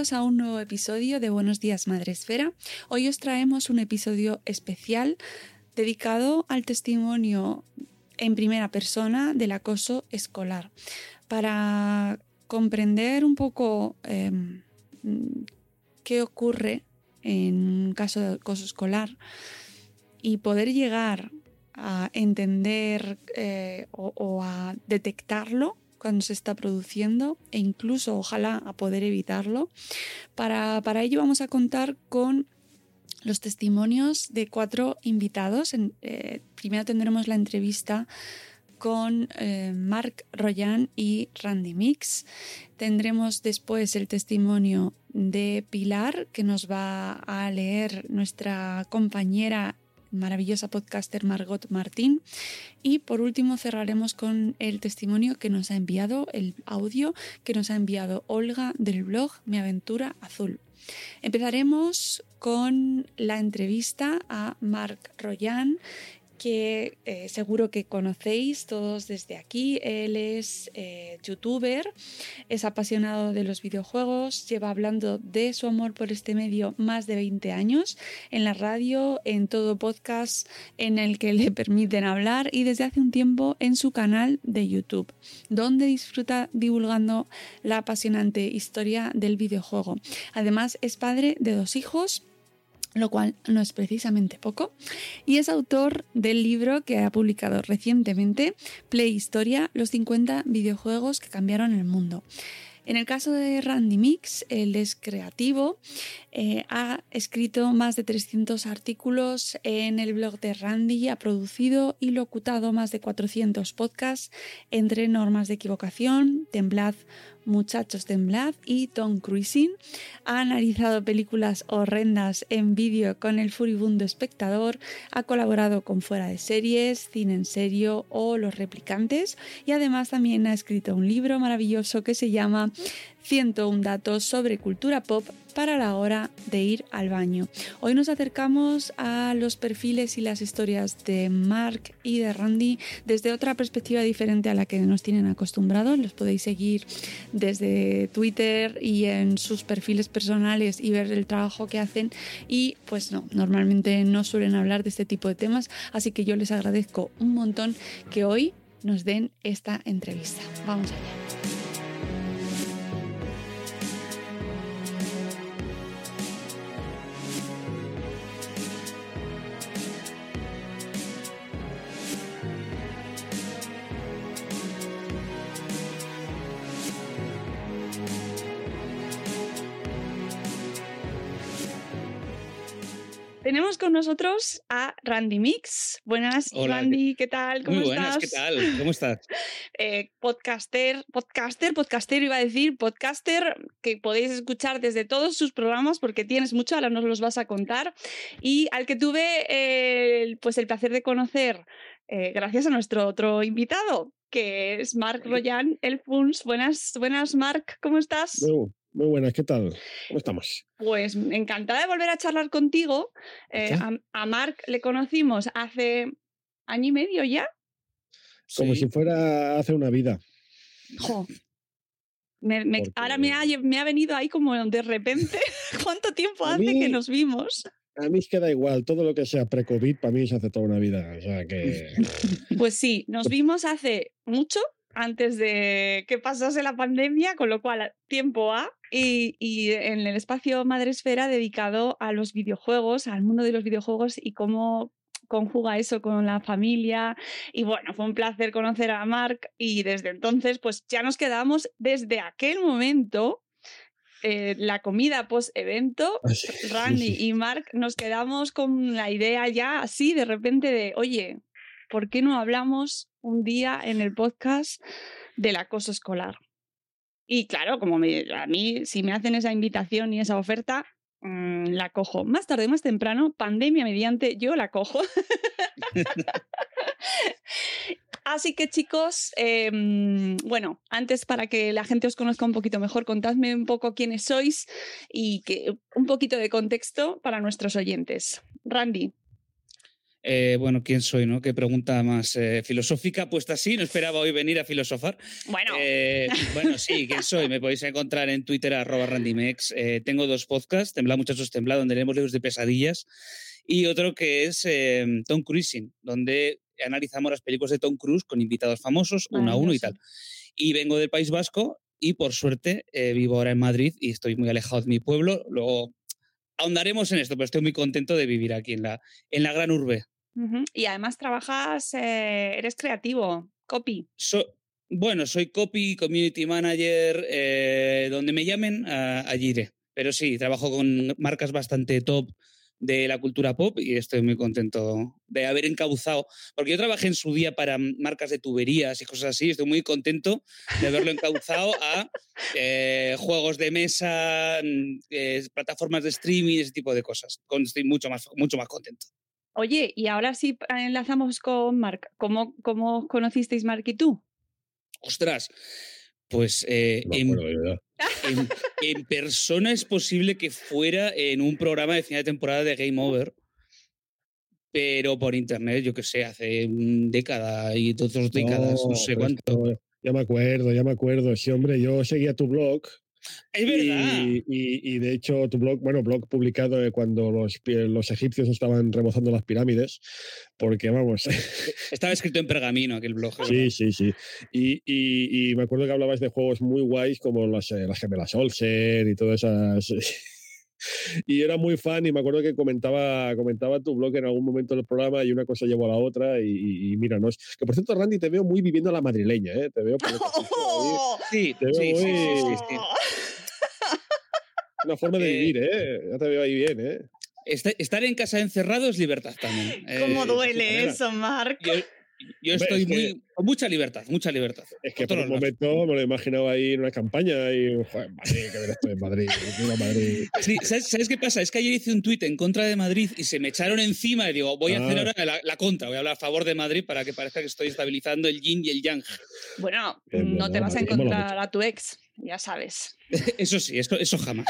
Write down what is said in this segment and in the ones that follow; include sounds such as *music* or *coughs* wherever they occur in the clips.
A un nuevo episodio de Buenos Días Madresfera. Hoy os traemos un episodio especial dedicado al testimonio en primera persona del acoso escolar. Para comprender un poco em, qué ocurre en un caso de acoso escolar y poder llegar a entender eh, o a detectarlo cuando se está produciendo e incluso ojalá a poder evitarlo. Para, para ello vamos a contar con los testimonios de cuatro invitados. Eh, primero tendremos la entrevista con eh, Mark Royan y Randy Mix. Tendremos después el testimonio de Pilar, que nos va a leer nuestra compañera maravillosa podcaster Margot Martín. Y por último cerraremos con el testimonio que nos ha enviado, el audio que nos ha enviado Olga del blog Mi Aventura Azul. Empezaremos con la entrevista a Mark Royan que eh, seguro que conocéis todos desde aquí. Él es eh, youtuber, es apasionado de los videojuegos, lleva hablando de su amor por este medio más de 20 años, en la radio, en todo podcast en el que *laughs* le permiten hablar y desde hace un tiempo en su canal de YouTube, donde disfruta divulgando la apasionante historia del videojuego. Además es padre de dos hijos lo cual no es precisamente poco, y es autor del libro que ha publicado recientemente, Play Historia, los 50 videojuegos que cambiaron el mundo. En el caso de Randy Mix, él es creativo, eh, ha escrito más de 300 artículos en el blog de Randy, ha producido y locutado más de 400 podcasts entre normas de equivocación, temblad, Muchachos Temblad y Tom Cruising. Ha analizado películas horrendas en vídeo con el furibundo espectador, ha colaborado con Fuera de Series, Cine en Serio o Los Replicantes y además también ha escrito un libro maravilloso que se llama 101 datos sobre cultura pop para la hora de ir al baño. Hoy nos acercamos a los perfiles y las historias de Mark y de Randy desde otra perspectiva diferente a la que nos tienen acostumbrados. Los podéis seguir desde Twitter y en sus perfiles personales y ver el trabajo que hacen y pues no, normalmente no suelen hablar de este tipo de temas, así que yo les agradezco un montón que hoy nos den esta entrevista. Vamos allá. Tenemos con nosotros a Randy Mix. Buenas, Hola, Randy, ¿qué tal? ¿Cómo Muy buenas, estás? ¿qué tal? ¿Cómo estás? *laughs* Eh, podcaster, podcaster, podcaster iba a decir, podcaster que podéis escuchar desde todos sus programas porque tienes mucho, ahora nos los vas a contar. Y al que tuve eh, el- pues el placer de conocer eh, gracias a nuestro otro invitado, que es Marc Royan, el FUNS. Buenas, buenas, Marc, ¿cómo estás? Muy, muy buenas, ¿qué tal? ¿Cómo estamos? Pues encantada de volver a charlar contigo. Eh, a, a Marc le conocimos hace año y medio ya. Como Sí. si fuera hace una vida. Jo. Me- me- Porque- Ahora me ha, me ha venido ahí como de repente. *laughs* ¿Cuánto tiempo A hace que nos vimos? A mí es que da igual, todo lo que sea pre-COVID para mí se hace toda una vida. O sea que. *laughs* Pues sí, nos vimos hace mucho, antes de que pasase la pandemia, con lo cual tiempo A. Y, y en el espacio Madresfera dedicado a los videojuegos, al mundo de los videojuegos y cómo conjuga eso con la familia. Y bueno, fue un placer conocer a Mark y desde entonces pues ya nos quedamos desde aquel momento, eh, la comida post-evento, Así- *laughs* Randy sí, sí. y Mark nos quedamos con la idea ya así de repente de, oye, ¿por qué no hablamos un día en el podcast del acoso escolar? Y claro, como me- a mí, si me hacen esa invitación y esa oferta, mm, la cojo. Más tarde, más temprano, pandemia mediante, yo la cojo. *laughs* Así que chicos, eh, bueno, antes para que la gente os conozca un poquito mejor, contadme un poco quiénes sois y que, un poquito de contexto para nuestros oyentes. Randy, Eh, bueno, ¿quién soy, no? Qué pregunta más eh, filosófica puesta así. No esperaba hoy venir a filosofar. bueno, Eh, bueno, sí, ¿quién soy? Me podéis encontrar en Twitter, arroba randymex. Tengo dos podcasts, Tembla Muchachos Tembla, donde leemos libros de pesadillas. Y otro que es Tom Cruising, donde analizamos las películas de Tom Cruise con invitados famosos, uno a uno y tal. Y vengo del País Vasco y por suerte vivo ahora en Madrid y estoy muy alejado de mi pueblo. Luego ahondaremos en esto, pero estoy muy contento de vivir aquí en la, en la gran urbe. Y además trabajas, eh, eres creativo, copy. So- bueno, soy copy, community manager, eh, donde me llamen, a- allí iré. Pero sí, trabajo con marcas bastante top de la cultura pop y estoy muy contento de haber encauzado, porque yo trabajé en su día para marcas de tuberías y cosas así, estoy muy contento de haberlo encauzado a eh, juegos de mesa, mm, eh, plataformas de streaming, ese tipo de cosas. Estoy mucho más, mucho más contento. Oye, y ahora sí enlazamos con Mark. ¿Cómo, cómo conocisteis Mark y tú? Ostras, pues eh, No en persona es posible que fuera en un programa de final de temporada de Game Over, pero por internet, yo que sé, hace una década y dos, dos décadas, no, sé cuánto. esto- Ya me acuerdo, ya me acuerdo. Sí, hombre, yo seguía tu blog. Es verdad. Y, y- y de hecho, tu blog, bueno, blog publicado cuando los, los egipcios estaban remozando las pirámides, porque vamos, *laughs* Estaba escrito en pergamino aquel blog. sí, sí, sí. Y, y- y me acuerdo que hablabas de juegos muy guays como las, eh, las gemelas Olsen y todas esas. *laughs* Y era muy fan y me acuerdo que comentaba, comentaba tu blog en algún momento del programa y una cosa llevó a la otra y, y- y míranos. Que por cierto, Randy, te veo muy viviendo a la madrileña, ¿eh? Te veo por ahí. *laughs* Sí, Te veo sí, sí, muy- sí, sí, sí. Una forma de Eh, vivir, ¿eh? Ya te veo ahí bien, ¿eh? Esta- Estar en casa encerrado es libertad también. Eh, ¿Cómo todas duele eso, Mark? Yo, estoy es que- muy. Con mucha libertad, mucha libertad. Es que Por un momento me lo he imaginado ahí en una campaña y, joder, Madrid, que ver estoy en Madrid, Madrid. Sí, ¿sabes, sabes qué pasa? Es que ayer hice un tuit en contra de Madrid y se me echaron encima y digo, voy a hacer Ah. ahora la, la contra, voy a hablar a favor de Madrid para que parezca que estoy estabilizando el yin y el yang. Bueno, Es no te vas a encontrar a tu ex, ya sabes. *laughs* Eso sí, eso, eso jamás.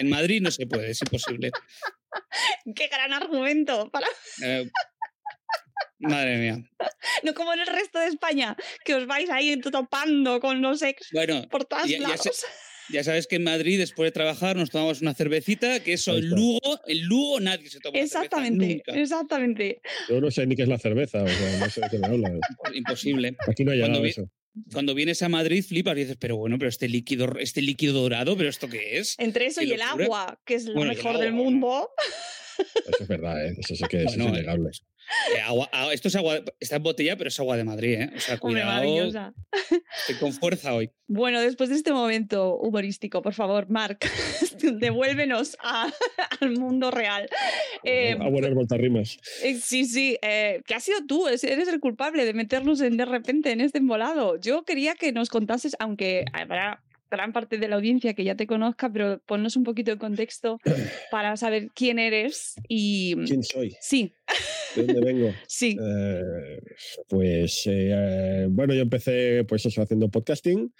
En Madrid no se puede, es imposible. *laughs* ¡Qué gran argumento! Para... Eh, madre mía. *laughs* No como en el resto de España, que os vais ahí topando con los ex Bueno, por todos ya- ya lados. sé- ya sabes que en Madrid, después de trabajar, nos tomamos una cervecita, que eso, en. Lugo, en Lugo nadie se toma cerveza, Exactamente, nunca. exactamente. Yo no sé ni qué es la cerveza, o sea, no sé de qué me hablas. Imposible. Aquí no ha Cuando llegado vi- eso. Cuando vienes a Madrid flipas y dices, pero bueno, pero este líquido, este líquido dorado, ¿pero esto qué es? Entre eso y el agua, que es lo Bueno, mejor del mundo. Eso es verdad, ¿eh? eso sí que Bueno, es innegable. Eh, agua- agua- esto es agua, está en botella, pero es agua de Madrid, ¿eh? O sea, Hombre, cuidado. maravillosa. Estoy con fuerza hoy. *laughs* Bueno, después de este momento humorístico, por favor, Marc, *laughs* devuélvenos a- al mundo real. Eh, a buenas voltarrimas. eh, sí, sí, eh, que has sido tú, es- eres el culpable de meternos en, de repente en este embolado. Yo quería que nos contases, aunque habrá gran parte de la audiencia que ya te conozca, pero ponnos un poquito de contexto *coughs* para saber quién eres y... ¿Quién soy? Sí, ¿De dónde vengo? *laughs* sí. Eh, pues eh, bueno, yo empecé pues eso haciendo podcasting,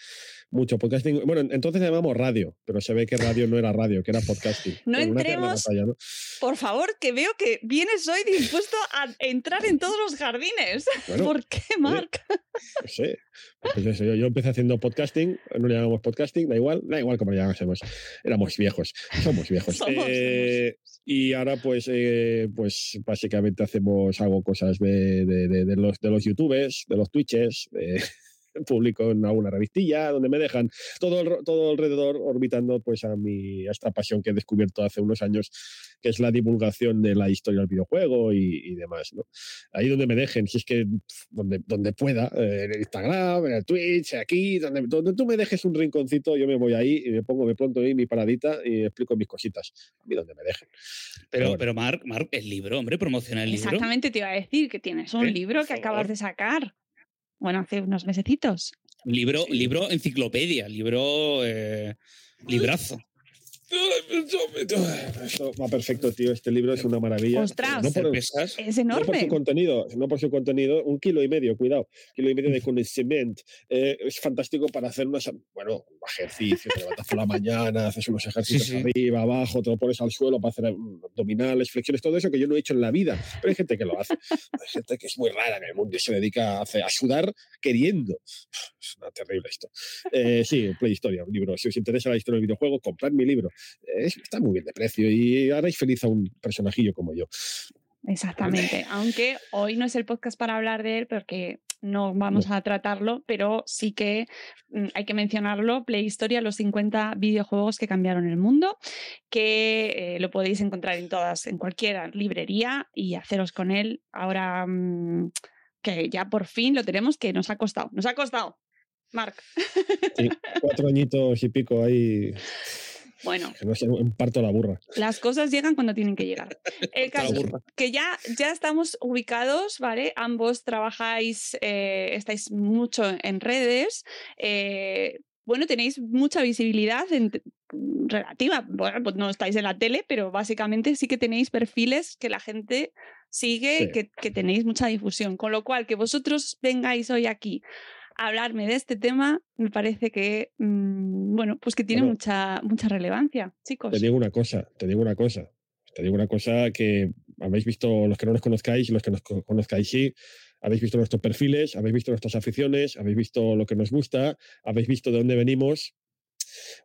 mucho podcasting. Bueno, entonces llamamos radio, pero se ve que radio no era radio, que era podcasting. No entremos- batalla, ¿no? Por favor, que veo que vienes hoy dispuesto a entrar en todos los jardines. *laughs* Bueno, ¿Por qué, Marc? no sé. Pues eso, yo, yo empecé haciendo podcasting, no le llamamos podcasting, da igual, da igual como le llamásemos. Éramos viejos, somos viejos. *laughs* Somos, Eh, Y ahora, pues, eh, pues básicamente hacemos, hago cosas de, de- de- de los, de los youtubers, de los twitches, eh, publico en alguna revistilla donde me dejan todo, el- todo alrededor orbitando pues a, mi, a esta pasión que he descubierto hace unos años, que es la divulgación de la historia del videojuego y, y demás. ¿no? Ahí donde me dejen, si es que donde, donde pueda, eh, en el Instagram, en el Twitch, aquí, donde, donde tú me dejes un rinconcito, yo me voy ahí y me pongo, me pronto ahí mi paradita y explico mis cositas. A mí donde me dejen. Pero, bueno. pero Marc, Marc, el libro, hombre, promociona el libro. Exactamente, te iba a decir que tienes un Eh, libro que acabas de sacar. Bueno, hace unos mesecitos. Libro, libro enciclopedia, libro eh, librazo. Esto va perfecto, tío. Este libro es una maravilla. Ostras. No por, Pesas. Es no por enorme. su contenido, no por su contenido, un kilo y medio, cuidado, kilo y medio de conocimiento. Eh, es fantástico para hacer unas, bueno, ejercicio, te levantas por la mañana, haces unos ejercicios sí. arriba, abajo, te lo pones al suelo para hacer abdominales, flexiones, todo eso que yo no he hecho en la vida, pero hay gente que lo hace. Hay gente que es muy rara en el mundo y se dedica a, hacer- a sudar queriendo. Es una terrible esto. Eh, sí, Play Historia, un libro. Si os interesa la historia del videojuego, comprad mi libro. Eh, está muy bien de precio y haréis feliz a un personajillo como yo. Exactamente. *laughs* Aunque hoy no es el podcast para hablar de él porque no vamos a tratarlo, pero sí que mm, hay que mencionarlo. Play Historia, los 50 videojuegos que cambiaron el mundo, que eh, lo podéis encontrar en todas, en cualquier librería y haceros con él. Ahora mm, que ya por fin lo tenemos, que nos ha costado. Nos ha costado. Marc. Sí, cuatro añitos y pico ahí, Bueno, que no sé, un parto a la burra. Las cosas llegan cuando tienen que llegar. *laughs* El caso que ya, ya estamos ubicados, ¿vale? Ambos trabajáis, eh, estáis mucho en redes. eh, bueno, tenéis mucha visibilidad en- relativa. Bueno, pues no estáis en la tele, pero básicamente sí que tenéis perfiles que la gente sigue, Sí. que, que tenéis mucha difusión. Con lo cual, que vosotros vengáis hoy aquí hablarme de este tema, me parece que, mm, bueno, pues que tiene Bueno. mucha, mucha relevancia, chicos. Te digo una cosa, te digo una cosa. Te digo una cosa que habéis visto, los que no nos conozcáis y los que nos co- conozcáis sí, habéis visto nuestros perfiles, habéis visto nuestras aficiones, habéis visto lo que nos gusta, habéis visto de dónde venimos.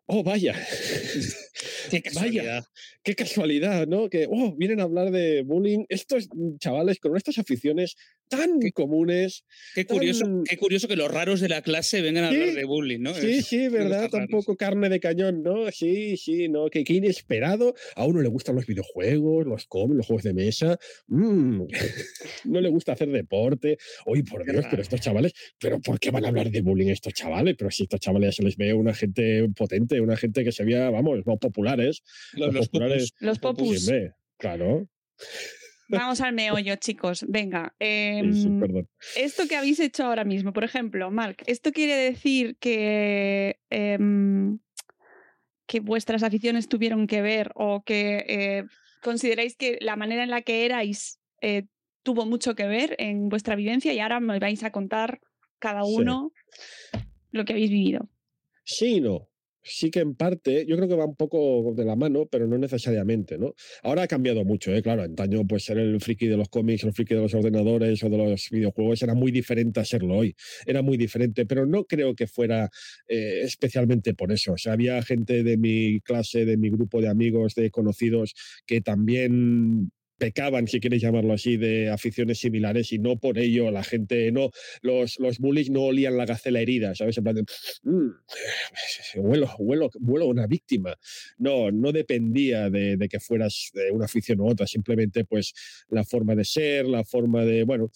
Oh, vaya. *laughs* Qué *laughs* Vaya, casualidad. qué casualidad, ¿no? Que oh, vienen a hablar de bullying estos chavales con estas aficiones tan comunes. Qué curioso, tan- qué curioso que los raros de la clase vengan a hablar de bullying, ¿no? Sí, Es- sí, *laughs* ¿verdad? Tampoco carne de cañón, ¿no? Sí, sí, ¿no? Que, que inesperado. A uno le gustan los videojuegos, los cómics, los juegos de mesa. Mm, *laughs* No le gusta hacer deporte. Uy, por Qué Dios, pero estos chavales, ¿pero por qué van a hablar de bullying estos chavales? Pero si estos chavales ya se les ve una gente potente, una gente que se veía, vamos, los populares. Los, los populares. pupus. Los popus. Claro. Vamos al meollo, chicos. Venga. Sí, sí, em, perdón. esto que habéis hecho ahora mismo, por ejemplo, Marc, ¿esto quiere decir que, em, que vuestras aficiones tuvieron que ver o que eh, consideráis que la manera en la que erais eh, tuvo mucho que ver en vuestra vivencia y ahora me vais a contar cada Sí. uno lo que habéis vivido? Sí no. Sí que en parte, yo creo que va un poco de la mano, pero no necesariamente, ¿no? Ahora ha cambiado mucho, ¿eh? Claro, antaño pues ser el friki de los cómics, el friki de los ordenadores o de los videojuegos era muy diferente a serlo hoy. Era muy diferente, pero no creo que fuera eh, especialmente por eso. O sea, había gente de mi clase, de mi grupo de amigos, de conocidos, que también pecaban, si quieres llamarlo así, de aficiones similares y no por ello la gente, no, los, los bullies no olían la gacela herida, ¿sabes? En plan de, "Mm, huelo, huelo, huelo una víctima. No, no dependía de, de que fueras de una afición u otra, simplemente pues la forma de ser, la forma de, bueno,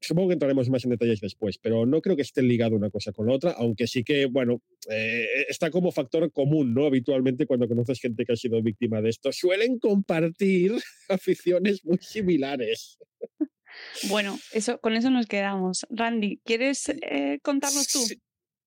supongo que entraremos más en detalles después, pero no creo que esté ligado una cosa con la otra, aunque sí que, bueno, eh, está como factor común, ¿no? Habitualmente cuando conoces gente que ha sido víctima de esto, suelen compartir *laughs* aficiones muy similares. Bueno, eso, con eso nos quedamos. Randy, ¿quieres eh, contarnos tú? Sí,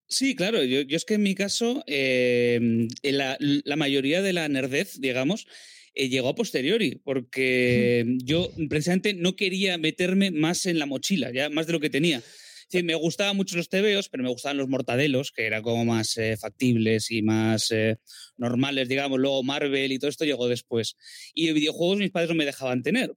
sí, claro. Yo, yo, es que en mi caso, eh, la, la, mayoría de la nerdez, digamos, eh, llegó a posteriori, porque yo precisamente no quería meterme más en la mochila, ya más de lo que tenía. Sí, me gustaban mucho los tebeos, pero me gustaban los mortadelos, que eran como más eh, factibles y más eh, normales, digamos. Luego Marvel y todo esto llegó después. Y videojuegos mis padres no me dejaban tener.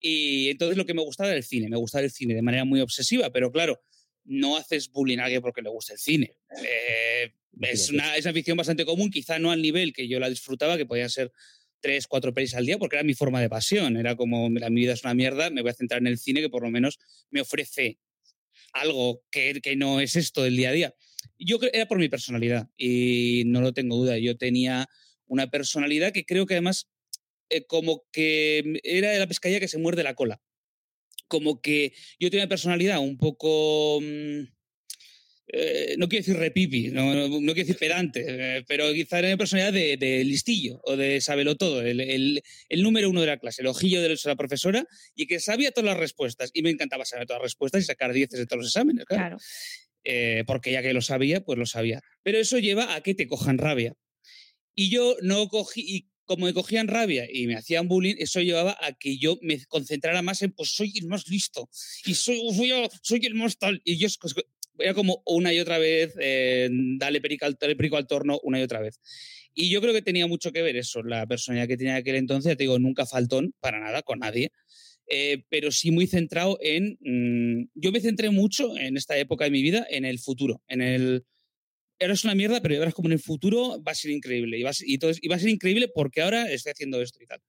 Y entonces lo que me gustaba era el cine. Me gustaba el cine de manera muy obsesiva, pero claro, no haces bullying a alguien porque le gusta el cine. Eh, es, una, es una afición bastante común, quizá no al nivel que yo la disfrutaba, que podían ser tres, cuatro pelis al día, porque era mi forma de pasión. Era como, mi vida es una mierda, me voy a centrar en el cine que por lo menos me ofrece algo que, que, no es esto del día a día. Yo era por mi personalidad y no lo tengo duda. Yo tenía una personalidad que creo que además eh, como que era de la pescadilla que se muerde la cola. Como que yo tenía una personalidad un poco... Mmm, eh, no quiero decir repipi, no, no, no quiero decir pedante, eh, pero quizá era una personalidad de, de, listillo o de sabelo todo, el, el, el, número uno de la clase, el ojillo de la profesora y que sabía todas las respuestas. Y me encantaba saber todas las respuestas y sacar dieces de todos los exámenes, claro. claro. Eh, porque ya que lo sabía, pues lo sabía. Pero eso lleva a que te cojan rabia. Y yo no cogí, y como me cogían rabia y me hacían bullying, eso llevaba a que yo me concentrara más en, pues soy el más listo y soy, soy, soy el más tal. Y yo era como una y otra vez, eh, dale, perico al, dale perico al torno una y otra vez. Y yo creo que tenía mucho que ver eso, la personalidad que tenía aquel entonces, te digo, nunca faltón para nada con nadie, eh, pero sí muy centrado en... Mmm, yo me centré mucho en esta época de mi vida en el futuro, en el... Eres una mierda, pero verás como en el futuro va a ser increíble. Y va a ser, y, entonces, y va a ser increíble porque ahora estoy haciendo esto y tal.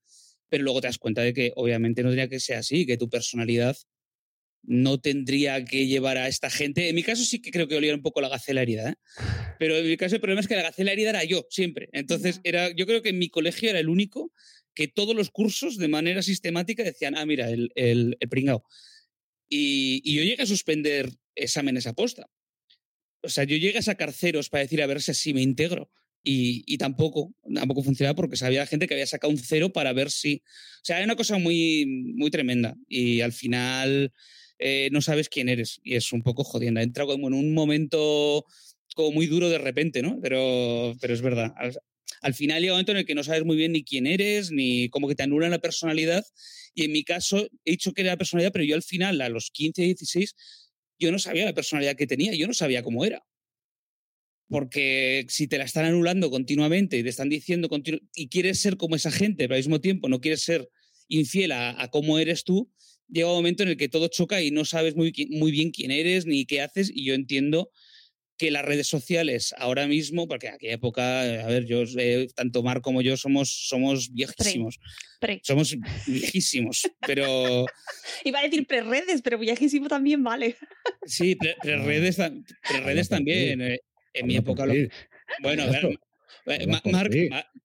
Pero luego te das cuenta de que obviamente no tendría que ser así, que tu personalidad no tendría que llevar a esta gente. En mi caso sí que creo que olía un poco la gacela herida, ¿eh? pero en mi caso el problema es que la gacela herida era yo, siempre. Entonces, era, yo creo que en mi colegio era el único que todos los cursos de manera sistemática decían, ah, mira, el, el, el pringao. Y, y, yo llegué a suspender exámenes a posta. O sea, yo llegué a sacar ceros para decir a ver si así me integro. Y, y, tampoco, tampoco funcionaba porque sabía gente que había sacado un cero para ver si... O sea, era una cosa muy, muy tremenda. Y al final eh, no sabes quién eres y es un poco jodienda. Entra como en un momento como muy duro de repente, ¿no? Pero, pero es verdad. Al, al, final llega un momento en el que no sabes muy bien ni quién eres, ni como que te anulan la personalidad. Y en mi caso he dicho que era la personalidad, pero yo al final, a los 15, 16, yo no sabía la personalidad que tenía, yo no sabía cómo era. Porque si te la están anulando continuamente y te están diciendo y quieres ser como esa gente, pero al mismo tiempo no quieres ser infiel a cómo eres tú, llega un momento en el que todo choca y no sabes muy, muy bien quién eres ni qué haces. Y yo entiendo que las redes sociales ahora mismo, porque en aquella época, a ver, yo, eh, tanto Mar como yo somos, somos viejísimos. Pre. Pre. Somos viejísimos, pero... *laughs* Iba a decir pre-redes, pero viejísimo también vale. Sí, pre-redes pre pre también. Eh, en mi época... Lo... Bueno, a eh, Mark,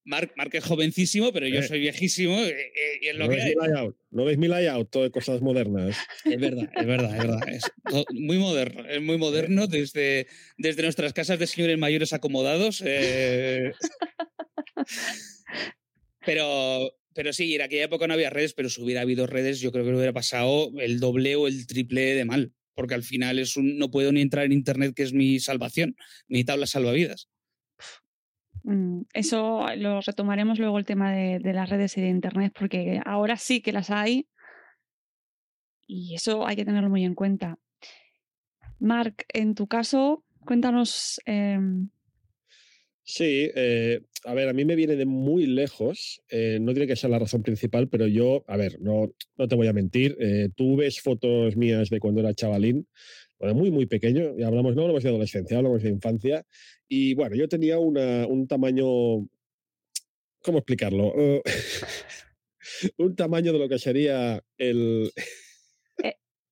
Mark, Mark, es jovencísimo, pero yo soy viejísimo eh, y es lo no que. Layout, no veis mi layout, todo de cosas modernas. Es verdad, es verdad, es verdad. Es muy moderno, es muy moderno desde, desde nuestras casas de señores mayores acomodados. Eh... pero, pero sí, en aquella época no había redes, pero si hubiera habido redes, yo creo que hubiera pasado el doble o el triple de mal, porque al final es un, no puedo ni entrar en Internet, que es mi salvación, mi tabla salvavidas. Mm, eso lo retomaremos luego el tema de, las redes y de Internet, porque ahora sí que las hay y eso hay que tenerlo muy en cuenta. Marc, en tu caso, cuéntanos. Eh... Sí, eh, a ver, a mí me viene de muy lejos, eh, no tiene que ser la razón principal, pero yo, a ver, no, no te voy a mentir, eh, tú ves fotos mías de cuando era chavalín, bueno, muy, muy pequeño, y hablamos, no hablamos de adolescencia, hablamos de infancia, y bueno, yo tenía una, un tamaño, ¿cómo explicarlo? Uh, *laughs* un tamaño de lo que sería el...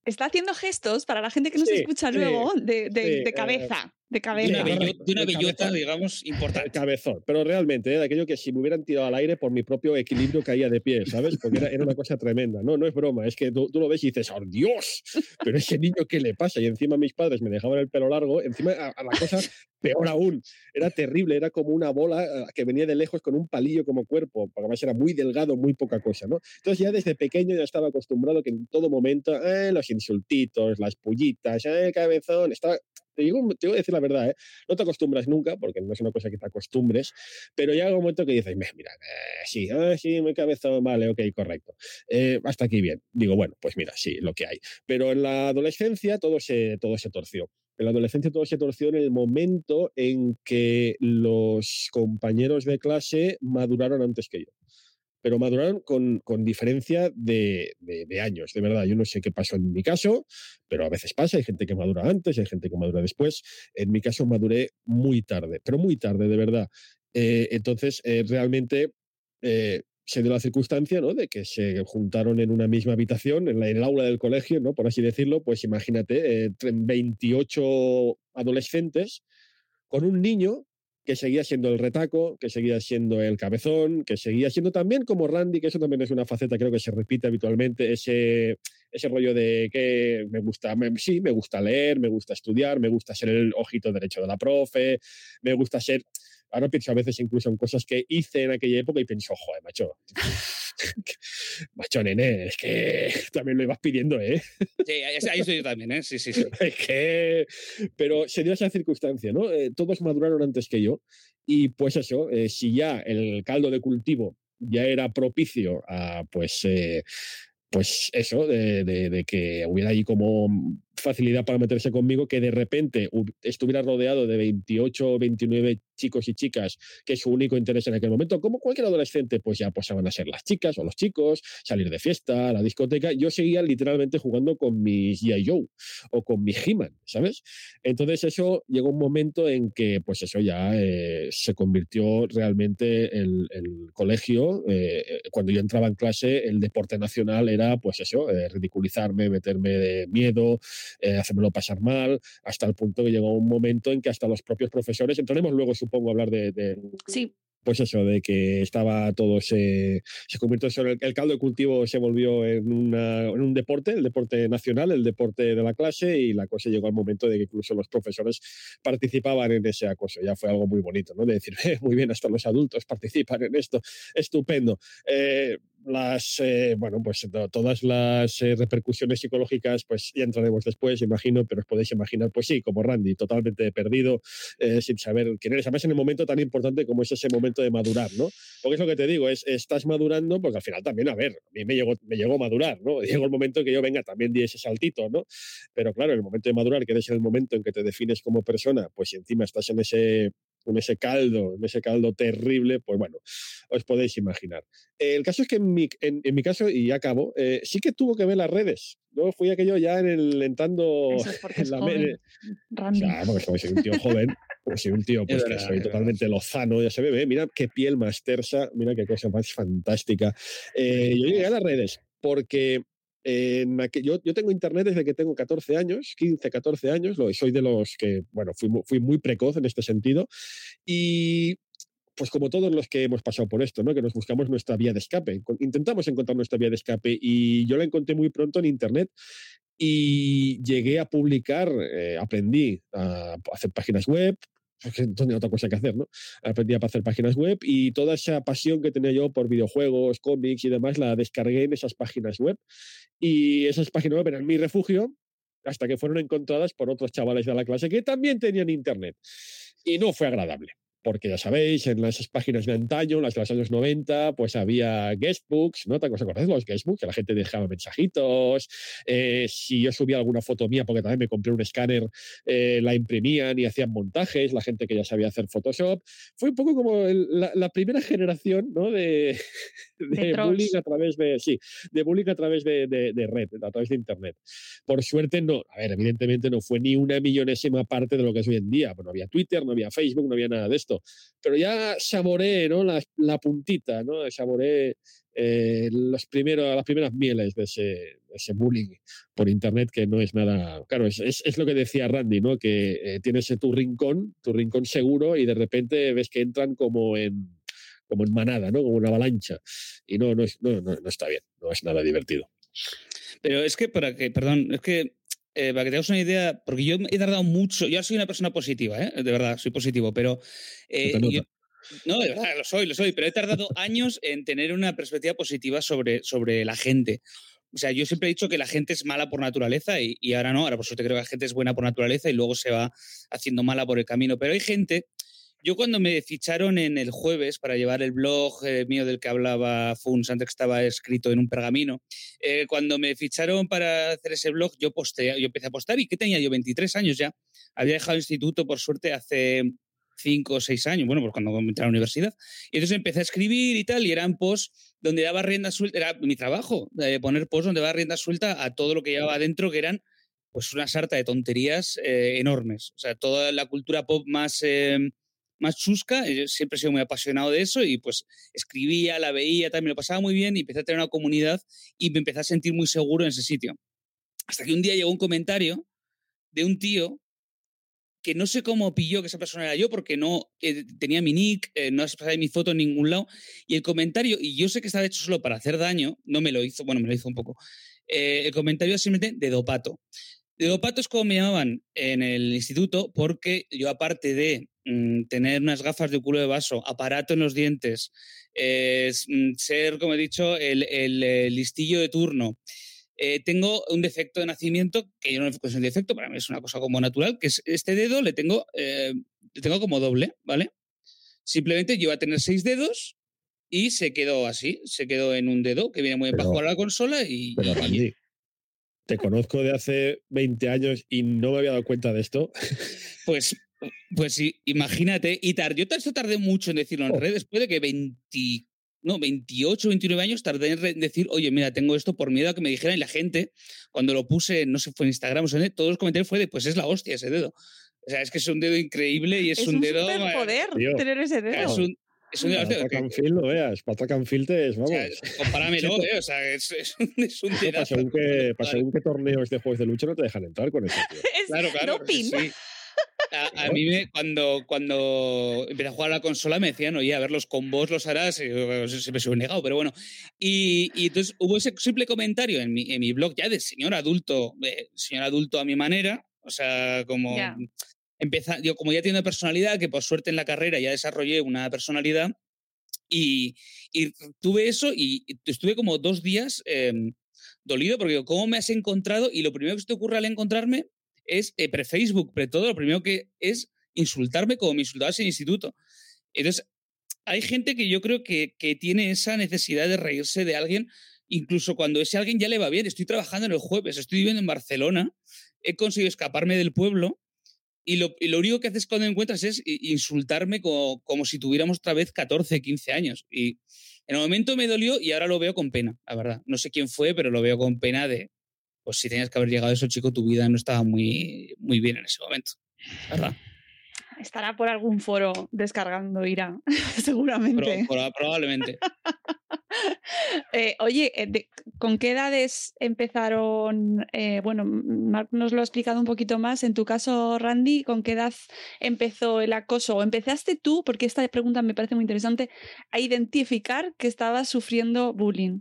Está haciendo gestos para la gente que nos Sí, escucha sí, luego de, de- sí, de eh, cabeza. De De cabeza. de una el bellota, cabezón. digamos, El importante. cabezón, pero realmente, ¿eh? de aquello que si me hubieran tirado al aire por mi propio equilibrio caía de pie, ¿sabes? Porque era, era una cosa tremenda. No, no es broma, es que tú, tú lo ves y dices, ¡oh Dios! Pero ese niño, ¿qué le pasa? Y encima mis padres me dejaban el pelo largo, encima a, a la cosa peor aún, era terrible, era como una bola eh, que venía de lejos con un palillo como cuerpo, porque además era muy delgado, muy poca cosa, ¿no? Entonces ya desde pequeño ya estaba acostumbrado que en todo momento, eh, los insultitos, las pullitas, eh, cabezón, estaba... Te digo, te voy a decir la verdad, ¿eh? no te acostumbras nunca, porque no es una cosa que te acostumbres, pero llega un momento que dices, "Meh, mira, eh, sí, ah, sí, muy cabezón, vale, ok, correcto. Eh, hasta aquí bien. Digo, bueno, pues mira, sí, lo que hay. Pero en la adolescencia todo se, todo se torció. En la adolescencia todo se torció en el momento en que los compañeros de clase maduraron antes que yo. Pero maduraron con, con diferencia de, años, de verdad. Yo no sé qué pasó en mi caso, pero a veces pasa. Hay gente que madura antes, hay gente que madura después. En mi caso maduré muy tarde, pero muy tarde, de verdad. Eh, entonces, eh, realmente eh, se dio la circunstancia ¿no? de que se juntaron en una misma habitación, en, la- el aula del colegio, ¿no? por así decirlo, pues imagínate, eh, tre- 28 adolescentes con un niño que seguía siendo el retaco, que seguía siendo el cabezón, que seguía siendo también como Randy, que eso también es una faceta creo que se repite habitualmente, ese, ese rollo de que me gusta, sí, me gusta leer, me gusta estudiar, me gusta ser el ojito derecho de la profe, me gusta ser... Ahora pienso a veces incluso en cosas que hice en aquella época y pienso, joder, macho, *laughs* macho nene, es que también lo ibas pidiendo, ¿eh? Sí, ahí estoy yo también, ¿eh? Sí, sí, sí. *laughs* Es que... Pero se dio esa circunstancia, ¿no? Eh, todos maduraron antes que yo y pues eso, eh, si ya el caldo de cultivo ya era propicio a, pues, eh, pues eso, de, de- de que hubiera ahí como facilidad para meterse conmigo, que de repente estuviera rodeado de 28 o 29 chicos y chicas, que su único interés en aquel momento, como cualquier adolescente, pues ya pasaban a ser las chicas o los chicos, salir de fiesta, a la discoteca. Yo seguía literalmente jugando con mis G.I. Joe o con mi He-Man, ¿sabes? Entonces eso llegó un momento en que pues eso ya eh, se convirtió realmente el, el colegio, eh, cuando yo entraba en clase, el deporte nacional era pues eso, eh, ridiculizarme, meterme de miedo, eh, hacérmelo pasar mal, hasta el punto que llegó un momento en que hasta los propios profesores, entraremos luego supongo hablar de, de- Sí, pues eso, de que estaba todo, se, se convirtió en el, el caldo de cultivo se volvió en, una- en un deporte, el deporte nacional, el deporte de la clase, y la cosa llegó al momento de que incluso los profesores participaban en ese acoso. Ya fue algo muy bonito, ¿no? De decir, "Eh, *laughs* muy bien, hasta los adultos participan en esto, estupendo. Eh, las, eh, bueno, pues to- todas las eh, repercusiones psicológicas, pues ya entraremos después, imagino, pero os podéis imaginar, pues sí, como Randy, totalmente perdido, eh, sin saber quién eres. Además, en el momento tan importante como es ese momento de madurar, ¿no? Porque es lo que te digo, es estás madurando, porque al final también, a ver, a mí me llegó, me llegó a madurar, ¿no? *laughs* Llegó el momento en que yo, venga, también di ese saltito, ¿no? Pero claro, el momento de madurar, que es el momento en que te defines como persona, pues si encima estás en ese en ese caldo, en ese caldo terrible, pues bueno, os podéis imaginar. Eh, el caso es que en mi, en, en mi caso, y ya acabo, eh, sí que tuvo que ver las redes. ¿no? Fui aquello ya en el entrando eso es porque en es la joven. me- Randy. Claro, porque soy un tío joven, pues soy un tío *laughs* pues, que verdad, soy totalmente lozano, ya se ve, ¿eh? mira qué piel más tersa, mira qué cosa más fantástica. Eh, yo llegué a las redes porque en yo, yo tengo internet desde que tengo 14 años, 15, 14 años, lo, soy de los que, bueno, fui, fui muy precoz en este sentido y pues como todos los que hemos pasado por esto, ¿no? que nos buscamos nuestra vía de escape, intentamos encontrar nuestra vía de escape y yo la encontré muy pronto en internet y llegué a publicar, eh, aprendí a hacer páginas web, no tenía otra cosa que hacer, ¿no? Aprendí a hacer páginas web y toda esa pasión que tenía yo por videojuegos, cómics y demás la descargué en esas páginas web y esas páginas web eran mi refugio hasta que fueron encontradas por otros chavales de la clase que también tenían internet y no fue agradable. Porque ya sabéis, en esas páginas de antaño, las de los años 90, pues había guestbooks, ¿no? ¿Te acordáis de los guestbooks? Que la gente dejaba mensajitos. eh, si yo subía alguna foto mía, porque también me compré un escáner, eh, la imprimían y hacían montajes, la gente que ya sabía hacer Photoshop. Fue un poco como el- la, la primera generación, ¿no? De, *laughs* bullying a través de, sí, de bullying a través de, de- de red, a través de internet. Por suerte, no, a ver, evidentemente no fue ni una millonésima parte de lo que es hoy en día. Bueno, no había Twitter, no había Facebook, no había nada de esto. Pero ya saboreé, ¿no? La, puntita, ¿no? Saboreé eh, los primeros, las primeras mieles de ese, bullying por internet que no es nada. Claro, es, es, lo que decía Randy, ¿no? Que eh, tienes tu rincón, tu rincón seguro, y de repente ves que entran como en como en manada, ¿no? Como una avalancha. Y no, no, no, no, no está bien, no es nada divertido. Pero es que, para que, perdón, es que eh, para que tengas una idea, porque yo he tardado mucho, yo soy una persona positiva, ¿eh? de verdad, soy positivo, pero eh, no, de verdad, lo soy, lo soy, pero he tardado *laughs* años en tener una perspectiva positiva sobre, sobre la gente. O sea, yo siempre he dicho que la gente es mala por naturaleza y, y ahora no, ahora por suerte creo que la gente es buena por naturaleza y luego se va haciendo mala por el camino, pero hay gente yo cuando me ficharon en el jueves para llevar el blog eh, mío del que hablaba Funs, antes que estaba escrito en un pergamino, eh, cuando me ficharon para hacer ese blog, yo, posteé, yo empecé a postar y que tenía yo 23 años ya. Había dejado el instituto, por suerte, hace 5 o 6 años, bueno, pues cuando entré a la universidad. Y entonces empecé a escribir y tal, y eran posts donde daba rienda suelta, era mi trabajo, de poner posts donde daba rienda suelta a todo lo que llevaba adentro, que eran pues una sarta de tonterías eh, enormes. O sea, toda la cultura pop más más chusca, yo siempre he sido muy apasionado de eso y pues escribía, la veía, también lo pasaba muy bien y empecé a tener una comunidad y me empecé a sentir muy seguro en ese sitio. Hasta que un día llegó un comentario de un tío que no sé cómo pilló que esa persona era yo porque no eh, tenía mi nick, eh, no pasaba mi foto en ningún lado y el comentario, y yo sé que estaba hecho solo para hacer daño, no me lo hizo, bueno, me lo hizo un poco. Eh, el comentario es simplemente de dopato. De dopato es como me llamaban en el instituto porque yo aparte de Mm, tener unas gafas de culo de vaso, aparato en los dientes, mm, ser, como he dicho, el, listillo de turno. Eh, tengo un defecto de nacimiento, que yo no es un defecto, para mí es una cosa como natural, que es este dedo le tengo, eh, le tengo como doble, ¿vale? Simplemente yo a tener seis dedos y se quedó así, se quedó en un dedo que viene muy bien para jugar a la consola y... Pero te conozco de hace 20 años y no me había dado cuenta de esto. *laughs* Pues pues sí, imagínate. Y tardé, yo tardé mucho en decirlo en oh. redes, después de que 20, no, 28, 29 años tardé en decir, oye, mira, tengo esto por miedo a que me dijeran. Y la gente, cuando lo puse, no sé, fue en Instagram o en todos los comentarios fue de, pues es la hostia ese dedo. O sea, es que es un dedo increíble y es, un, dedo. Es poder tener ese dedo. Es un, es un dedo. Para Canfield lo veas, para Canfield es, vamos. O compáramelo, *laughs* ¿eh? O sea, es, es, un, es un *laughs* Para según, que, para según qué torneos de juegos de lucha no te dejan entrar con eso. *laughs* claro, claro. Sí. A, mí me, cuando, cuando empecé a jugar a la consola me decían, oye, a ver, los combos los harás, y se me suele negado, pero bueno. Y, y, entonces hubo ese simple comentario en mi, en mi blog ya de señor adulto, señor adulto a mi manera, o sea, como... Empezar, yo como ya tengo personalidad, que por suerte en la carrera ya desarrollé una personalidad, y, tuve eso y estuve como dos días em, dolido porque ¿cómo me has encontrado? Y lo primero que se te ocurre al encontrarme es eh, pre-Facebook, pero todo lo primero que es insultarme como me insultabas en instituto. Entonces, hay gente que yo creo que, que tiene esa necesidad de reírse de alguien, incluso cuando ese alguien ya le va bien. Estoy trabajando en el jueves, estoy viviendo en Barcelona, he conseguido escaparme del pueblo y lo, lo único que haces cuando me encuentras es insultarme como, como, si tuviéramos otra vez 14, 15 años. Y en el momento me dolió y ahora lo veo con pena, la verdad. No sé quién fue, pero lo veo con pena de, pues si tenías que haber llegado a eso, chico, tu vida no estaba muy, muy bien en ese momento. ¿verdad? Estará por algún foro descargando ira, *laughs* seguramente. probablemente. *laughs* Eh, oye, eh, ¿con qué edades empezaron? Eh, bueno, Mark nos lo ha explicado un poquito más. En tu caso, Randy, ¿con qué edad empezó el acoso? ¿O empezaste tú, porque esta pregunta me parece muy interesante, a identificar que estabas sufriendo bullying?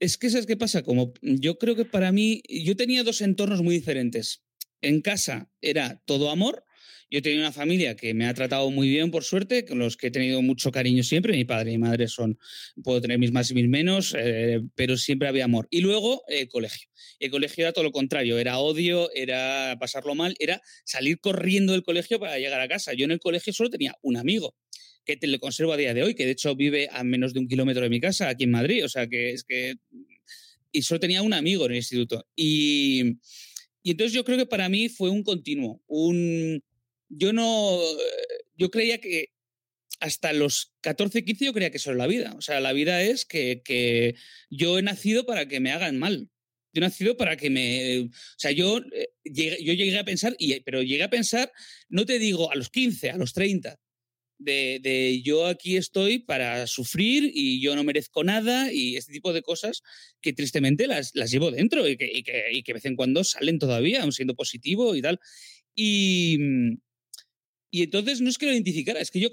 Es que, ¿sabes qué pasa? Como yo creo que para mí, yo tenía dos entornos muy diferentes. En casa era todo amor. Yo tenía una familia que me ha tratado muy bien, por suerte, con los que he tenido mucho cariño siempre. Mi padre y mi madre son, puedo tener mis más y mis menos, eh, pero siempre había amor. Y luego el colegio. El colegio era todo lo contrario, era odio, era pasarlo mal, era salir corriendo del colegio para llegar a casa. Yo en el colegio solo tenía un amigo que te lo conservo a día de hoy, que de hecho vive a menos de un kilómetro de mi casa, aquí en Madrid. O sea, que es que. Y solo tenía un amigo en el instituto. Y, y entonces yo creo que para mí fue un continuo. Un. Yo no. Yo creía que hasta los 14, 15 yo creía que eso era la vida. O sea, la vida es que, que yo he nacido para que me hagan mal. Yo he nacido para que me... O sea, yo, eh, llegué, yo llegué a pensar, pero llegué a pensar, no te digo a los 15, a los 30, de, de, yo aquí estoy para sufrir y yo no merezco nada y este tipo de cosas que tristemente las, las llevo dentro y que, y, que, y que de vez en cuando salen todavía, aun siendo positivo y tal. Y, y entonces no es que lo identificara, es que yo,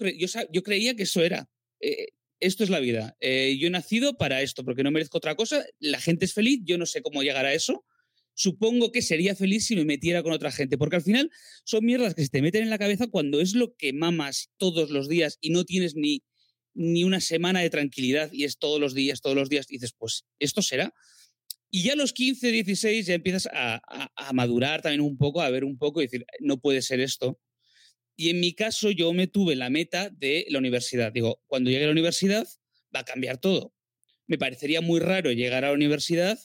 yo creía que eso era. Eh, esto es la vida. Eh, yo he nacido para esto, porque no merezco otra cosa. La gente es feliz, yo no sé cómo llegar a eso. Supongo que sería feliz si me metiera con otra gente, porque al final son mierdas que se te meten en la cabeza cuando es lo que mamas todos los días y no tienes ni, ni una semana de tranquilidad y es todos los días, todos los días, y dices, pues esto será. Y ya a los 15, 16 ya empiezas a, a, a madurar también un poco, a ver un poco y decir, no puede ser esto y en mi caso yo me tuve la meta de la universidad. Digo, cuando llegue a la universidad va a cambiar todo. Me parecería muy raro llegar a la universidad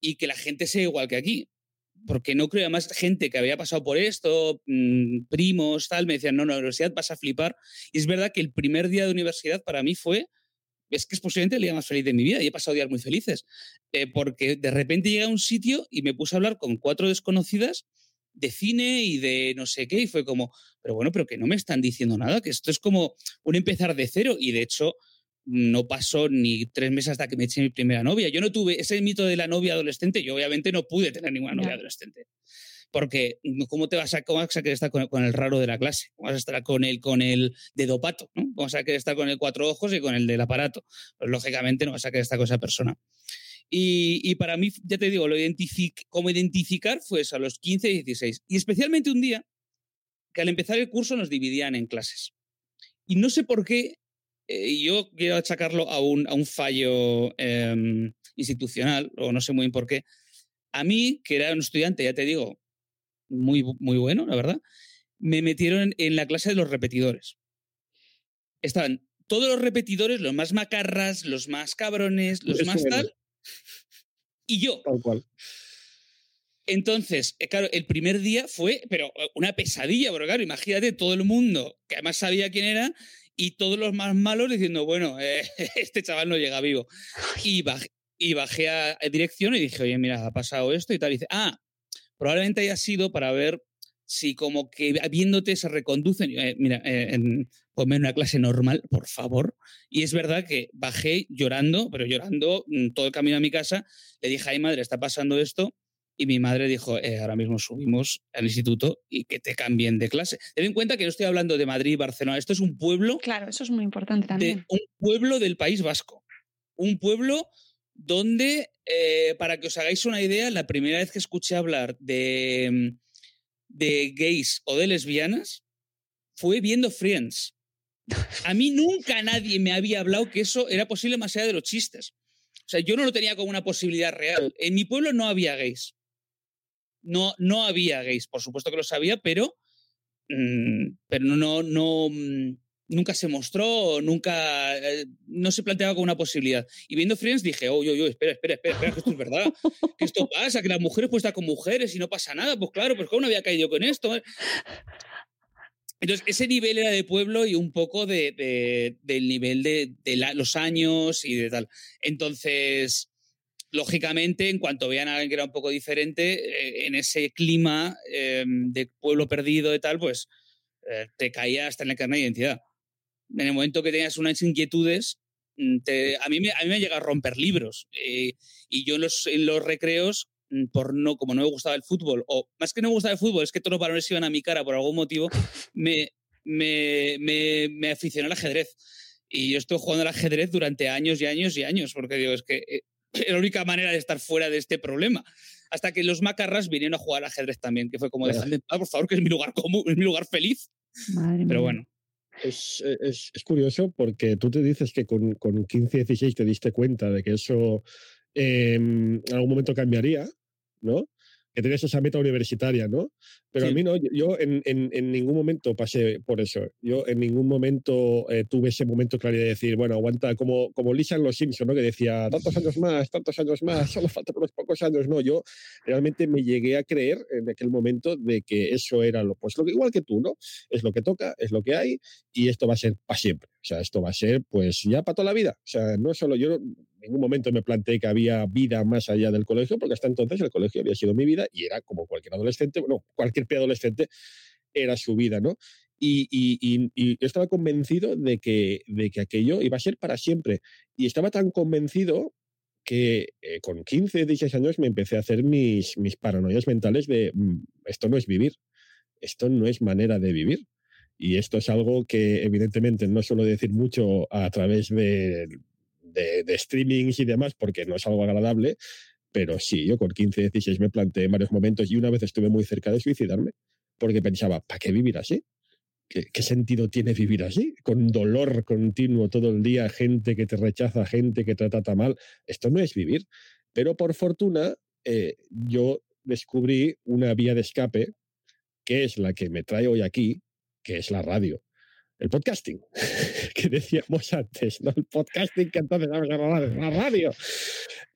y que la gente sea igual que aquí. Porque no creo, más gente que había pasado por esto, mmm, primos, tal, me decían, no, no, la universidad vas a flipar. Y es verdad que el primer día de universidad para mí fue, es que es posiblemente el día más feliz de mi vida y he pasado días muy felices. Eh, porque de repente llegué a un sitio y me puse a hablar con cuatro desconocidas de cine y de no sé qué, y fue como, pero bueno, pero que no me están diciendo nada, que esto es como un empezar de cero, y de hecho no pasó ni tres meses hasta que me eché mi primera novia. Yo no tuve ese mito de la novia adolescente, yo obviamente no pude tener ninguna novia no. adolescente. Porque, ¿cómo te vas a, cómo vas a querer estar con, con, el raro de la clase? ¿Cómo vas a estar con el, con el dedo pato? ¿no? ¿Cómo vas a querer estar con el cuatro ojos y con el del aparato? Pues lógicamente no vas a querer estar con esa persona. Y, y, para mí, ya te digo, lo identific cómo identificar fue eso, a los 15 y 16. Y especialmente un día que al empezar el curso nos dividían en clases. Y no sé por qué, eh, yo quiero achacarlo a un, a un fallo eh, institucional, o no sé muy bien por qué. A mí, que era un estudiante, ya te digo, muy, muy bueno, la verdad, me metieron en, en la clase de los repetidores. Estaban todos los repetidores, los más macarras, los más cabrones, los Eso más tal, y yo. Tal cual. Entonces, eh, claro, el primer día fue, pero una pesadilla, porque claro, imagínate todo el mundo, que además sabía quién era, y todos los más malos diciendo, bueno, *laughs* eh, este chaval no llega vivo. Y bajé, y bajé a, a, dirección y dije, oye, mira, ha pasado esto y tal. Y dice, ah, probablemente haya sido para ver si como que viéndote se reconducen. Eh, mira, eh, en, ponme en una clase normal, por favor. Y es verdad que bajé llorando, pero llorando mm, todo el camino a mi casa. Le dije, ay madre, está pasando esto. Y mi madre dijo, eh, ahora mismo subimos al instituto y que te cambien de clase. Ten en cuenta que no estoy hablando de Madrid y Barcelona. Esto es un pueblo. Claro, eso es muy importante también. De un pueblo del País Vasco. Un pueblo donde, para que os hagáis una idea, la primera vez que escuché hablar de, de gays o de lesbianas fue viendo Friends. A mí nunca nadie me había hablado que eso era posible más allá de los chistes. O sea, yo no lo tenía como una posibilidad real. En mi pueblo no había gays. No, no había gays, por supuesto que lo sabía, pero, mmm, pero no, no, mmm, nunca se mostró, nunca, eh, no se planteaba como una posibilidad. Y viendo Friends dije, oye, oye, espera, espera, espera, espera, que esto es verdad, que esto *laughs* pasa, que las mujeres pueden estar con mujeres y no pasa nada. Pues claro, pues cómo no había caído con esto. Entonces, ese nivel era de pueblo y un poco de, de, del nivel de, de la, los años y de tal. Entonces, lógicamente, en cuanto vean a alguien que era un poco diferente, eh, en ese clima eh, de pueblo perdido y tal, pues eh, te caía hasta en el carnet de identidad. En el momento que tenías unas inquietudes, mm, te, a, mí me, a mí me llega a romper libros. Eh, y yo en los, en los recreos mm, por no, como no me gustaba el fútbol, o más que no me gustaba el fútbol, es que todos los balones iban a mi cara por algún motivo, me, me, me, me aficioné al ajedrez. Y yo estoy jugando al ajedrez durante años y años y años, porque digo, es que eh, es la única manera de estar fuera de este problema. Hasta que los macarras vinieron a jugar al ajedrez también, que fue como, dejadme por favor, que es mi lugar común, es mi lugar feliz. Madre Pero bueno. Es, es, es, curioso porque tú te dices que con, con 15, 16 te diste cuenta de que eso eh, en algún momento cambiaría, ¿no? Que tenías esa meta universitaria, ¿no? Pero sí. a mí no, yo en, en, en, ningún momento pasé por eso. Yo en ningún momento eh, tuve ese momento claro de decir, bueno, aguanta, como, como Lisa en Los Simpsons, ¿no? Que decía, tantos años más, tantos años más, solo faltan unos pocos años. No, yo realmente me llegué a creer en aquel momento de que eso era lo, pues lo que, igual que tú, ¿no? Es lo que toca, es lo que hay y esto va a ser para siempre. O sea, esto va a ser, pues ya para toda la vida. O sea, no solo yo, ningún momento me planteé que había vida más allá del colegio, porque hasta entonces el colegio había sido mi vida y era como cualquier adolescente, bueno, cualquier preadolescente era su vida, ¿no? Y, estaba convencido de que, de que aquello iba a ser para siempre. Y estaba tan convencido que eh, con 15, 16 años me empecé a hacer mis, mis paranoias mentales de mm, esto no es vivir, esto no es manera de vivir. Y esto es algo que evidentemente no suelo decir mucho a través de, de, de streamings y demás porque no es algo agradable, pero sí, yo con 15, 16 me planteé varios momentos y una vez estuve muy cerca de suicidarme porque pensaba, ¿para qué vivir así? ¿Qué, sentido tiene vivir así? Con dolor continuo todo el día, gente que te rechaza, gente que te trata mal. Esto no es vivir. Pero por fortuna, eh, yo descubrí una vía de escape, que es la que me trae hoy aquí, que es la radio el podcasting, *laughs* que decíamos antes, ¿no? El podcasting que entonces la radio.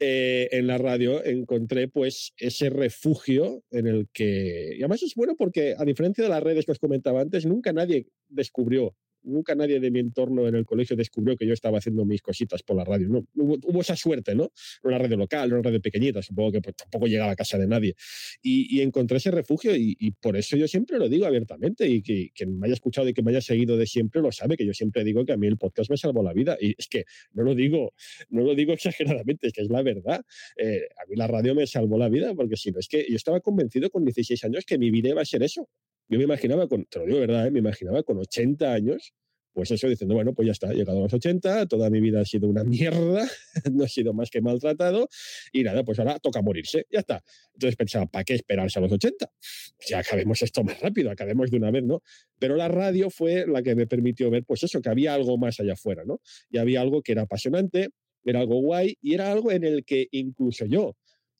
Eh, en la radio encontré pues ese refugio en el que, y además es bueno porque a diferencia de las redes que os comentaba antes, nunca nadie descubrió nunca nadie de mi entorno en el colegio descubrió que yo estaba haciendo mis cositas por la radio. ¿no? Hubo, esa suerte, ¿no? Una radio local, una radio pequeñita, supongo que pues, tampoco llegaba a casa de nadie. Y, encontré ese refugio y, por eso yo siempre lo digo abiertamente y que quien me haya escuchado y que me haya seguido de siempre lo sabe, que yo siempre digo que a mí el podcast me salvó la vida. Y es que no lo digo, no lo digo *laughs* exageradamente, es que es la verdad. Eh, a mí la radio me salvó la vida porque si no, es que yo estaba convencido con 16 años que mi vida iba a ser eso, yo me imaginaba, con, te lo digo verdad, ¿eh? me imaginaba con 80 años, pues eso, diciendo, bueno, pues ya está, he llegado a los 80, toda mi vida ha sido una mierda, *laughs* no he sido más que maltratado, y nada, pues ahora toca morirse, ya está. Entonces pensaba, ¿para qué esperarse a los 80? Ya acabemos esto más rápido, acabemos de una vez, ¿no? Pero la radio fue la que me permitió ver, pues eso, que había algo más allá afuera, ¿no? Y había algo que era apasionante, era algo guay, y era algo en el que incluso yo,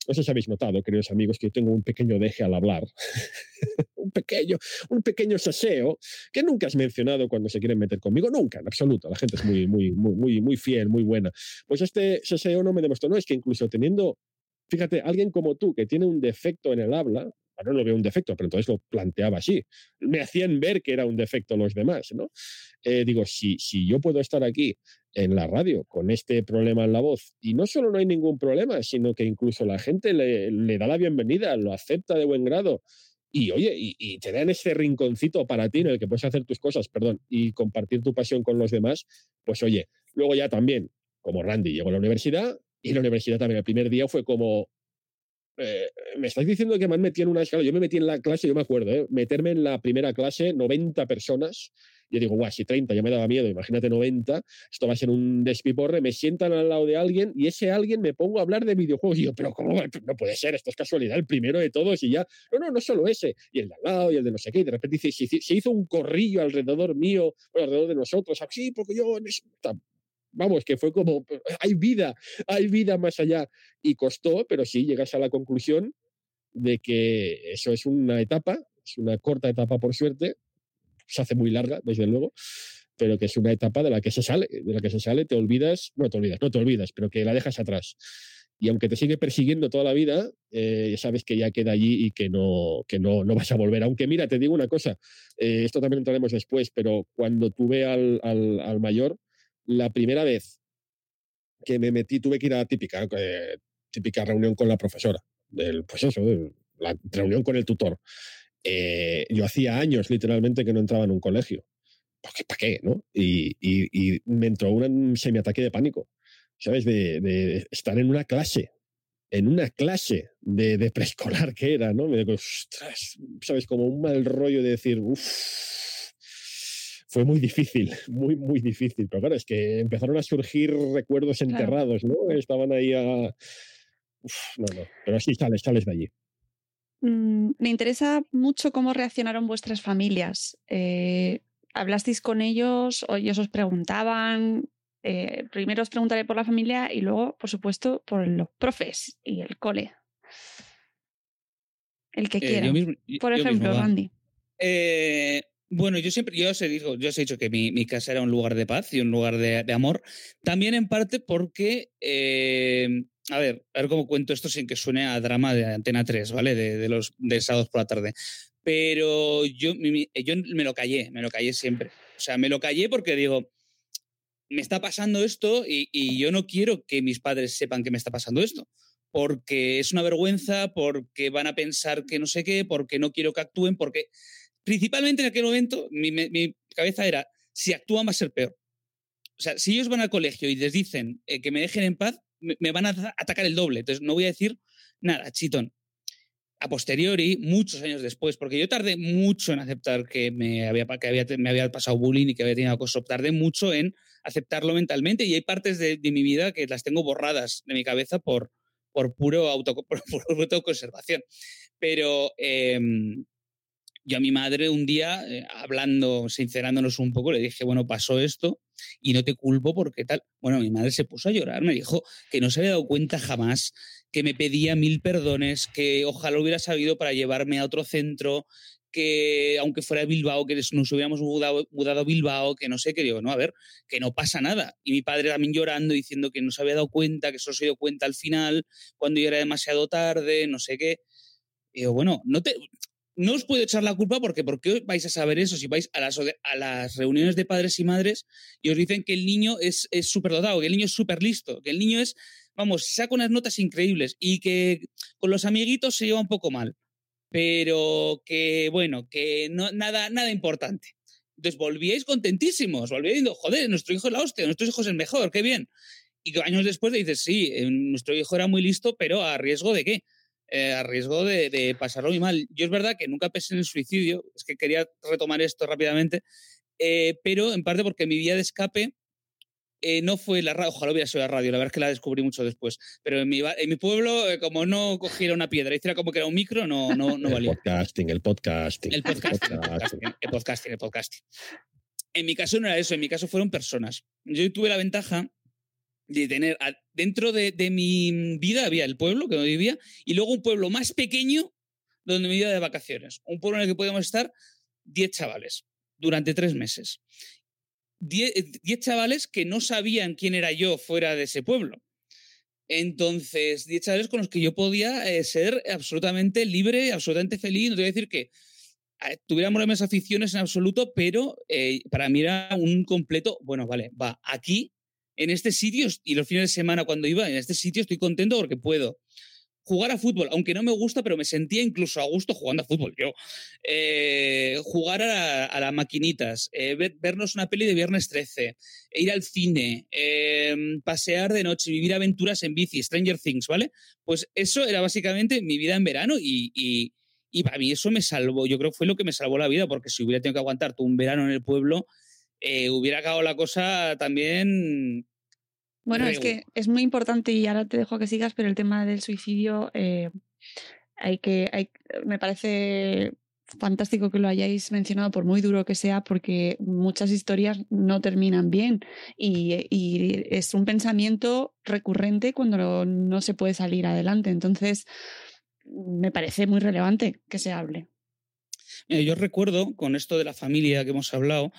no sé si habéis notado, queridos amigos, que yo tengo un pequeño deje al hablar. *laughs* un pequeño, un pequeño saseo que nunca has mencionado cuando se quieren meter conmigo. Nunca, en absoluto. La gente es muy, muy, muy, muy, muy fiel, muy buena. Pues este saseo no me demostró, no, es que incluso teniendo, fíjate, alguien como tú que tiene un defecto en el habla, no lo veo un defecto, pero entonces lo planteaba así. Me hacían ver que era un defecto los demás, ¿no? Eh, digo, si, si yo puedo estar aquí en la radio con este problema en la voz, y no solo no hay ningún problema, sino que incluso la gente le, le da la bienvenida, lo acepta de buen grado, y oye, y, y, te dan ese rinconcito para ti en el que puedes hacer tus cosas, perdón, y compartir tu pasión con los demás, pues oye, luego ya también, como Randy llegó a la universidad, y la universidad también el primer día fue como, eh, me estáis diciendo que me han metido en una escala. Yo me metí en la clase, yo me acuerdo, ¿eh? meterme en la primera clase, 90 personas. Yo digo, guau, si 30 ya me daba miedo, imagínate 90, esto va a ser un despiporre. Me sientan al lado de alguien y ese alguien me pongo a hablar de videojuegos. Y yo, pero ¿cómo? No puede ser, esto es casualidad, el primero de todos y ya. No, no, no solo ese, y el de al lado y el de no sé qué. Y de repente se, hizo un corrillo alrededor mío, alrededor de nosotros. Sí, porque yo vamos, que fue como, hay vida, hay vida más allá. Y costó, pero sí, llegas a la conclusión de que eso es una etapa, es una corta etapa por suerte, se hace muy larga, desde luego, pero que es una etapa de la que se sale, de la que se sale, te olvidas, no te olvidas, no te olvidas, pero que la dejas atrás. Y aunque te sigue persiguiendo toda la vida, eh, sabes que ya queda allí y que no, que no, no vas a volver. Aunque mira, te digo una cosa, eh, esto también entraremos después, pero cuando tuve al, al, al mayor, la primera vez que me metí, tuve que ir a la típica, eh, típica reunión con la profesora, del, pues eso, la reunión con el tutor. Eh, yo hacía años literalmente que no entraba en un colegio. ¿Para qué? no? Y, y, me entró un semiataque de pánico, ¿sabes? De, de, estar en una clase, en una clase de, de preescolar que era, ¿no? Me digo, ostras, ¿sabes? Como un mal rollo de decir, uff fue muy difícil, *laughs* muy, muy difícil. Pero claro, es que empezaron a surgir recuerdos enterrados, ¿no? Estaban ahí a... Uf, no, no, pero así sales, sales de allí. Mm, me interesa mucho cómo reaccionaron vuestras familias. Eh, ¿Hablasteis con ellos o ellos os preguntaban? Eh, primero os preguntaré por la familia y luego, por supuesto, por los profes y el cole. El que quiera. por ejemplo, Randy. Eh, bueno, yo siempre, yo os he, dicho, yo os he dicho que mi, mi, casa era un lugar de paz y un lugar de, de amor. También en parte porque, eh, a ver, a ver cómo cuento esto sin que suene a drama de Antena 3, ¿vale? De, de los de sábados por la tarde. Pero yo, yo me lo callé, me lo callé siempre. O sea, me lo callé porque digo, me está pasando esto y, y yo no quiero que mis padres sepan que me está pasando esto porque es una vergüenza, porque van a pensar que no sé qué, porque no quiero que actúen, porque principalmente en aquel momento, mi, cabeza era, si actúan va a ser peor. O sea, si ellos van al colegio y les dicen eh, que me dejen en paz, me, van a atacar el doble. Entonces, no voy a decir nada, chitón a posteriori, muchos años después, porque yo tardé mucho en aceptar que me había, que había, me había pasado bullying y que había tenido acoso, tardé mucho en aceptarlo mentalmente y hay partes de, mi vida que las tengo borradas de mi cabeza por, por puro auto, *laughs* por, por autoconservación. Pero eh, yo a mi madre un día, eh, hablando, sincerándonos un poco, le dije, bueno, pasó esto y no te culpo porque tal. Bueno, mi madre se puso a llorar, me dijo que no se había dado cuenta jamás, que me pedía mil perdones, que ojalá hubiera sabido para llevarme a otro centro, que aunque fuera Bilbao, que nos hubiéramos mudado, mudado, a Bilbao, que no sé qué, digo, no, a ver, que no pasa nada. Y mi padre también llorando, diciendo que no se había dado cuenta, que solo se dio cuenta al final, cuando ya era demasiado tarde, no sé qué. Y digo, bueno, no te, no os puedo echar la culpa porque ¿por qué vais a saber eso si vais a las, a las reuniones de padres y madres y os dicen que el niño es súper dotado, que el niño es súper listo, que el niño es, vamos, saca unas notas increíbles y que con los amiguitos se lleva un poco mal, pero que, bueno, que nada, nada importante. Entonces volvíais contentísimos, volvíais diciendo, joder, nuestro hijo es la hostia, nuestro hijo es el mejor, qué bien. Y años después dices, sí, eh, nuestro hijo era muy listo, pero a riesgo de qué? Eh, a riesgo de, de, pasarlo muy mal. Yo es verdad que nunca pensé en el suicidio, es que quería retomar esto rápidamente, eh, pero en parte porque mi vía de escape eh, no fue la radio, ojalá hubiera sido la radio, la verdad es que la descubrí mucho después, pero en mi, en mi pueblo, eh, como no cogiera una piedra, hiciera como que era un micro, no, no, no valía. El podcasting, el podcasting. El podcasting, el podcasting, el podcasting, el podcasting. En mi caso no era eso, en mi caso fueron personas. Yo tuve la ventaja de tener dentro de, mi vida había el pueblo que donde vivía y luego un pueblo más pequeño donde me iba de vacaciones. Un pueblo en el que podíamos estar 10 chavales durante tres meses. 10 chavales que no sabían quién era yo fuera de ese pueblo. Entonces, 10 chavales con los que yo podía eh, ser absolutamente libre, absolutamente feliz. No te voy a decir que eh, tuviéramos las mismas aficiones en absoluto, pero eh, para mí era un completo, bueno, vale, va, aquí en este sitio y los fines de semana cuando iba en este sitio estoy contento porque puedo jugar a fútbol, aunque no me gusta, pero me sentía incluso a gusto jugando a fútbol. Yo eh, jugar a, las maquinitas, eh, ver, vernos una peli de viernes 13, ir al cine, eh, pasear de noche, vivir aventuras en bici, Stranger Things, ¿vale? Pues eso era básicamente mi vida en verano y, y, y para mí eso me salvó. Yo creo que fue lo que me salvó la vida, porque si hubiera tenido que aguantar un verano en el pueblo, eh, hubiera acabado la cosa también. Bueno, es que es muy importante y ahora te dejo que sigas, pero el tema del suicidio eh, hay que, hay, me parece fantástico que lo hayáis mencionado, por muy duro que sea, porque muchas historias no terminan bien y, y es un pensamiento recurrente cuando no se puede salir adelante. Entonces, me parece muy relevante que se hable. Yo recuerdo, con esto de la familia que hemos hablado,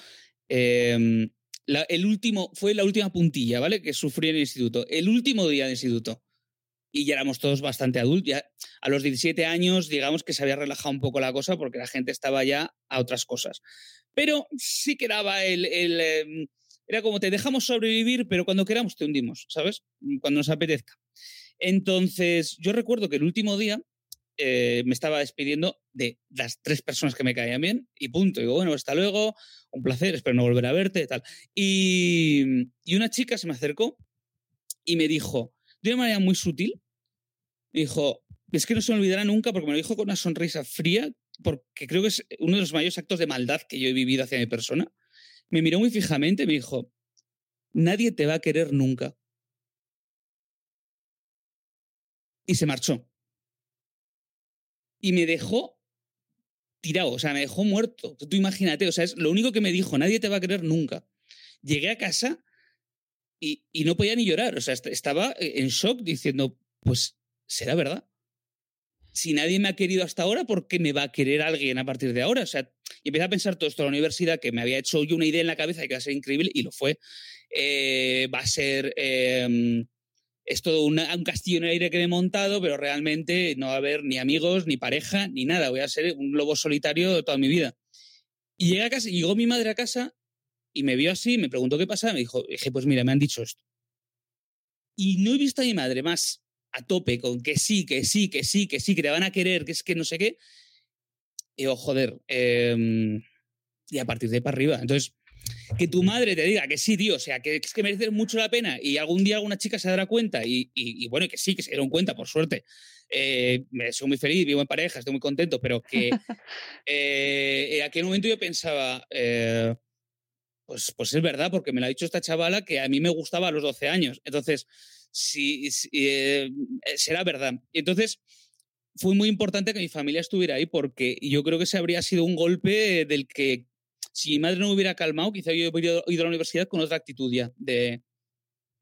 la, el último, fue la última puntilla, ¿vale? Que sufrí en el instituto. El último día de instituto. Y ya éramos todos bastante adultos. Ya a los 17 años, digamos que se había relajado un poco la cosa porque la gente estaba ya a otras cosas. Pero sí que daba el. el eh, era como te dejamos sobrevivir, pero cuando queramos te hundimos, ¿sabes? Cuando nos apetezca. Entonces, yo recuerdo que el último día eh, me estaba despidiendo de las tres personas que me caían bien y punto. Digo, bueno, hasta luego, un placer, espero no volver a verte, tal. Y, y una chica se me acercó y me dijo, de una manera muy sutil, me dijo, es que no se me olvidará nunca porque me lo dijo con una sonrisa fría, porque creo que es uno de los mayores actos de maldad que yo he vivido hacia mi persona. Me miró muy fijamente y me dijo, nadie te va a querer nunca. Y se marchó. Y me dejó tirado, o sea, me dejó muerto. Tú imagínate, o sea, es lo único que me dijo, nadie te va a querer nunca. Llegué a casa y, y no podía ni llorar, o sea, estaba en shock diciendo, pues, ¿será verdad? Si nadie me ha querido hasta ahora, ¿por qué me va a querer alguien a partir de ahora? O sea, y empecé a pensar todo esto en la universidad, que me había hecho yo una idea en la cabeza de que iba a ser increíble, y lo fue. Eh, va a ser... Eh, es todo un castillo en el aire que me he montado, pero realmente no va a haber ni amigos, ni pareja, ni nada. Voy a ser un lobo solitario toda mi vida. Y llegué a llegó mi madre a casa y me vio así, me preguntó qué pasaba, me dijo, dije, pues mira, me han dicho esto. Y no he visto a mi madre más a tope con que sí, que sí, que sí, que sí, que te van a querer, que es que no sé qué. Y digo, joder, em, y a partir de ahí para arriba. Entonces, que tu madre te diga que sí, tío, o sea, que es que merece mucho la pena y algún día alguna chica se dará cuenta y, y, y bueno, que sí, que se dieron cuenta, por suerte. Eh, soy muy feliz, vivo en pareja, estoy muy contento, pero que *laughs* eh, en aquel momento yo pensaba, eh, pues, pues es verdad, porque me lo ha dicho esta chavala que a mí me gustaba a los 12 años. Entonces, sí, sí eh, será verdad. Entonces fue muy importante que mi familia estuviera ahí porque yo creo que se habría sido un golpe del que si mi madre no me hubiera calmado, quizá yo hubiera ido a la universidad con otra actitud ya, de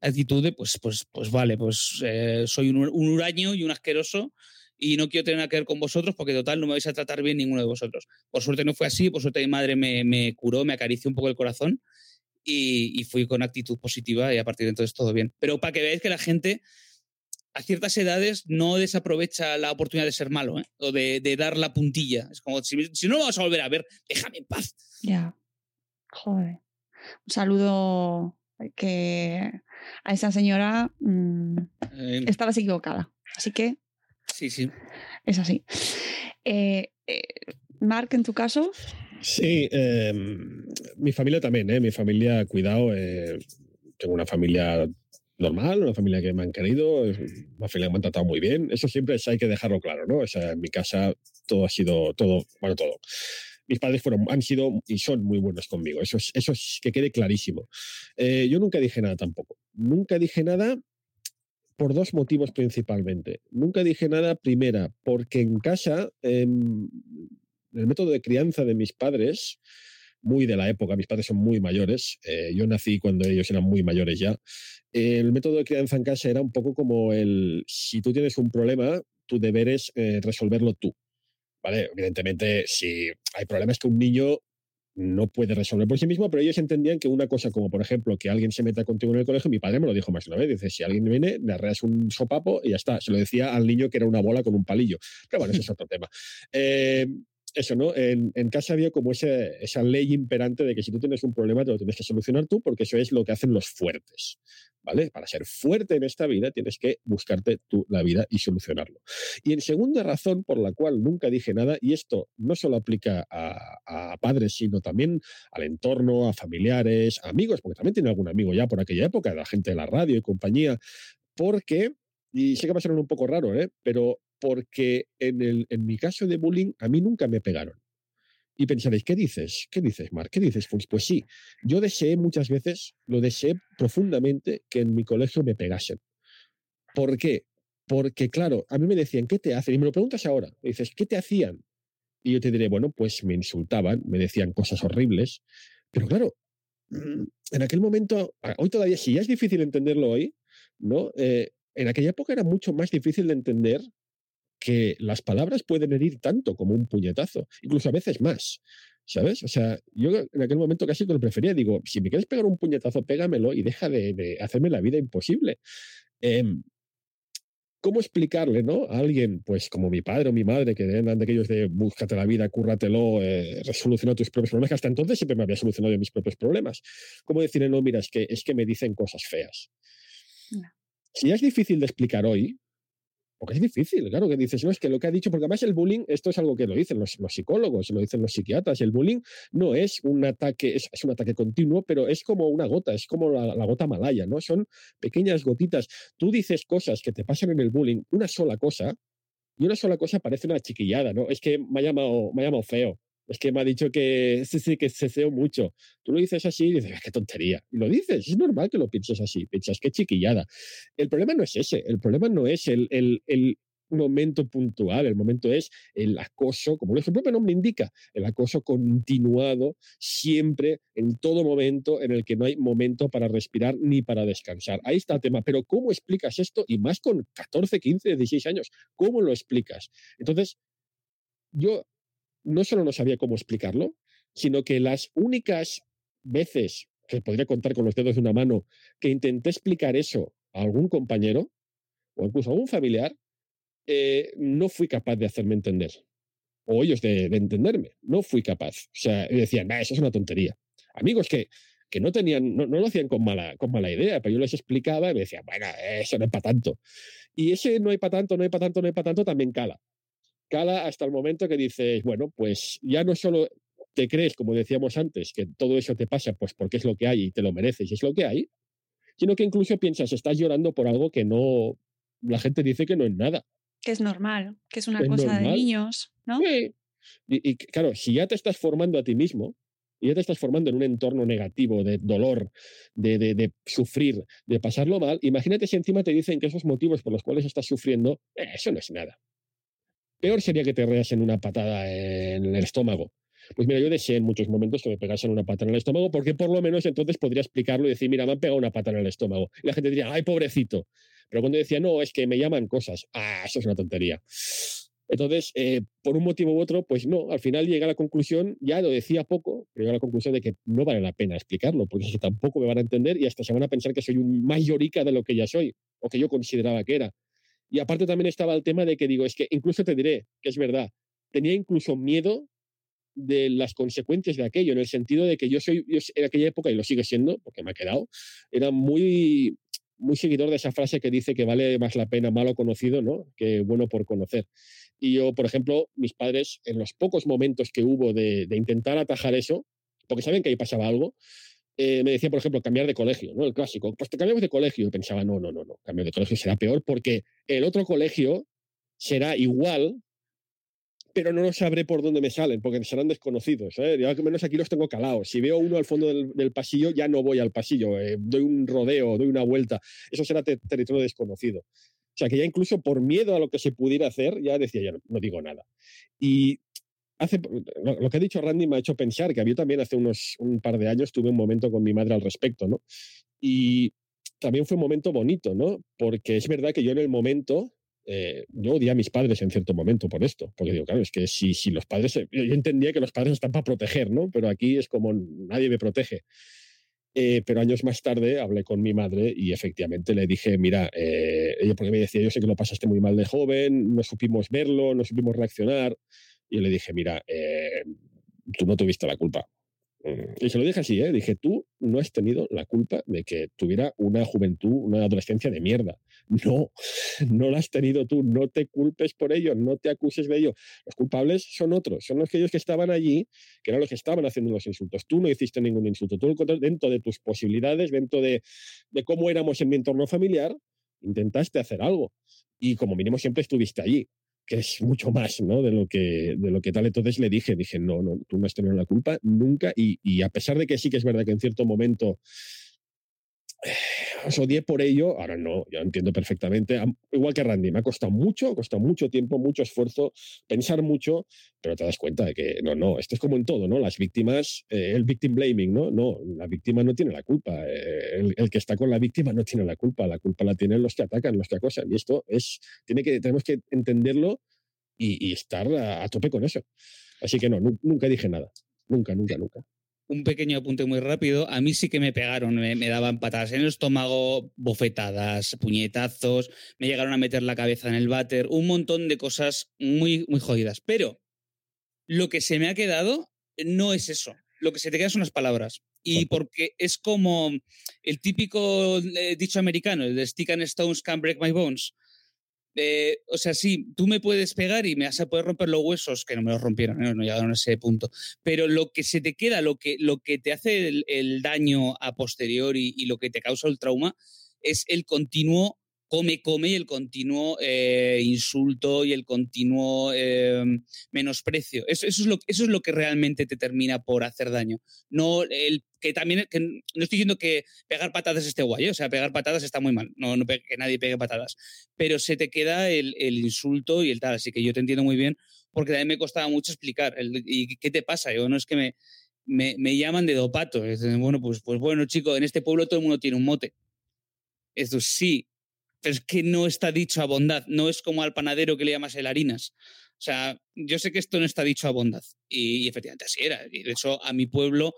actitud de, pues, pues, pues vale, pues eh, soy un, un, huraño y un asqueroso y no quiero tener nada que ver con vosotros porque total no me vais a tratar bien ninguno de vosotros. Por suerte no fue así, por suerte mi madre me, me curó, me acarició un poco el corazón y, y, fui con actitud positiva y a partir de entonces todo bien. Pero para que veáis que la gente a ciertas edades no desaprovecha la oportunidad de ser malo ¿eh? o de, de, dar la puntilla. Es como, si, si no lo vas a volver a ver, déjame en paz. Ya. Joder. Un saludo que a esa señora mmm, eh, estabas equivocada. Así que. Sí, sí. Es así. Eh, eh, Mark, en tu caso. Sí, mi familia también, ¿eh? Mi familia, cuidado, tengo una familia normal, una familia que me han querido, una familia que me han tratado muy bien. Eso siempre hay que dejarlo claro, ¿no? O sea, en mi casa todo ha sido, todo, bueno, todo. Mis padres fueron, han sido y son muy buenos conmigo. Eso es, eso es que quede clarísimo. Eh, yo nunca dije nada tampoco. Nunca dije nada por dos motivos principalmente. Nunca dije nada, primera, porque en casa, eh, el método de crianza de mis padres, muy de la época, mis padres son muy mayores, eh, yo nací cuando ellos eran muy mayores ya, el método de crianza en casa era un poco como el, si tú tienes un problema, tu deber es eh, resolverlo tú. ¿Vale? Evidentemente, si hay problemas que un niño no puede resolver por sí mismo, pero ellos entendían que una cosa como, por ejemplo, que alguien se meta contigo en el colegio, mi padre me lo dijo más de una vez, dice, si alguien viene, le arreas un sopapo y ya está. Se lo decía al niño que era una bola con un palillo. Pero bueno, ese es otro tema. Eh, eso, ¿no? En, en, casa había como ese, esa ley imperante de que si tú tienes un problema te lo tienes que solucionar tú, porque eso es lo que hacen los fuertes, ¿vale? Para ser fuerte en esta vida tienes que buscarte tú la vida y solucionarlo. Y en segunda razón por la cual nunca dije nada, y esto no solo aplica a, a padres, sino también al entorno, a familiares, amigos, porque también tiene algún amigo ya por aquella época, la gente de la radio y compañía, porque y sé que va a ser un poco raro, ¿eh? pero porque en, el, en mi caso de bullying a mí nunca me pegaron. Y pensaréis, ¿qué dices? ¿Qué dices, Mark? ¿Qué dices? Pues, pues sí, yo deseé muchas veces, lo deseé profundamente que en mi colegio me pegasen. ¿Por qué? Porque, claro, a mí me decían, ¿qué te hacen? Y me lo preguntas ahora. Me dices, ¿qué te hacían? Y yo te diré, bueno, pues me insultaban, me decían cosas horribles. Pero claro, mm, en aquel momento, hoy todavía, si ya es difícil entenderlo hoy, ¿no? Eh, en aquella época era mucho más difícil de entender que las palabras pueden herir tanto como un puñetazo, incluso a veces más. ¿Sabes? O sea, yo en aquel momento casi que lo prefería. Digo, si me quieres pegar un puñetazo, pégamelo y deja de, de hacerme la vida imposible. Eh, ¿Cómo explicarle ¿no? a alguien, pues como mi padre o mi madre, que eran de aquellos de búscate la vida, cúrratelo, eh, resoluciona tus propios problemas, que hasta entonces siempre me había solucionado mis propios problemas? ¿Cómo decirle, no, mira, es que, es que me dicen cosas feas? No. Si es difícil de explicar hoy, porque es difícil, claro, que dices, no, es que lo que ha dicho, porque además el bullying, esto es algo que lo dicen los, los psicólogos, lo dicen los psiquiatras, el bullying no es un ataque, es, es un ataque continuo, pero es como una gota, es como la, gota malaya, ¿no? Son pequeñas gotitas. Tú dices cosas que te pasan en el bullying, una sola cosa, y una sola cosa parece una chiquillada, ¿no? Es que me ha llamado, me ha llamado feo, es que me ha dicho que sí, sí, que mucho. Tú lo dices así y dices, qué tontería. Y lo dices, es normal que lo pienses así. Piensas, qué chiquillada. El problema no es ese. El problema no es el, el, el momento puntual. El momento es el acoso, como su propio nombre indica, el acoso continuado siempre, en todo momento, en el que no hay momento para respirar ni para descansar. Ahí está el tema. Pero ¿cómo explicas esto? Y más con 14, 15, 16 años. ¿Cómo lo explicas? Entonces, yo no solo no sabía cómo explicarlo, sino que las únicas veces que podría contar con los dedos de una mano que intenté explicar eso a algún compañero o incluso a un familiar, eh, no fui capaz de hacerme entender. O ellos de, de entenderme. No fui capaz. O sea, decían, eso es una tontería. Amigos que, que no tenían, no, no, lo hacían con mala, con mala idea, pero yo les explicaba y me decían, bueno, eso no es para tanto. Y ese no hay para tanto, no hay para tanto, no hay para tanto también cala. Cala hasta el momento que dices, bueno, pues ya no solo te crees, como decíamos antes, que todo eso te pasa pues porque es lo que hay y te lo mereces y es lo que hay, sino que incluso piensas, estás llorando por algo que no, la gente dice que no es nada. Que es normal, que es una cosa de niños, ¿no? Sí. Y, y, claro, si ya te estás formando a ti mismo, y ya te estás formando en un entorno negativo de dolor, de, de, de, sufrir, de pasarlo mal, imagínate si encima te dicen que esos motivos por los cuales estás sufriendo, eh, eso no es nada. Peor sería que te reas en una patada en el estómago. Pues mira, yo deseé en muchos momentos que me pegasen una patada en el estómago, porque por lo menos entonces podría explicarlo y decir, mira, me han pegado una patada en el estómago. Y la gente diría, ay, pobrecito. Pero cuando decía, no, es que me llaman cosas, ah, eso es una tontería. Entonces, eh, por un motivo u otro, pues no, al final llega a la conclusión, ya lo decía poco, pero llega a la conclusión de que no vale la pena explicarlo, porque es que tampoco me van a entender y hasta se van a pensar que soy un mayorica de lo que ya soy, o que yo consideraba que era. Y aparte también estaba el tema de que digo, es que incluso te diré que es verdad, tenía incluso miedo de las consecuencias de aquello, en el sentido de que yo soy, yo en aquella época, y lo sigue siendo, porque me ha quedado, era muy, muy seguidor de esa frase que dice que vale más la pena malo conocido, ¿no? Que bueno por conocer. Y yo, por ejemplo, mis padres, en los pocos momentos que hubo de, de intentar atajar eso, porque saben que ahí pasaba algo, eh, me decía, por ejemplo, cambiar de colegio, ¿no? El clásico, pues te cambiamos de colegio. Y pensaba, no, no, no, no, cambiar de colegio será peor porque el otro colegio será igual, pero no lo sabré por dónde me salen, porque serán desconocidos. ¿eh? Ya que menos aquí los tengo calados. Si veo uno al fondo del, del pasillo, ya no voy al pasillo, eh, doy un rodeo, doy una vuelta. Eso será te territorio desconocido. O sea, que ya incluso por miedo a lo que se pudiera hacer, ya decía, ya no, no digo nada. Y hace, lo, lo, que ha dicho Randy me ha hecho pensar que había también hace unos un par de años tuve un momento con mi madre al respecto, ¿no? Y también fue un momento bonito, ¿no? Porque es verdad que yo en el momento, eh, yo odié a mis padres en cierto momento por esto, porque digo, claro, es que si, si los padres, yo entendía que los padres están para proteger, ¿no? Pero aquí es como nadie me protege. Eh, pero años más tarde hablé con mi madre y efectivamente le dije, mira, eh, porque me decía, yo sé que lo pasaste muy mal de joven, no supimos verlo, no supimos reaccionar. Y le dije, mira, eh, tú no tuviste la culpa. Y se lo dije así, ¿eh? dije, tú no has tenido la culpa de que tuviera una juventud, una adolescencia de mierda. *laughs* No, no la has tenido tú, no te culpes por ello, no te acuses de ello. Los culpables son otros, son aquellos que estaban allí, que eran los que estaban haciendo los insultos. Tú no hiciste ningún insulto, tú dentro de tus posibilidades, dentro de, de cómo éramos en mi entorno familiar, intentaste hacer algo. Y como mínimo siempre estuviste allí que es mucho más ¿no? de, lo que, de lo que tal. Entonces le dije, dije, no, no, tú no has tenido la culpa nunca. Y, y a pesar de que sí que es verdad que en cierto momento os odié por ello, ahora no, yo entiendo perfectamente, igual que Randy, me ha costado mucho, ha costado mucho tiempo, mucho esfuerzo, pensar mucho, pero te das cuenta de que no, no, esto es como en todo, ¿no? Las víctimas, eh, el victim blaming, ¿no? No, la víctima no tiene la culpa, eh, el, el, que está con la víctima no tiene la culpa, la culpa la tienen los que atacan, los que acosan, y esto es, tiene que, tenemos que entenderlo y, y estar a, a tope con eso. Así que no, nunca dije nada, nunca, nunca, nunca un pequeño apunte muy rápido. A mí sí que me pegaron, me, me, daban patadas en el estómago, bofetadas, puñetazos, me llegaron a meter la cabeza en el váter, un montón de cosas muy, muy jodidas. Pero lo que se me ha quedado no es eso. Lo que se te queda son las palabras. Y porque es como el típico eh, dicho americano, el de stick and stones can break my bones. Eh, o sea, sí, tú me puedes pegar y me vas a poder romper los huesos, que no me los rompieron, ¿eh? no llegaron a ese punto. Pero lo que se te queda, lo que, lo que te hace el, daño a posteriori y, lo que te causa el trauma es el continuo come, come y el continuo eh, insulto y el continuo menosprecio. Eso, es lo, eso es lo que realmente te termina por hacer daño. No el que también, que no estoy diciendo que pegar patadas esté guay, ¿eh? o sea, pegar patadas está muy mal, no, no que nadie pegue patadas, pero se te queda el, el, insulto y el tal, así que yo te entiendo muy bien, porque también me costaba mucho explicar, el, ¿y qué te pasa? Yo no es que me, me, me llaman de dopato, bueno, pues, pues bueno, chico, en este pueblo todo el mundo tiene un mote. Esto sí, pero es que no está dicho a bondad, no es como al panadero que le llamas el harinas. O sea, yo sé que esto no está dicho a bondad y, y efectivamente así era. Y de hecho, a mi pueblo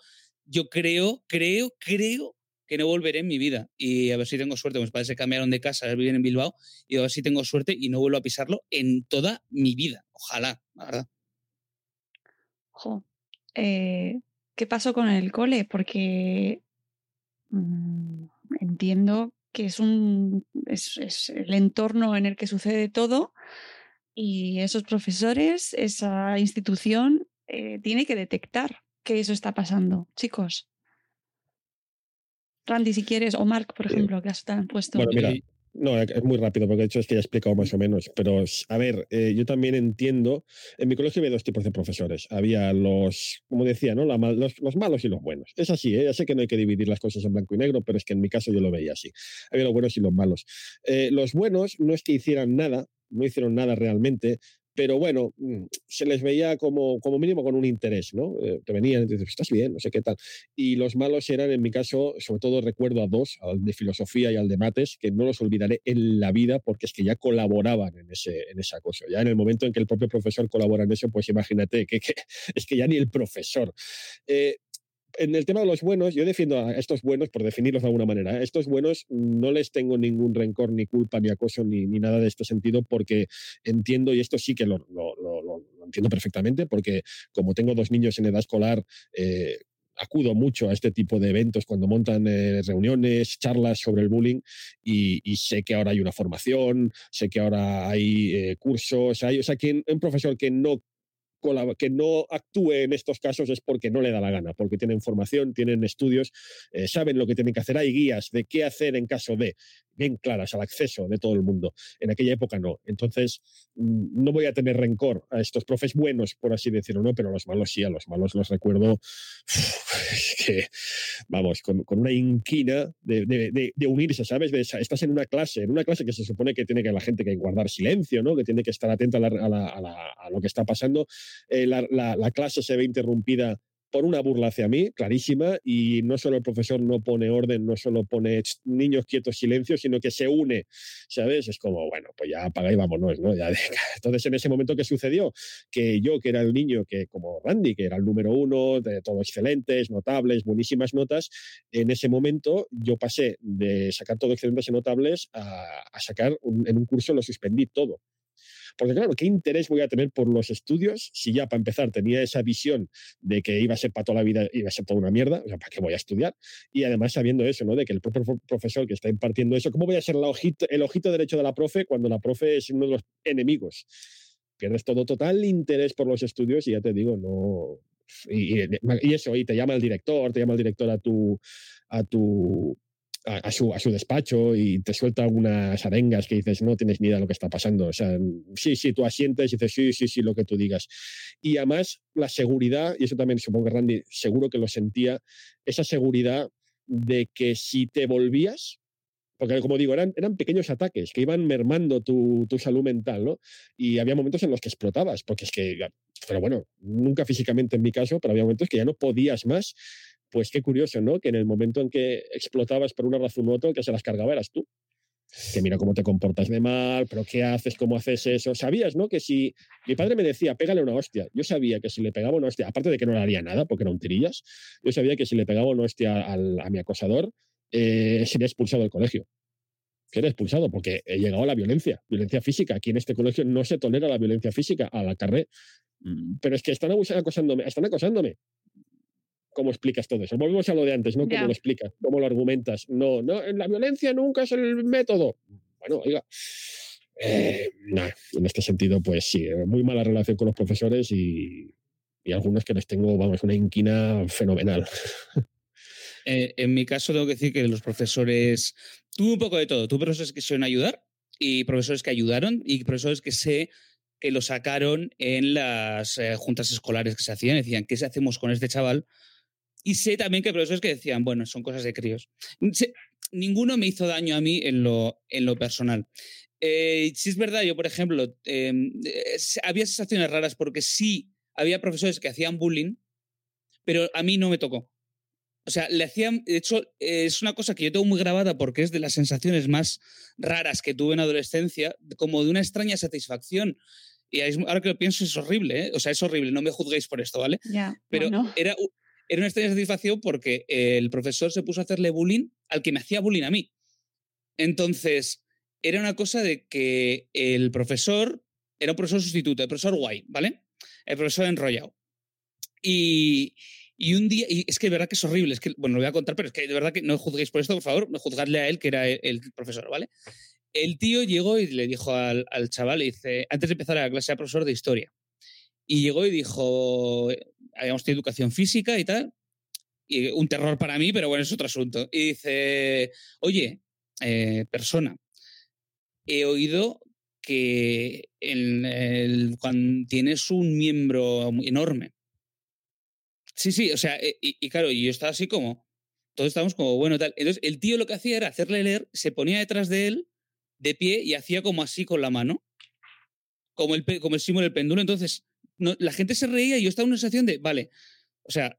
yo creo, creo, creo que no volveré en mi vida. Y a ver si tengo suerte. Mis padres se cambiaron de casa, viven en Bilbao, y a ver si tengo suerte y no vuelvo a pisarlo en toda mi vida. Ojalá, la verdad. Jo. Eh, ¿Qué pasó con el cole? Porque mmm, entiendo que es, un, es, es el entorno en el que sucede todo Y esos profesores, esa institución, eh, tiene que detectar que eso está pasando, chicos. Randy, si quieres, o Mark, por ejemplo, que has puesto. Bueno, mira, no, es muy rápido, porque de hecho es que ya he explicado más o menos. Pero, a ver, eh, yo también entiendo. En mi colegio había dos tipos de profesores. Había los, como decía, ¿no? los, los, malos y los buenos. Es así, ¿eh? ya sé que no hay que dividir las cosas en blanco y negro, pero es que en mi caso yo lo veía así. Había los buenos y los malos. Eh, los buenos no es que hicieran nada, no hicieron nada realmente, pero bueno, mm, se les veía como, como mínimo con un interés, ¿no? Eh, te venían y dices, estás bien, no sé qué tal. Y los malos eran, en mi caso, sobre todo recuerdo a dos, al de filosofía y al de mates, que no los olvidaré en la vida porque es que ya colaboraban en ese, en esa cosa. Ya en el momento en que el propio profesor colabora en eso, pues imagínate que, que *laughs* es que ya ni el profesor. Eh, en el tema de los buenos, yo defiendo a estos buenos, por definirlos de alguna manera, ¿eh? estos buenos no les tengo ningún rencor, ni culpa, ni acoso, ni, ni nada de este sentido, porque entiendo, y esto sí que lo, lo, lo, entiendo perfectamente, porque como tengo dos niños en edad escolar, eh, acudo mucho a este tipo de eventos cuando montan eh, reuniones, charlas sobre el bullying y, y, sé que ahora hay una formación, sé que ahora hay eh, cursos, hay, o sea, que un profesor que no que no actúe en estos casos es porque no le da la gana, porque tienen formación, tienen estudios, eh, saben lo que tienen que hacer, hay guías de qué hacer en caso de, bien claras al acceso de todo el mundo. En aquella época no. Entonces, mm, no voy a tener rencor a estos profes buenos, por así decirlo, ¿no? Pero los malos sí, a los malos los recuerdo que, vamos, con, con una inquina de, de, de, unirse, ¿sabes? estás en una clase, en una clase que se supone que tiene que la gente que guardar silencio, ¿no? Que tiene que estar atenta a, a, a lo que está pasando eh, la, la, clase se ve interrumpida por una burla hacia mí, clarísima, y no solo el profesor no pone orden, no solo pone niños quietos, silencio, sino que se une, ¿sabes? Es como, bueno, pues ya apaga y vámonos, ¿no? Ya *laughs* Entonces, en ese momento, ¿qué sucedió? Que yo, que era el niño que, como Randy, que era el número uno, de todo excelentes, notables, buenísimas notas, en ese momento yo pasé de sacar todo excelentes y notables a, a sacar, en un curso lo suspendí todo. Porque claro, ¿qué interés voy a tener por los estudios si ya para empezar tenía esa visión de que iba a ser para toda la vida, iba a ser toda una mierda? O sea, ¿para qué voy a estudiar? Y además sabiendo eso, ¿no? De que el propio profesor que está impartiendo eso, ¿cómo voy a ser el ojito derecho de la profe cuando la profe es uno de los enemigos? Pierdes todo total interés por los estudios y ya te digo, no, y, y, eso, y te llama el director, te llama el director a tu, a tu, a, su, a su despacho y te suelta unas arengas que dices, no tienes ni idea de lo que está pasando. O sea, sí, sí, tú asientes y dices, sí, sí, sí, lo que tú digas. Y además, la seguridad, y eso también supongo que Randy seguro que lo sentía, esa seguridad de que si te volvías, porque como digo, eran, eran pequeños ataques que iban mermando tu, tu, salud mental, ¿no? Y había momentos en los que explotabas, porque es que, pero bueno, nunca físicamente en mi caso, pero había momentos que ya no podías más pues qué curioso, ¿no? Que en el momento en que explotabas por una razón u otra, que se las cargaba eras tú. Que mira cómo te comportas de mal, pero qué haces, cómo haces eso. Sabías, ¿no? Que si mi padre me decía, pégale una hostia, yo sabía que si le pegaba una hostia, aparte de que no le haría nada porque era un tirillas, yo sabía que si le pegaba una hostia al, a mi acosador, eh, sería expulsado del colegio. Sería expulsado porque he llegado a la violencia, violencia física. Aquí en este colegio no se tolera la violencia física a la carrera. Mm, pero es que están acosándome, están acosándome cómo explicas todo eso. Volvemos a lo de antes, ¿no? ¿Cómo lo explicas? ¿Cómo lo argumentas? No, no, la violencia nunca es el método. Bueno, oiga. Eh, en este sentido, pues sí, eh, muy mala relación con los profesores y, y algunos que les tengo, vamos, una inquina fenomenal. *laughs* Eh, en mi caso, tengo que decir que los profesores, tuve un poco de todo. Tuve profesores que suelen ayudar y profesores que ayudaron y profesores que sé que lo sacaron en las eh, juntas escolares que se hacían. Decían, ¿qué hacemos con este chaval? Y sé también que profesores que decían, bueno, son cosas de críos. ninguno me hizo daño a mí en lo, en lo personal. Eh, si es verdad, yo, por ejemplo, em, había sensaciones raras porque sí había profesores que hacían bullying, pero a mí no me tocó. O sea, le hacían, de hecho, es una cosa que yo tengo muy grabada porque es de las sensaciones más raras que tuve en adolescencia, como de una extraña satisfacción. Y ahora que lo pienso es horrible, ¿eh? o sea, es horrible, no me juzguéis por esto, ¿vale? Ya, Pero era, era una extraña satisfacción porque el profesor se puso a hacerle bullying al que me hacía bullying a mí. Entonces, era una cosa de que el profesor era un profesor sustituto, el profesor guay, ¿vale? El profesor enrollado. Y, y un día, y es que de verdad que es horrible, es que, bueno, lo voy a contar, pero es que de verdad que no juzguéis por esto, por favor, juzgadle a él, que era el, profesor, ¿vale? El tío llegó y le dijo al, al chaval, le dice, antes de empezar la clase, era profesor de historia. Y llegó y dijo, habíamos tenido educación física y tal, y un terror para mí, pero bueno, es otro asunto. Y dice, oye, eh, persona, he oído que en el- cuando tienes un miembro enorme. Sí, sí, o sea, eh, y, y claro, yo estaba así como, todos estábamos como, bueno, tal. Entonces, el tío lo que hacía era hacerle leer, se ponía detrás de él, de pie, y hacía como así con la mano, como el, como el símbolo del péndulo. Entonces, no- la gente se reía y yo estaba en una sensación de, vale, o sea,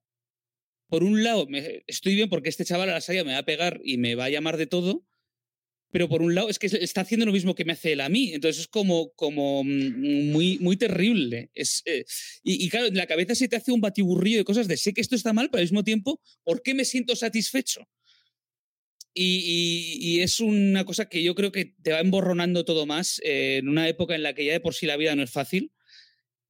por un lado, estoy bien porque este chaval a la salida me va a pegar y me va a llamar de todo, pero por un lado es que está haciendo lo mismo que me hace él a mí. Entonces es como, como mm, muy, muy terrible. Es, eh, y, y claro, en la cabeza se te hace un batiburrillo de cosas de sé que esto está mal, pero al mismo tiempo, ¿por qué me siento satisfecho? Y es una cosa que yo creo que te va emborronando todo más eh, en una época en la que ya de por sí la vida no es fácil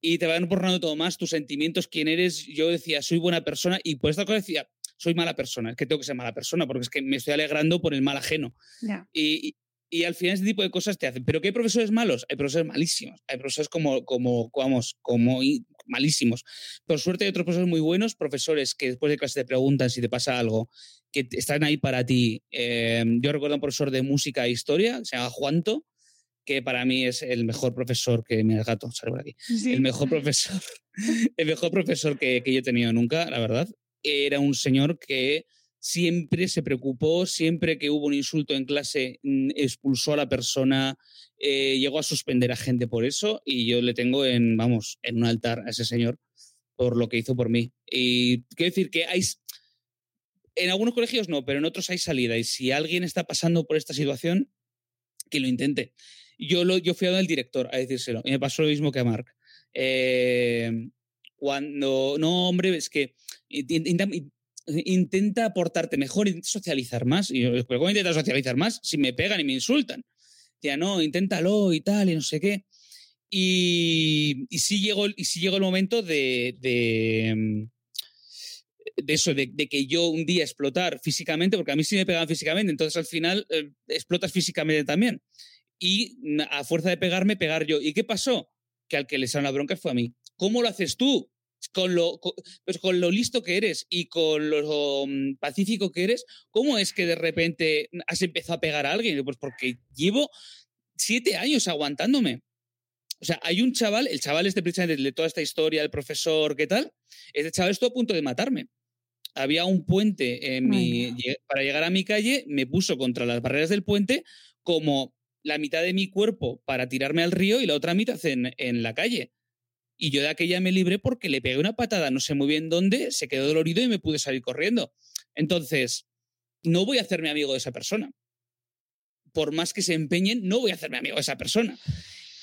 y te va emborronando todo más tus sentimientos, quién eres. Yo decía, soy buena persona y por esta cosa decía, soy mala persona. Es que tengo que ser mala persona porque es que me estoy alegrando por el mal ajeno. Y, y- y al final ese tipo de cosas te hacen. ¿Pero qué hay profesores malos? Hay profesores malísimos. Hay profesores como, como vamos, como malísimos. Por suerte hay otros profesores muy buenos, profesores que después de clase te preguntan si te pasa algo, que están ahí para ti. Eh, yo recuerdo a un profesor de música e historia, se llama Juanto, que para mí es el mejor profesor que... El gato, sale por aquí Sí. el mejor profesor, *laughs* el mejor profesor que, que yo he tenido nunca, la verdad. Era un señor que siempre se preocupó, siempre que hubo un insulto en clase, mm, expulsó a la persona, eh, llegó a suspender a gente por eso y yo le tengo en, vamos, en un altar a ese señor por lo que hizo por mí. Y quiero decir que hay, en algunos colegios no, pero en otros hay salida y si alguien está pasando por esta situación, que lo intente. Yo, lo, yo fui a donde el director a decírselo y me pasó lo mismo que a Mark. Eh, cuando, no, hombre, es que in- in- intenta aportarte mejor, intenta socializar más. Y yo, ¿pero ¿cómo intenta socializar más si me pegan y me insultan? Decía, no, inténtalo y tal, y no sé qué. Y, y sí llegó, y sí llegó el momento de, de, mm, de eso, de, de que yo un día explotar físicamente, porque a mí sí me pegaban físicamente, entonces al final eh, explotas físicamente también. Y a fuerza de pegarme, pegar yo. ¿Y qué pasó? Que al que le salió la bronca fue a mí. ¿Cómo lo haces tú? Con lo, pues con lo listo que eres y con lo mm, pacífico que eres, ¿cómo es que de repente has empezado a pegar a alguien? Pues porque llevo siete años aguantándome. O sea, hay un chaval, el chaval este precisamente de toda esta historia, el profesor, ¿qué tal? Este chaval estuvo a punto de matarme. Había un puente en mi, para llegar a mi calle, me puso contra las barreras del puente como la mitad de mi cuerpo para tirarme al río y la otra mitad en, en la calle. Y yo de aquella me libré porque le pegué una patada, no sé muy bien dónde, se quedó dolorido y me pude salir corriendo. Entonces, no voy a hacerme amigo de esa persona. Por más que se empeñen, no voy a hacerme amigo de esa persona.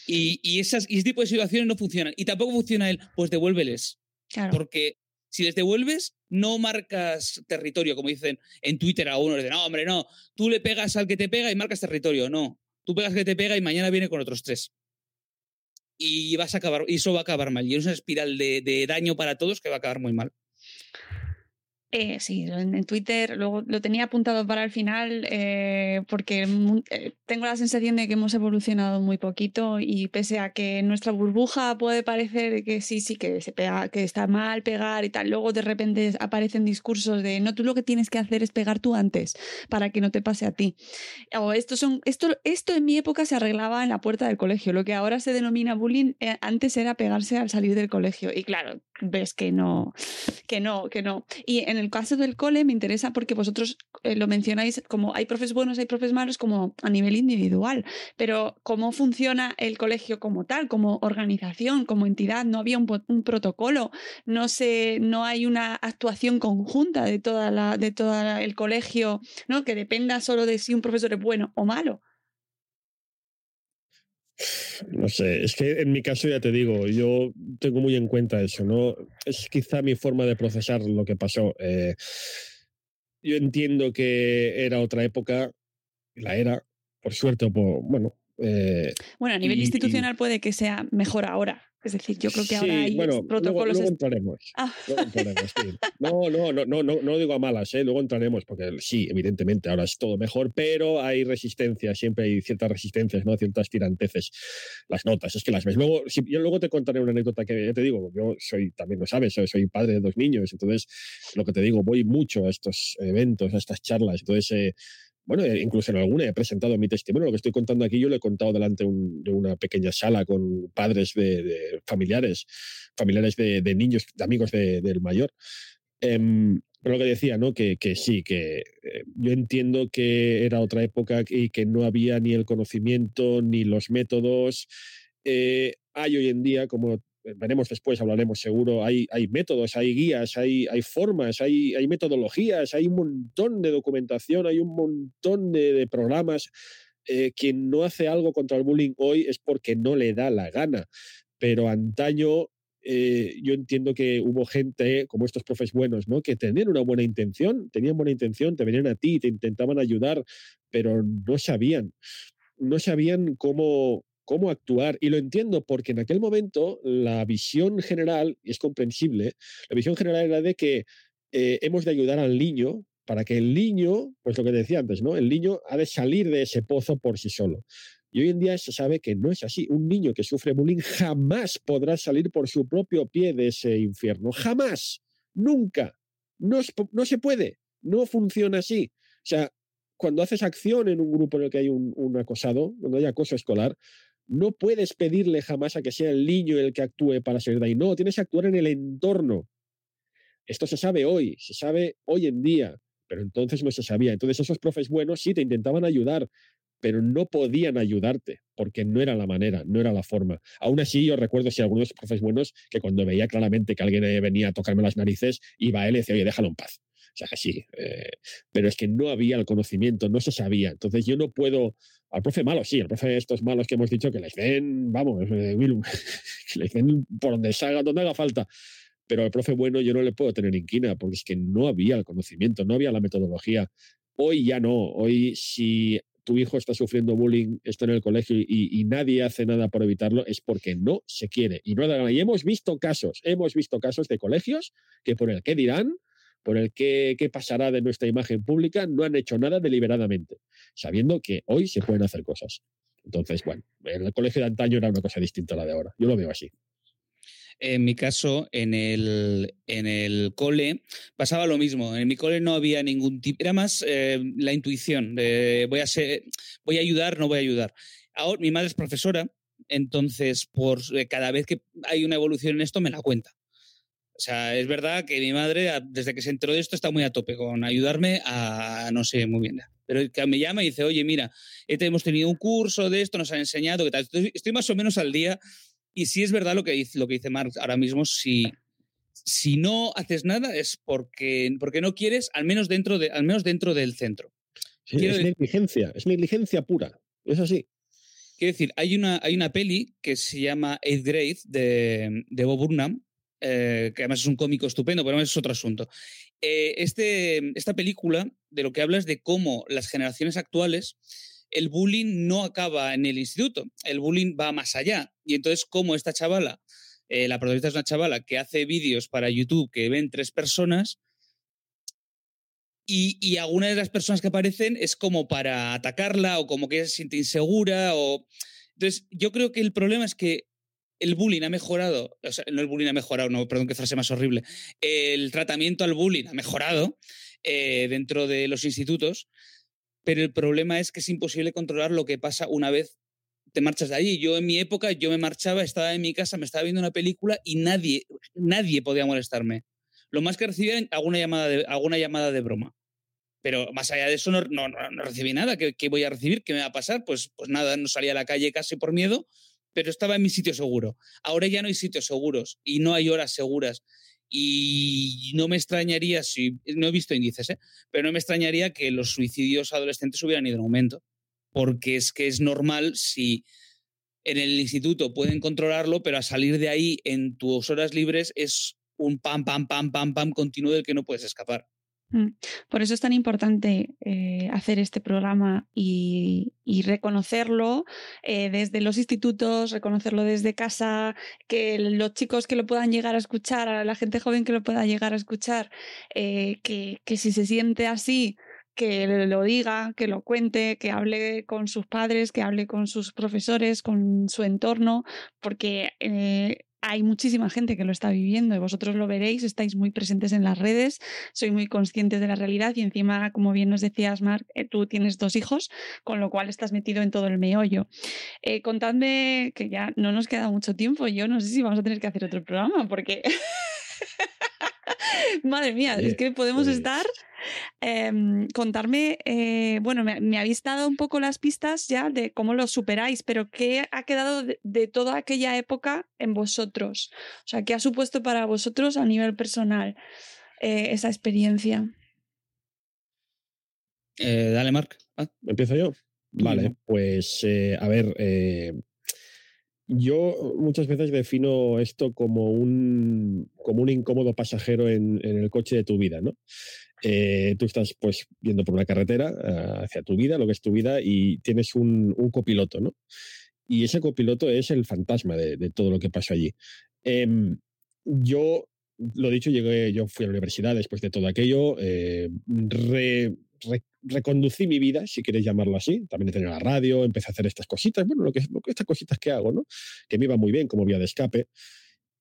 Y, y esas, y ese tipo de situaciones no funcionan. Y tampoco funciona el, pues devuélveles. Claro. Porque si les devuelves, no marcas territorio, como dicen en Twitter a uno. Dicen, no, hombre, no. Tú le pegas al que te pega y marcas territorio. No. Tú pegas que te pega y mañana viene con otros tres. Y vas a acabar, y eso va a acabar mal. Y es una espiral de, de daño para todos que va a acabar muy mal. Eh, sí, en, Twitter luego lo tenía apuntado para el final eh, porque eh, tengo la sensación de que hemos evolucionado muy poquito y pese a que nuestra burbuja puede parecer que sí, sí, que se pega, que está mal pegar y tal, luego de repente aparecen discursos de no, tú lo que tienes que hacer es pegar tú antes para que no te pase a ti. O esto, son, esto, esto en mi época se arreglaba en la puerta del colegio, lo que ahora se denomina bullying, eh, antes era pegarse al salir del colegio y claro, ves que no, que no, que no. Y en el caso del cole me interesa porque vosotros eh, lo mencionáis como hay profes buenos, hay profes malos, como a nivel individual, pero cómo funciona el colegio como tal, como organización, como entidad, no había un, protocolo, no sé, no hay una actuación conjunta de toda la, de todo el colegio, ¿no? Que dependa solo de si un profesor es bueno o malo. No sé, es que en mi caso ya te digo, yo tengo muy en cuenta eso, ¿no? Es quizá mi forma de procesar lo que pasó. Eh, yo entiendo que era otra época, la era, por suerte o por, bueno. eh, Bueno, a nivel Y- y- institucional puede que sea mejor ahora. Es decir, yo creo que ahora hay bueno, protocolos. Luego, entraremos. Ah. Luego entraremos sí. No, no, no, no, no, no digo a malas, ¿eh? luego entraremos, porque sí, evidentemente ahora es todo mejor, pero hay resistencia, siempre hay ciertas resistencias, ¿no? Ciertas tiranteces. Las notas, es que las ves. Luego, si, yo luego te contaré una anécdota que ya te digo, yo soy, también lo sabes, soy padre de dos niños, entonces, lo que te digo, voy mucho a estos eventos, a estas charlas, entonces. Eh, bueno, eh, incluso en alguna he presentado mi testimonio. Lo que estoy contando aquí yo lo he contado delante de una pequeña sala con padres de, familiares, familiares de, niños, de amigos del mayor. Em, pero lo que decía, ¿no? Que, sí, que eh, yo entiendo que era otra época y que no había ni el conocimiento ni los métodos. Eh, hay hoy en día, como veremos después, hablaremos seguro, hay, hay métodos, hay guías, hay, hay formas, hay, hay metodologías, hay un montón de documentación, hay un montón de, programas. Eh, quien no hace algo contra el bullying hoy es porque no le da la gana, pero antaño eh, yo entiendo que hubo gente como estos profes buenos, ¿no? Que tenían una buena intención, tenían buena intención, te venían a ti, te intentaban ayudar, pero no sabían, no sabían cómo, cómo actuar. Y lo entiendo porque en aquel momento la visión general, y es comprensible, la visión general era de que eh, hemos de ayudar al niño para que el niño, pues lo que decía antes, ¿no? El niño ha de salir de ese pozo por sí solo. Y hoy en día se sabe que no es así. Un niño que sufre bullying jamás podrá salir por su propio pie de ese infierno. Jamás. Nunca. No, no se puede. No funciona así. O sea, cuando haces acción en un grupo en el que hay un, un acosado, donde hay acoso escolar, no puedes pedirle jamás a que sea el niño el que actúe para salir de ahí. No, tienes que actuar en el entorno. Esto se sabe hoy, se sabe hoy en día, pero entonces no se sabía. Entonces esos profes buenos sí te intentaban ayudar, pero no podían ayudarte porque no era la manera, no era la forma. Aún así, yo recuerdo si algunos profes buenos que cuando veía claramente que alguien venía a tocarme las narices, iba él y decía, oye, déjalo en paz. O sea, que sí, eh, pero es que no había el conocimiento, no se sabía. Entonces yo no puedo al profe malo, sí, al profe estos malos que hemos dicho que les den, vamos, eh, *laughs* que les den por donde salga, donde haga falta. Pero al profe bueno yo no le puedo tener inquina porque es que no había el conocimiento, no había la metodología. Hoy ya no. Hoy si tu hijo está sufriendo bullying, está en el colegio y, nadie hace nada por evitarlo, es porque no se quiere. Y, no, y hemos visto casos, hemos visto casos de colegios que por el que dirán por el qué, qué pasará de nuestra imagen pública, no han hecho nada deliberadamente, sabiendo que hoy se pueden hacer cosas. Entonces, bueno, el colegio de antaño era una cosa distinta a la de ahora. Yo lo veo así. En mi caso, en el, en el cole pasaba lo mismo. En mi cole no había ningún tipo, era más eh, la intuición de voy a ser, voy a ayudar, no voy a ayudar. Ahora, mi madre es profesora, entonces por eh, cada vez que hay una evolución en esto me la cuenta. O sea, es verdad que mi madre, desde que se enteró de esto, está muy a tope con ayudarme a, no sé, muy bien. Pero que me llama y dice, oye, mira, hemos tenido un curso de esto, nos han enseñado, que tal. Estoy, más o menos al día. Y sí es verdad lo que dice, lo que dice Marx ahora mismo, si, si no haces nada es porque, porque no quieres, al menos dentro, de, al menos dentro del centro. es negligencia, es negligencia pura. Es así. Quiero decir, hay una, hay una peli que se llama Eighth Grade de, de Bob Burnham, eh, que además es un cómico estupendo, pero es otro asunto. Eh, este, esta película de lo que habla es de cómo las generaciones actuales, el bullying no acaba en el instituto, el bullying va más allá. Y entonces, como esta chavala, eh, la protagonista es una chavala que hace vídeos para YouTube que ven tres personas, y, y alguna de las personas que aparecen es como para atacarla o como que se siente insegura. O... Entonces, yo creo que el problema es que el bullying ha mejorado, o sea, no el bullying ha mejorado, no, perdón, qué frase más horrible, el tratamiento al bullying ha mejorado eh, dentro de los institutos, pero el problema es que es imposible controlar lo que pasa una vez te marchas de allí. Yo en mi época, yo me marchaba, estaba en mi casa, me estaba viendo una película y nadie, nadie podía molestarme. Lo más que recibía alguna llamada de, alguna llamada de broma. Pero más allá de eso no, no, no recibí nada. ¿Qué, ¿Qué, voy a recibir? ¿Qué me va a pasar? Pues, pues nada, no salía a la calle casi por miedo pero estaba en mi sitio seguro. Ahora ya no hay sitios seguros y no hay horas seguras. Y no me extrañaría, si no he visto índices, ¿eh? pero no me extrañaría que los suicidios adolescentes hubieran ido en aumento, porque es que es normal si en el instituto pueden controlarlo, pero a salir de ahí en tus horas libres es un pam, pam, pam, pam, pam continuo del que no puedes escapar. Mm. Por eso es tan importante eh, hacer este programa y, reconocerlo eh, desde los institutos, reconocerlo desde casa, que los chicos que lo puedan llegar a escuchar, a la gente joven que lo pueda llegar a escuchar, eh, que, que si se siente así, que lo diga, que lo cuente, que hable con sus padres, que hable con sus profesores, con su entorno, porque hay muchísima gente que lo está viviendo y vosotros lo veréis, estáis muy presentes en las redes, sois muy conscientes de la realidad y encima, como bien nos decías, Marc, eh, tú tienes dos hijos, con lo cual estás metido en todo el meollo. Eh, contadme, que ya no nos queda mucho tiempo, yo no sé si vamos a tener que hacer otro programa porque... *laughs* *laughs* Madre mía, es que podemos pues estar Em, contarme, eh, bueno, me, habéis dado un poco las pistas ya de cómo lo superáis, pero ¿qué ha quedado de, toda aquella época en vosotros? O sea, ¿qué ha supuesto para vosotros a nivel personal eh, esa experiencia? Eh, dale, Marc. Ah. ¿Empiezo yo? Vale, pues a ver, yo muchas veces defino esto como un, como un incómodo pasajero en, en, el coche de tu vida, ¿no? Eh, tú estás pues yendo por una carretera eh, hacia tu vida, lo que es tu vida, y tienes un, copiloto, ¿no? Y ese copiloto es el fantasma de, todo lo que pasó allí. Em, yo, lo dicho, llegué, yo fui a la universidad después de todo aquello, eh, reconducí mi vida, si quieres llamarlo así. También he la radio, empecé a hacer estas cositas, bueno, lo que, lo que estas cositas que hago, ¿no? Que me iba muy bien como vía de escape.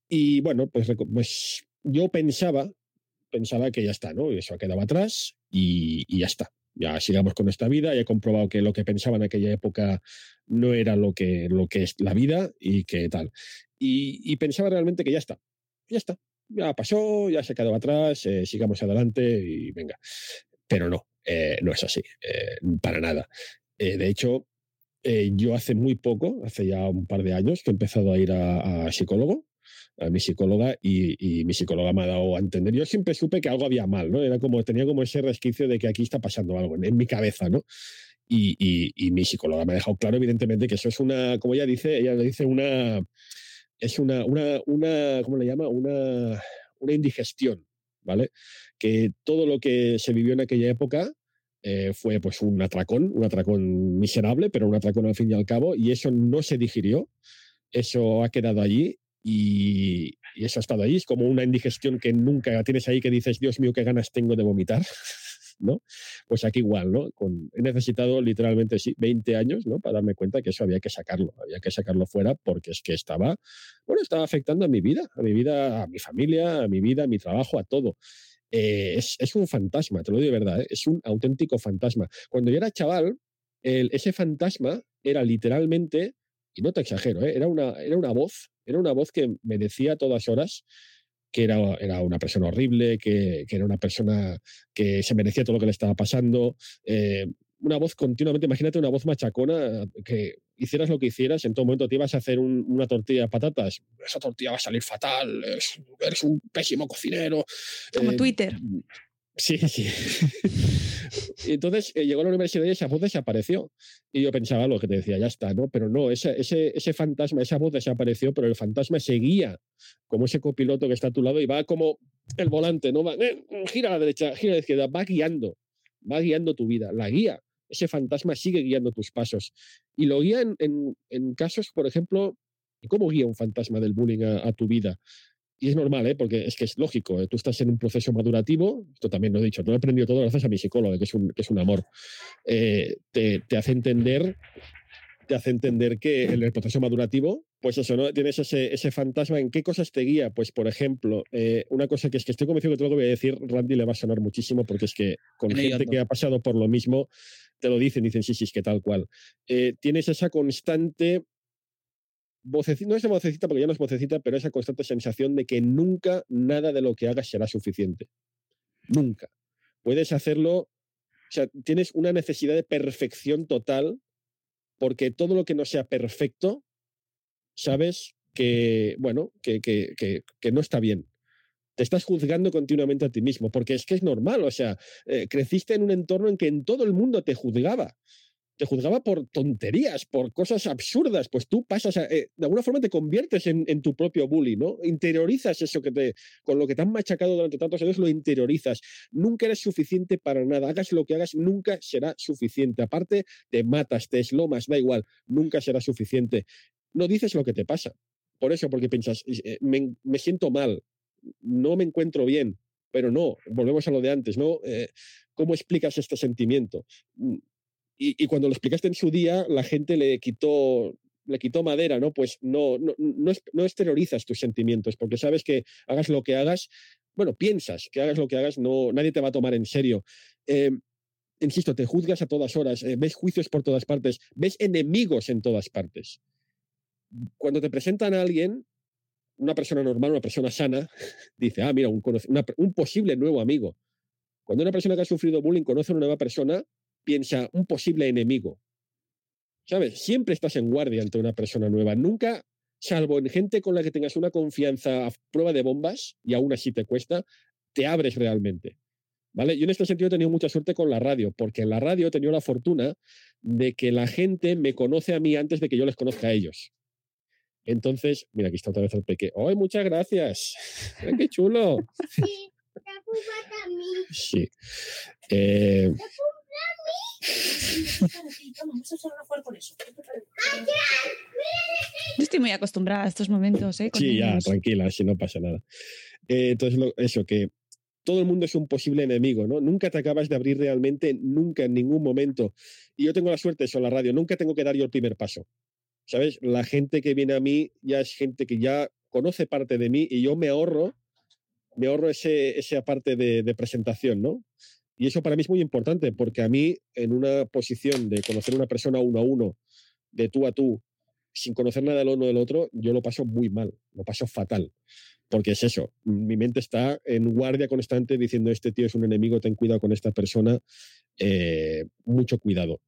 Y bueno, pues, pues yo pensaba pensaba que ya está, ¿no? Y eso ha quedado atrás y, ya está. Ya sigamos con esta vida. Ya he comprobado que lo que pensaba en aquella época no era lo que, lo que es la vida y que tal. Y, pensaba realmente que ya está. Ya está. Ya pasó, ya se quedado atrás, eh, sigamos adelante y venga. Pero no, eh, no es así, eh, para nada. de hecho, yo hace muy poco, hace ya un par de años, que he empezado a ir a psicólogo a mi psicóloga y, mi psicóloga me ha dado a entender. Yo siempre supe que algo había mal, ¿no? Era como, tenía como ese resquicio de que aquí está pasando algo en, mi cabeza, ¿no? Y, y, mi psicóloga me ha dejado claro, evidentemente, que eso es una, como ella dice, ella le dice una, es una, una, una ¿cómo le llama? Una, una indigestión, Que todo lo que se vivió en aquella época eh, fue pues un atracón, un atracón miserable, pero un atracón al fin y al cabo, y eso no se digirió, eso ha quedado allí y, eso ha estado ahí. Es como una indigestión que nunca tienes ahí que dices, Dios mío, qué ganas tengo de vomitar. ¿No? Pues aquí igual, he necesitado literalmente sí, 20 años. Para darme cuenta que eso había que sacarlo, había que sacarlo fuera porque es que estaba, bueno, estaba afectando a mi vida, a mi vida, a mi familia, a mi vida, a mi trabajo, a todo. Eh, es, un fantasma, te lo digo de verdad, ¿eh? es un auténtico fantasma. Cuando yo era chaval, ese fantasma era literalmente, y no te exagero, ¿eh? era, una, era una voz era una voz que me decía a todas horas que era, era una persona horrible, que, era una persona que se merecía todo lo que le estaba pasando. Eh, una voz continuamente, imagínate una voz machacona, que hicieras lo que hicieras, en todo momento te ibas a hacer una tortilla de patatas, esa tortilla va a salir fatal, eres un pésimo cocinero. Como eh, Twitter. Sí, sí. *laughs* Entonces eh, llegó a la universidad y esa voz desapareció. Y yo pensaba lo que te decía, ya está, ¿no? Pero no, ese, ese, ese fantasma, esa voz desapareció, pero el fantasma seguía como ese copiloto que está a tu lado y va como el volante, ¿no? Va, eh, gira a la derecha, gira a la izquierda, va guiando, va guiando tu vida, la guía. Ese fantasma sigue guiando tus pasos. Y lo guía en, en, casos, por ejemplo, ¿cómo guía un fantasma del bullying a tu vida? Y es normal, ¿eh? porque es que es lógico. ¿eh? Tú estás en un proceso madurativo, esto también lo he dicho, no he aprendido todo gracias a mi psicólogo, que es un, que es un amor. Eh, te, te, hace entender, te hace entender que en el proceso madurativo, pues eso, ¿no? Tienes ese, ese fantasma. ¿En qué cosas te guía? Pues, por ejemplo, eh, una cosa que es que estoy convencido que todo lo que voy a decir, Randy le va a sonar muchísimo, porque es que con gente que ha pasado por lo mismo, te lo dicen, dicen, sí, sí, es que tal cual. tienes esa constante no es vocecita porque ya no es vocecita, pero esa constante sensación de que nunca nada de lo que hagas será suficiente. Nunca. Puedes hacerlo, o sea, tienes una necesidad de perfección total porque todo lo que no sea perfecto, sabes que, bueno, que, que, que, no está bien. Te estás juzgando continuamente a ti mismo, porque es que es normal, o sea, eh, creciste en un entorno en que en todo el mundo te juzgaba. Te juzgaba por tonterías, por cosas absurdas, pues tú pasas, a, eh, de alguna forma te conviertes en, tu propio bully, ¿no? Interiorizas eso que te, con lo que te han machacado durante tantos años, lo interiorizas. Nunca eres suficiente para nada, hagas lo que hagas, nunca será suficiente. Aparte, te matas, te eslomas, da igual, nunca será suficiente. No dices lo que te pasa. Por eso, porque piensas, eh, me, me siento mal, no me encuentro bien, pero no, volvemos a lo de antes, ¿no? Eh, ¿Cómo explicas este sentimiento? Y, cuando lo explicaste en su día, la gente le quitó, le quitó madera, ¿no? Pues no, no, no, no exteriorizas tus sentimientos, porque sabes que hagas lo que hagas, bueno, piensas que hagas lo que hagas, no, nadie te va a tomar en serio. Eh, insisto, te juzgas a todas horas, eh, ves juicios por todas partes, ves enemigos en todas partes. Cuando te presentan a alguien, una persona normal, una persona sana, *laughs* dice, ah, mira, un, un posible nuevo amigo. Cuando una persona que ha sufrido bullying conoce a una nueva persona, piensa un posible enemigo. ¿Sabes? Siempre estás en guardia ante una persona nueva. Nunca, salvo en gente con la que tengas una confianza a prueba de bombas, y aún así te cuesta, te abres realmente. ¿Vale? Yo en este sentido he tenido mucha suerte con la radio, porque en la radio he tenido la fortuna de que la gente me conoce a mí antes de que yo les conozca a ellos. Entonces, mira, aquí está otra vez el peque. ¡Ay, muchas gracias! *laughs* ¡Qué chulo! Sí, Sí. Eh, yo estoy muy acostumbrada a estos momentos. ¿eh? sí, ya, tranquila, si no pasa nada. Eh, entonces, eso, que todo el mundo es un posible enemigo, ¿no? Nunca te acabas de abrir realmente, nunca, en ningún momento. Y yo tengo la suerte, eso, la radio, nunca tengo que dar yo el primer paso. ¿Sabes? La gente que viene a mí ya es gente que ya conoce parte de mí y yo me ahorro, me ahorro ese, esa parte de, de presentación, ¿no? Y eso para mí es muy importante, porque a mí, en una posición de conocer una persona uno a uno, de tú a tú, sin conocer nada del uno del otro, yo lo paso muy mal, lo paso fatal. Porque es eso, mi mente está en guardia constante diciendo, este tío es un enemigo, ten cuidado con esta persona, eh, mucho cuidado.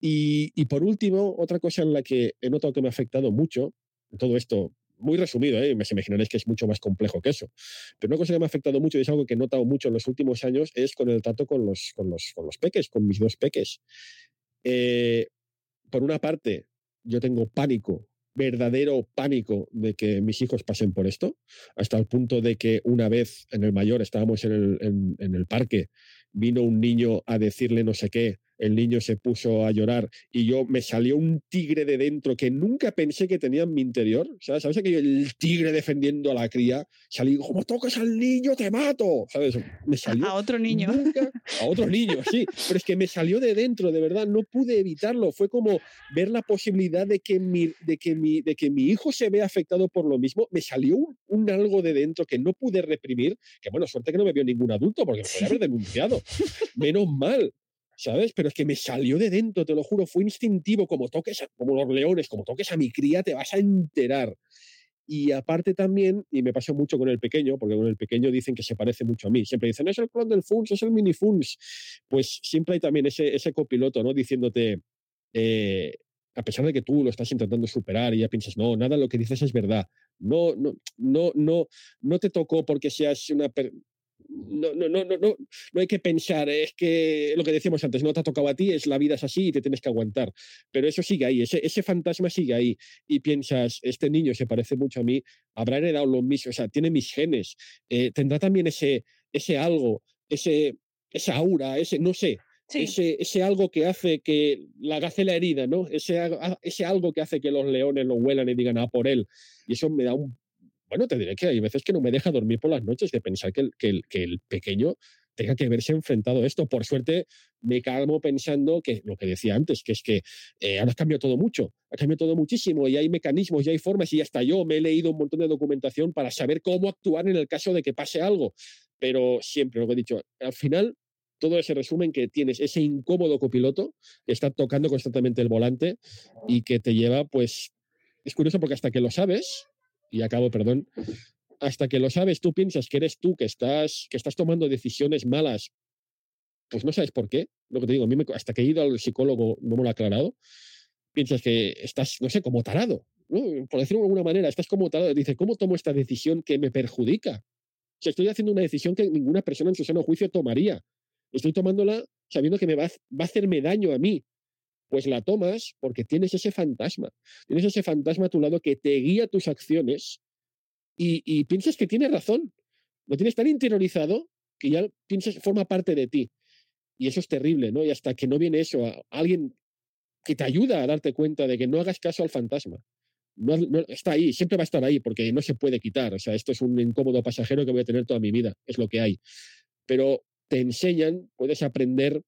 Y, y, por último, otra cosa en la que he notado que me ha afectado mucho, todo esto muy resumido, ¿eh? me imaginaréis que es mucho más complejo que eso. Pero una cosa que me ha afectado mucho y es algo que he notado mucho en los últimos años es con el trato con los, con los, con los peques, con mis dos peques. Eh, por una parte, yo tengo pánico, verdadero pánico de que mis hijos pasen por esto, hasta el punto de que una vez en el mayor estábamos en el, en, en el parque, vino un niño a decirle no sé qué el niño se puso a llorar y yo me salió un tigre de dentro que nunca pensé que tenía en mi interior. ¿Sabes? ¿Sabes que el tigre defendiendo a la cría? Salí, como tocas al niño, te mato. ¿Sabes? Me salió. A otro niño. a otro niño, sí. Pero es que me salió de dentro, de verdad. No pude evitarlo. Fue como ver la posibilidad de que mi, de que mi, de que mi hijo se vea afectado por lo mismo. Me salió un, algo de dentro que no pude reprimir. Que bueno, suerte que no me vio ningún adulto porque me podría haber denunciado. *laughs* Menos mal. ¿sabes? Pero es que me salió de dentro, te lo juro, fue instintivo, como toques, como los leones, como toques a mi cría, te vas a enterar. Y aparte también, y me pasó mucho con el pequeño, porque con el pequeño dicen que se parece mucho a mí. Siempre dicen, es el clon del Funs, es el mini Funs. Pues siempre hay también ese, ese copiloto, ¿no? Diciéndote, eh, a pesar de que tú lo estás intentando superar y ya piensas, no, nada lo que dices es verdad. No, no, no, no, no te tocó porque seas una, no, no, no, no, no, no hay que pensar, es que lo que decíamos antes, no te ha tocado a ti, es la vida es así y te tienes que aguantar. Pero eso sigue ahí, ese, ese fantasma sigue ahí. Y piensas, este niño se parece mucho a mí, habrá heredado lo mismo, o sea, tiene mis genes, eh, tendrá también ese, ese algo, ese, esa aura, ese, no sé, Ese, ese, algo que hace que la gacela herida, ¿no? Ese, ese algo que hace que los leones lo huelan y digan, ah, por él. Y eso me da un bueno, te diré que hay veces que no me deja dormir por las noches de pensar que el, que el, que el pequeño tenga que verse enfrentado a esto. Por suerte, me calmo pensando que lo que decía antes, que es que eh, ahora ha cambiado todo mucho, ha cambiado todo muchísimo y hay mecanismos y hay formas y hasta yo me he leído un montón de documentación para saber cómo actuar en el caso de que pase algo. Pero siempre, lo que he dicho, al final todo se resume en que tienes ese incómodo copiloto que está tocando constantemente el volante y que te lleva, pues, es curioso porque hasta que lo sabes, y acabo, perdón, hasta que lo sabes, tú piensas que eres tú, que estás, que estás tomando decisiones malas, pues no sabes por qué. Lo que te digo, a mí hasta que he ido al psicólogo no me lo ha aclarado, piensas que estás, no sé, como tarado, por decirlo de alguna manera, estás como tarado. Dice, ¿cómo tomo esta decisión que me perjudica? O sea, estoy haciendo una decisión que ninguna persona en su sano juicio tomaría. Estoy tomándola sabiendo que me va, va a hacerme daño a mí. Pues la tomas porque tienes ese fantasma. Tienes ese fantasma a tu lado que te guía tus acciones y, piensas que tiene razón. Lo tienes tan interiorizado que ya piensas, forma parte de ti. Y eso es terrible, ¿no? Y hasta que no viene eso, a alguien que te ayuda a darte cuenta de que no hagas caso al fantasma. No, está ahí, siempre va a estar ahí, porque no se puede quitar. O sea, esto es un incómodo pasajero que voy a tener toda mi vida, es lo que hay. Pero te enseñan, puedes aprender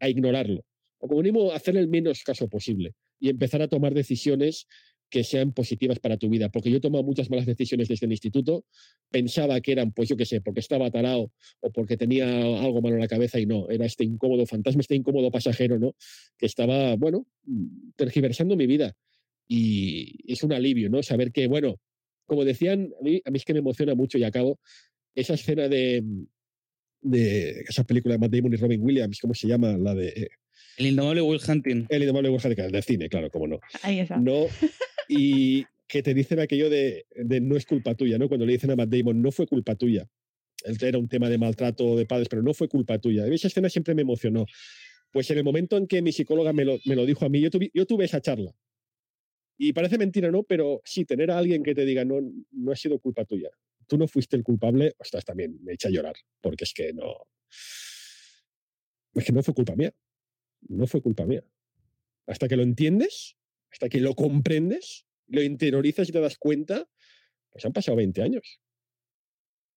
a ignorarlo. O como mínimo, hacer el menos caso posible y empezar a tomar decisiones que sean positivas para tu vida. Porque yo he tomado muchas malas decisiones desde el instituto, pensaba que eran, pues yo qué sé, porque estaba tarao o porque tenía algo malo en la cabeza y no, era este incómodo fantasma, este incómodo pasajero, ¿no? Que estaba, bueno, tergiversando mi vida. Y es un alivio, ¿no? Saber que, bueno, como decían, a mí, es que me emociona mucho y acabo esa escena de, de esa película de Matt Damon y Robin Williams, ¿cómo se llama? La de... El indomable Will Hunting. El indomable Will Hunting, el de cine, claro, cómo no. Ahí está. No, y que te dicen aquello de, de, no es culpa tuya, ¿no? Cuando le dicen a Matt Damon, no fue culpa tuya. Era un tema de maltrato de padres, pero no fue culpa tuya. Esa escena siempre me emocionó. Pues en el momento en que mi psicóloga me lo, me lo dijo a mí, yo tuve, yo tuve esa charla. Y parece mentira, ¿no? Pero sí, tener a alguien que te diga, no, no ha sido culpa tuya. Tú no fuiste el culpable, ostras, también me echa a llorar, porque es que no. Es que no fue culpa mía. No fue culpa mía. Hasta que lo entiendes, hasta que lo comprendes, lo interiorizas y te das cuenta, pues han pasado 20 años.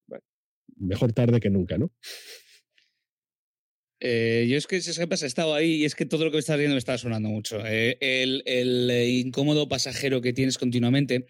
Bueno, mejor tarde que nunca, ¿no? Eh, yo es que, ¿sabes qué pasa? He estado ahí y es que todo lo que me estás diciendo me está sonando mucho. Eh, el, el, incómodo pasajero que tienes continuamente.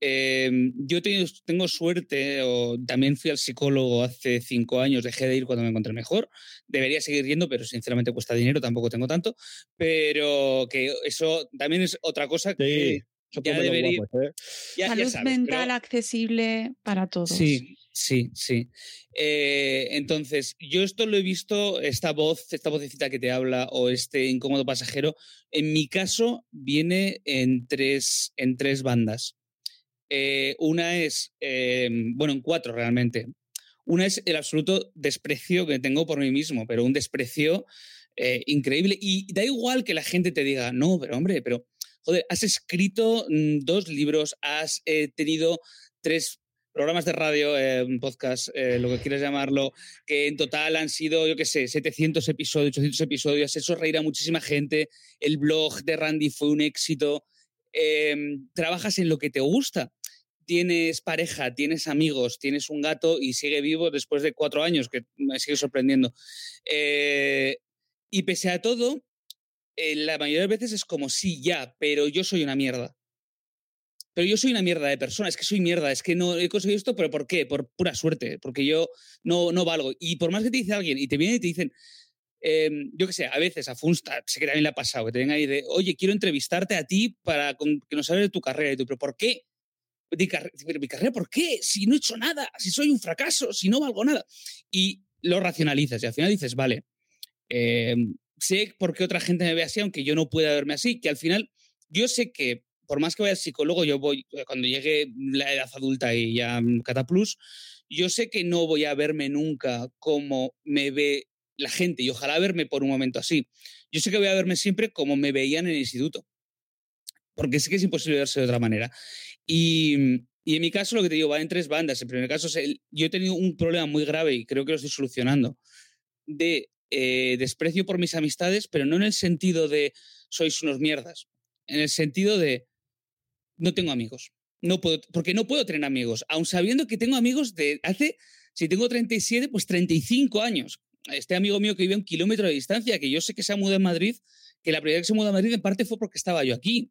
Eh, yo tengo, tengo, suerte, o también fui al psicólogo hace cinco años, dejé de ir cuando me encontré mejor. Debería seguir yendo, pero sinceramente cuesta dinero, tampoco tengo tanto. Pero que eso también es otra cosa que Sí. ya debería. Guapos, ¿eh? ya- ya Salud sabes, mental pero- accesible para todos. Sí, sí, sí. Eh, entonces, yo esto lo he visto, esta voz, esta vocecita que te habla o este incómodo pasajero, en mi caso viene en tres, en tres bandas. Eh, una es, eh, bueno, en cuatro realmente. Una es el absoluto desprecio que tengo por mí mismo, pero un desprecio eh, increíble. Y da igual que la gente te diga, no, pero hombre, pero, joder, has escrito mm, dos libros, has tenido tres programas de radio, eh, podcast, lo que quieras llamarlo, que en total han sido, yo qué sé, 700 episodios, 800 episodios, hecho reír a muchísima gente, el blog de Randy fue un éxito, eh, trabajas en lo que te gusta, tienes pareja, tienes amigos, tienes un gato y sigue vivo después de cuatro años, que me sigue sorprendiendo. Eh, y pese a todo, eh, la mayoría de veces es como, sí, ya, pero yo soy una mierda. Pero yo soy una mierda de persona, es que soy mierda, es que no he conseguido esto, pero ¿por qué? Por pura suerte, porque yo no, no valgo. Y por más que te dice alguien y te viene y te dicen, eh, yo qué sé, a veces a Funsta, sé que también le ha pasado, que te vengan ahí de, oye, quiero entrevistarte a ti para que nos hables de tu carrera. Y tú, ¿pero por qué? Mi, pero mi carrera, ¿por qué? Si no he hecho nada, si soy un fracaso, si no valgo nada. Y lo racionalizas y al final dices, vale, eh, sé por qué otra gente me ve así, aunque yo no pueda verme así, que al final yo sé que por más que vaya al psicólogo, yo voy, eh, cuando llegue la edad adulta y ya mm, Cataplus, yo sé que no voy a verme nunca como me ve la gente y ojalá verme por un momento así. Yo sé que voy a verme siempre como me veían en el instituto, porque sé que es imposible verse de otra manera. Y, y en mi caso, lo que te digo, va en tres bandas. En primer caso, yo he tenido un problema muy grave y creo que lo estoy solucionando, de eh, desprecio por mis amistades, pero no en el sentido de sois unos mierdas, en el sentido de no tengo amigos. No puedo, porque no puedo tener amigos, aun sabiendo que tengo amigos de hace, si tengo 37, pues 35 años. Este amigo mío que vive a un kilómetro de distancia, que yo sé que se ha mudado a Madrid, que la primera vez que se mudó a Madrid en parte fue porque estaba yo aquí.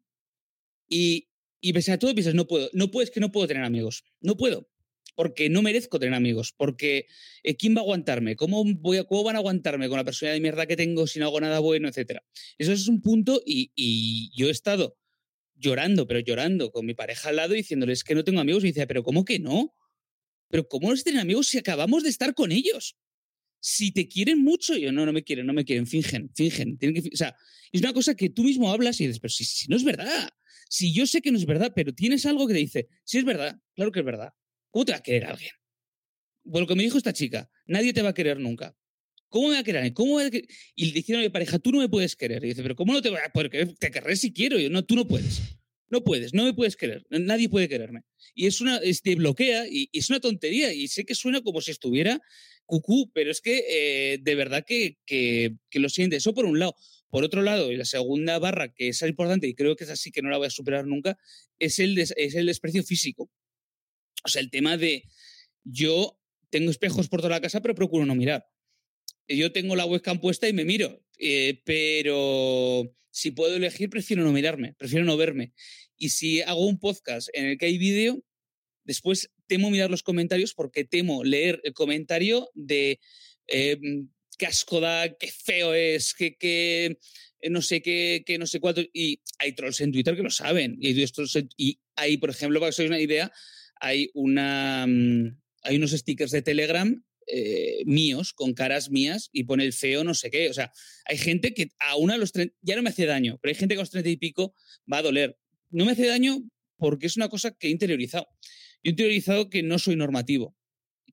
Y, y pese a todo piensas, no puedo, no puedo, es que no puedo tener amigos, no puedo, porque no merezco tener amigos, porque eh, ¿quién va a aguantarme? ¿Cómo, voy ¿Cómo van a aguantarme con la personalidad de mierda que tengo si no hago nada bueno, etcétera? Eso es un punto y, y yo he estado llorando, pero llorando con mi pareja al lado diciéndoles que no tengo amigos y dice, pero ¿cómo que no? Pero ¿cómo no tienen amigos si acabamos de estar con ellos? Si te quieren mucho, yo no, no me quieren, no me quieren, fingen, fingen. Tienen que, o sea, es una cosa que tú mismo hablas y dices, pero si, si no es verdad, si yo sé que no es verdad, pero tienes algo que te dice, si es verdad, claro que es verdad. ¿Cómo te va a querer alguien? Por lo que me dijo esta chica, nadie te va a querer nunca. ¿Cómo me va a querer? ¿Cómo Y diciendo a mi pareja, tú no me puedes querer. Y dice, pero ¿cómo no te voy a poder querer? Te querré si quiero. yo, no, tú no puedes. No puedes, no me puedes querer. Nadie puede quererme. Y es una, te bloquea y, es una tontería. Y sé que suena como si estuviera cucú, pero es que eh, de verdad que, que, lo siente. Eso por un lado. Por otro lado, y la segunda barra, que es importante y creo que es así que no la voy a superar nunca, es el, es el desprecio físico. O sea, el tema de yo tengo espejos por toda la casa, pero procuro no mirar yo tengo la webcam puesta y me miro, eh, pero si puedo elegir, prefiero no mirarme, prefiero no verme. Y si hago un podcast en el que hay vídeo, después temo mirar los comentarios porque temo leer el comentario de eh, qué asco da, qué feo es, que, que no sé qué, que no sé cuánto. Y hay trolls en Twitter que lo saben. Y, hay, por ejemplo, para que os hagáis una idea, hay una. Mm, hay unos stickers de Telegram eh, míos, con caras mías, y pone el feo no sé qué. O sea, hay gente que a los 30, ya no me hace daño, pero hay gente que a los 30 y pico va a doler. No me hace daño porque es una cosa que he interiorizado. Yo he interiorizado que no soy normativo.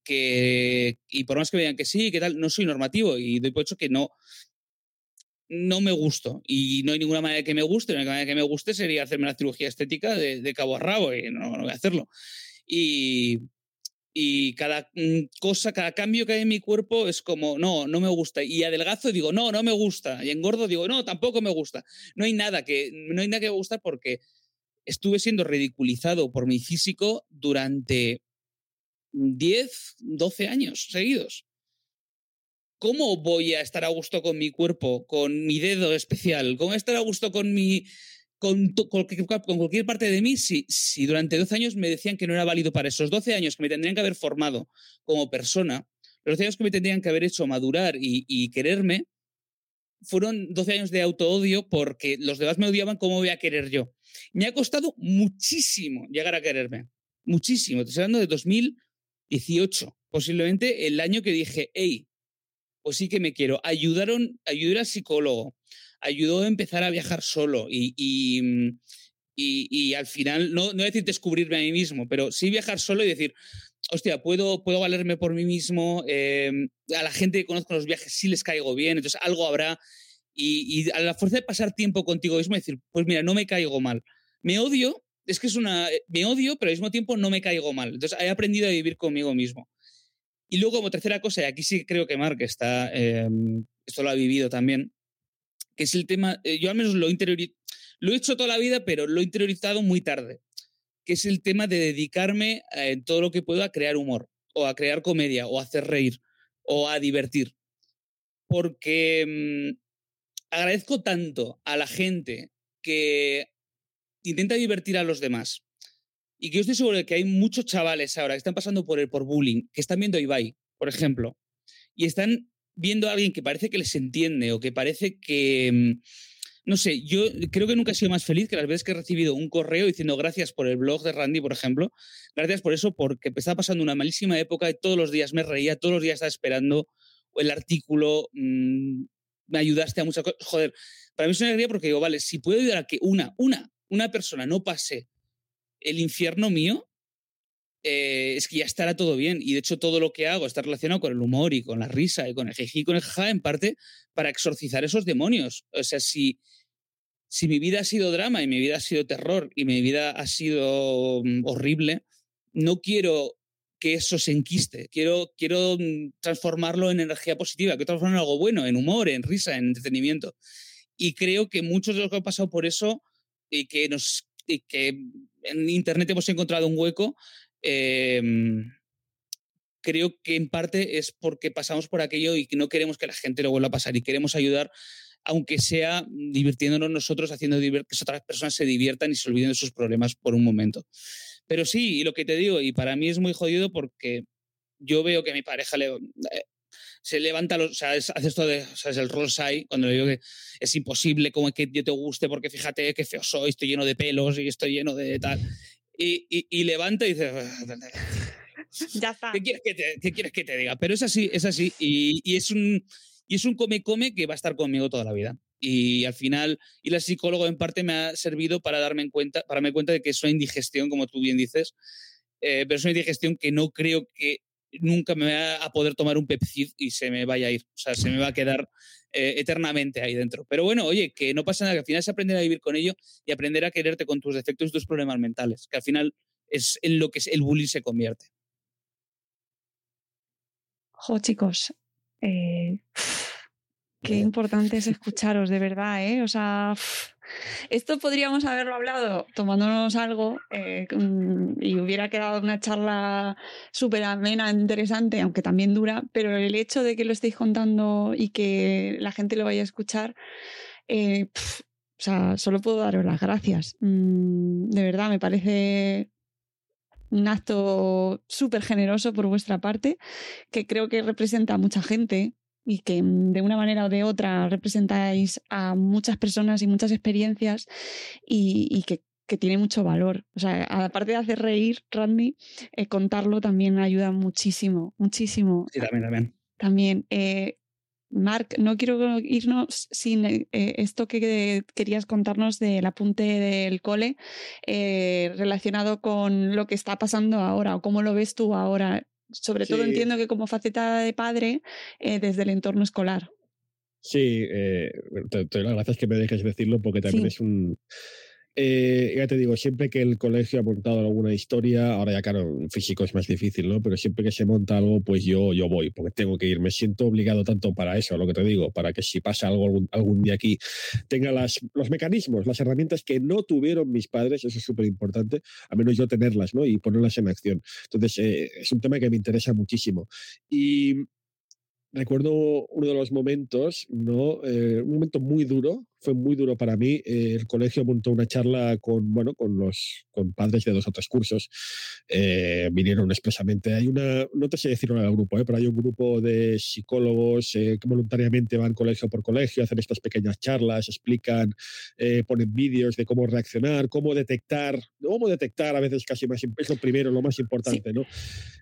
Que, y por más que me digan que sí, que tal, no soy normativo y doy por hecho que no, no me gusto y no hay ninguna manera que me guste. La única manera que me guste sería hacerme la cirugía estética de, de cabo a rabo y no, no voy a hacerlo. Y, y cada mm, cosa, cada cambio que hay en mi cuerpo es como, no, no me gusta. Y adelgazo digo, no, no me gusta. Y engordo digo, no, tampoco me gusta. No hay nada que, no hay nada que me gusta porque estuve siendo ridiculizado por mi físico durante 10, 12 años seguidos. ¿Cómo voy a estar a gusto con mi cuerpo, con mi dedo especial? ¿Cómo voy a estar a gusto con mi, con, cualquier parte de mí si, durante 12 años me decían que no era válido para esos 12 años que me tendrían que haber formado como persona, los 12 años que me tendrían que haber hecho madurar y, quererme, fueron 12 años de auto-odio porque los demás me odiaban, ¿cómo voy a querer yo? Me ha costado muchísimo llegar a quererme. Muchísimo. Estoy hablando de 2018, posiblemente el año que dije, hey, pues sí que me quiero. Ayudaron, ayudar al psicólogo, ayudó a empezar a viajar solo y, mm, y, y, al final, no, no decir descubrirme a mí mismo, pero sí viajar solo y decir, hostia, puedo, puedo valerme por mí mismo, em, a la gente que conozco los viajes sí les caigo bien, entonces algo habrá. Y, y, a la fuerza de pasar tiempo contigo mismo, decir, pues mira, no me caigo mal. Me odio, es que es una. Eh, me odio, pero al mismo tiempo no me caigo mal. Entonces he aprendido a vivir conmigo mismo. Y luego, como tercera cosa, y aquí sí creo que Mark está. Em, esto lo ha vivido también que es el tema, eh, yo al menos lo, lo he hecho toda la vida, pero lo he interiorizado muy tarde, que es el tema de dedicarme eh, en todo lo que puedo a crear humor, o a crear comedia, o a hacer reír, o a divertir. Porque mm, agradezco tanto a la gente que intenta divertir a los demás. Y que yo estoy seguro de que hay muchos chavales ahora que están pasando por el por bullying, que están viendo a Ibai, por ejemplo, y están viendo a alguien que parece que les entiende o que parece que... Mm, no sé, yo creo que nunca he sido más feliz que las veces que he recibido un correo diciendo gracias por el blog de Randy, por ejemplo. Gracias por eso, porque estaba pasando una malísima época y todos los días me reía, todos los días estaba esperando el artículo, mm, me ayudaste a muchas cosas. Joder, para mí es una alegría porque digo, vale, si puedo ayudar a que una, una, una persona no pase el infierno mío, eh, es que ya estará todo bien. Y de hecho, todo lo que hago está relacionado con el humor y con la risa y con el jeji y con el jaja, en parte para exorcizar esos demonios. O sea, si, si mi vida ha sido drama y mi vida ha sido terror y mi vida ha sido mm, horrible, no quiero que eso se enquiste. Quiero, quiero mm, transformarlo en energía positiva, quiero transformarlo en algo bueno, en humor, en risa, en entretenimiento. Y creo que muchos de los que han pasado por eso y que nos y que en internet hemos encontrado un hueco, Em, creo que en parte es porque pasamos por aquello y no queremos que la gente lo vuelva a pasar y queremos ayudar, aunque sea divirtiéndonos nosotros, haciendo que otras personas se diviertan y se olviden de sus problemas por un momento. Pero sí, y lo que te digo, y para mí es muy jodido porque yo veo que mi pareja le, eh, se levanta, los, o sea, hace esto de, o sea, es el rosai, cuando le digo que es imposible como que yo te guste porque fíjate qué feo soy, estoy lleno de pelos y estoy lleno de tal y, levanta y dice... *laughs* Ya está. ¿Qué quieres que te, quieres que te diga? Pero es así, es así. Y, es un, y es un come-come que va a estar conmigo toda la vida. Y al final, y la psicólogo en parte me ha servido para darme en cuenta, para darme cuenta de que es una indigestión, como tú bien dices, eh, pero es una indigestión que no creo que nunca me va a poder tomar un Pepcid y se me vaya a ir. O sea, se me va a quedar eh, eternamente ahí dentro. Pero bueno, oye, que no pasa nada, que al final es aprender a vivir con ello y aprender a quererte con tus defectos y tus problemas mentales, que al final es en lo que el bullying se convierte. Jo, chicos, eh, qué importante es *laughs* escucharos, de verdad, ¿eh? O sea, esto podríamos haberlo hablado tomándonos algo eh, y hubiera quedado una charla súper amena, interesante, aunque también dura, pero el hecho de que lo estéis contando y que la gente lo vaya a escuchar, eh, o sea, solo puedo daros las gracias. Mm, de verdad, me parece un acto súper generoso por vuestra parte, que creo que representa a mucha gente y que de una manera o de otra representáis a muchas personas y muchas experiencias y, que, tiene mucho valor. O sea, aparte de hacer reír, Randy, eh, contarlo también ayuda muchísimo, muchísimo. Sí, también, también. También. Eh, Marc, no quiero irnos sin eh, esto que querías contarnos del apunte del cole relacionado con lo que está pasando ahora o cómo lo ves tú ahora sobre todo entiendo que como faceta de padre eh, desde el entorno escolar. Sí, eh, te, doy las gracias que me dejes decirlo porque también es un eh, ya te digo, siempre que el colegio ha montado alguna historia, ahora ya claro, físico es más difícil, ¿no? Pero siempre que se monta algo, pues yo, yo voy, porque tengo que ir. Me siento obligado tanto para eso, lo que te digo, para que si pasa algo algún, algún día aquí, tenga las, los mecanismos, las herramientas que no tuvieron mis padres, eso es súper importante, a menos yo tenerlas, ¿no? Y ponerlas en acción. Entonces, eh, es un tema que me interesa muchísimo. Y recuerdo uno de los momentos, ¿no? Eh, un momento muy duro, fue muy duro para mí. Eh, el colegio montó una charla con, bueno, con los con padres de dos o tres cursos. Eh, vinieron expresamente. Hay una, no te sé decirlo en el grupo, pero hay un grupo de psicólogos que voluntariamente van colegio por colegio, hacen estas pequeñas charlas, explican, ponen vídeos de cómo reaccionar, cómo detectar, cómo detectar a veces casi más, es lo primero, lo más importante, ¿no?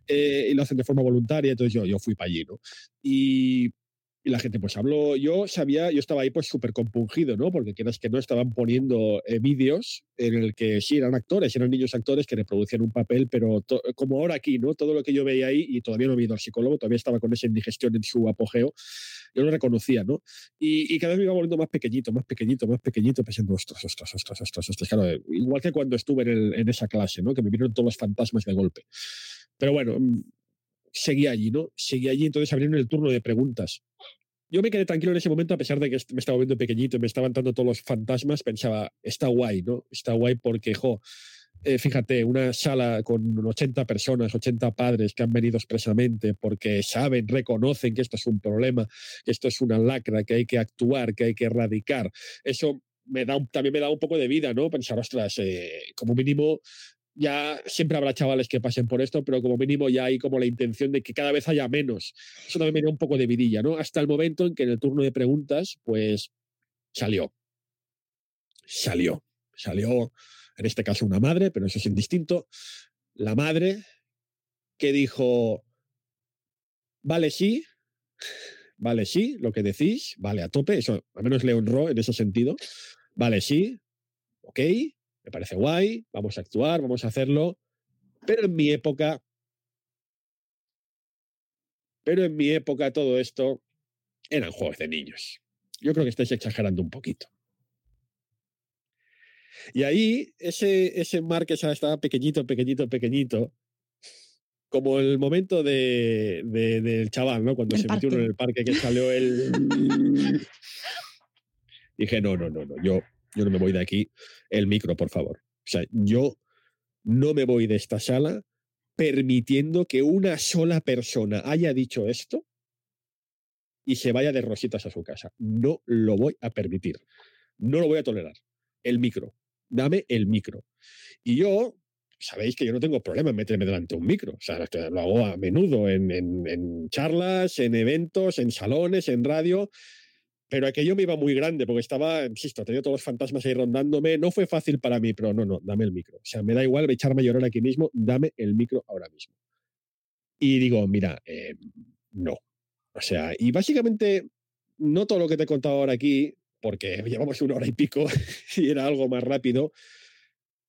y lo hacen de forma voluntaria, entonces yo, yo fui para allí, ¿no? Y, la gente pues habló, yo sabía, yo estaba ahí pues súper compungido, ¿no? Porque quieras que no estaban poniendo eh, vídeos en el que sí eran actores, eran niños actores que reproducían un papel, pero como ahora aquí, ¿no? Todo lo que yo veía ahí, y todavía no he ido al psicólogo, todavía estaba con esa indigestión en su apogeo, yo lo reconocía, ¿no? Y, cada vez me iba volviendo más pequeñito, más pequeñito, más pequeñito, pensando, ostras, ostras, ostras, ostras, ostras. Claro, igual que cuando estuve en, en esa clase, ¿no? Que me vieron todos los fantasmas de golpe. Pero bueno, seguía allí, ¿no? Seguía allí, entonces abrieron el turno de preguntas. Yo me quedé tranquilo en ese momento, a pesar de que me estaba viendo pequeñito y me estaban dando todos los fantasmas, pensaba, está guay, ¿no? Está guay porque, jo, eh, fíjate, una sala con 80 personas, 80 padres que han venido expresamente porque saben, reconocen que esto es un problema, que esto es una lacra, que hay que actuar, que hay que erradicar. Eso me da también me da un poco de vida, ¿no? Pensar, ostras, eh, como mínimo ya siempre habrá chavales que pasen por esto, pero como mínimo ya hay como la intención de que cada vez haya menos. Eso también me un poco de vidilla, ¿no? Hasta el momento en que en el turno de preguntas, pues salió. Salió. Salió, en este caso, una madre, pero eso es indistinto. La madre que dijo, vale, sí, vale, sí, lo que decís, vale, a tope, eso al menos le honró en ese sentido. Vale, sí, ok, me parece guay, vamos a actuar, vamos a hacerlo, pero en mi época, pero en mi época todo esto eran juegos de niños. Yo creo que estáis exagerando un poquito. Y ahí ese, ese mar que estaba pequeñito, pequeñito, pequeñito, como el momento de, del chaval, ¿no? Cuando se metió uno en el parque que salió el... *laughs* Dije, no, no, no, no, yo yo no me voy de aquí. El micro, por favor. O sea, yo no me voy de esta sala permitiendo que una sola persona haya dicho esto y se vaya de rositas a su casa. No lo voy a permitir. No lo voy a tolerar. El micro. Dame el micro. Y yo, sabéis que yo no tengo problema en meterme delante de un micro. O sea, lo hago a menudo en, en charlas, en eventos, en salones, en radio. Pero aquello me iba muy grande porque estaba, insisto, tenía todos los fantasmas ahí rondándome. No fue fácil para mí, pero no, no, dame el micro. O sea, me da igual echarme a llorar aquí mismo, dame el micro ahora mismo. Y digo, mira, eh, no. O sea, y básicamente, no todo lo que te he contado ahora aquí, porque llevamos una hora y pico *laughs* y era algo más rápido,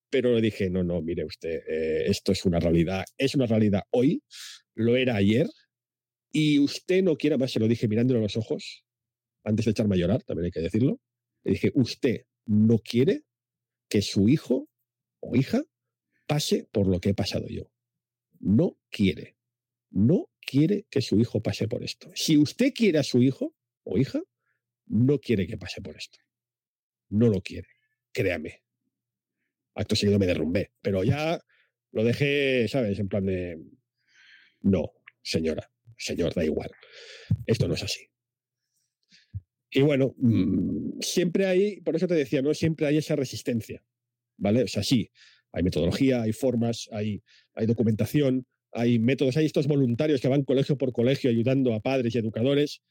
pero le dije, no, no, mire usted, eh, esto es una realidad, es una realidad hoy, lo era ayer, y usted no quiere, más se lo dije mirándole a los ojos, antes de echarme a llorar, también hay que decirlo, le dije, usted no quiere que su hijo o hija pase por lo que he pasado yo. No quiere. No quiere que su hijo pase por esto. Si usted quiere a su hijo o hija, no quiere que pase por esto. No lo quiere. Créame. Acto seguido me derrumbé, pero ya lo dejé, ¿sabes? En plan de, no, señora, señor, da igual. Esto no es así. Y bueno, mm, siempre hay, por eso te decía, ¿no? Siempre hay esa resistencia, ¿vale? O sea, sí, hay metodología, hay formas, hay, hay documentación, hay métodos, hay estos voluntarios que van colegio por colegio ayudando a padres y educadores,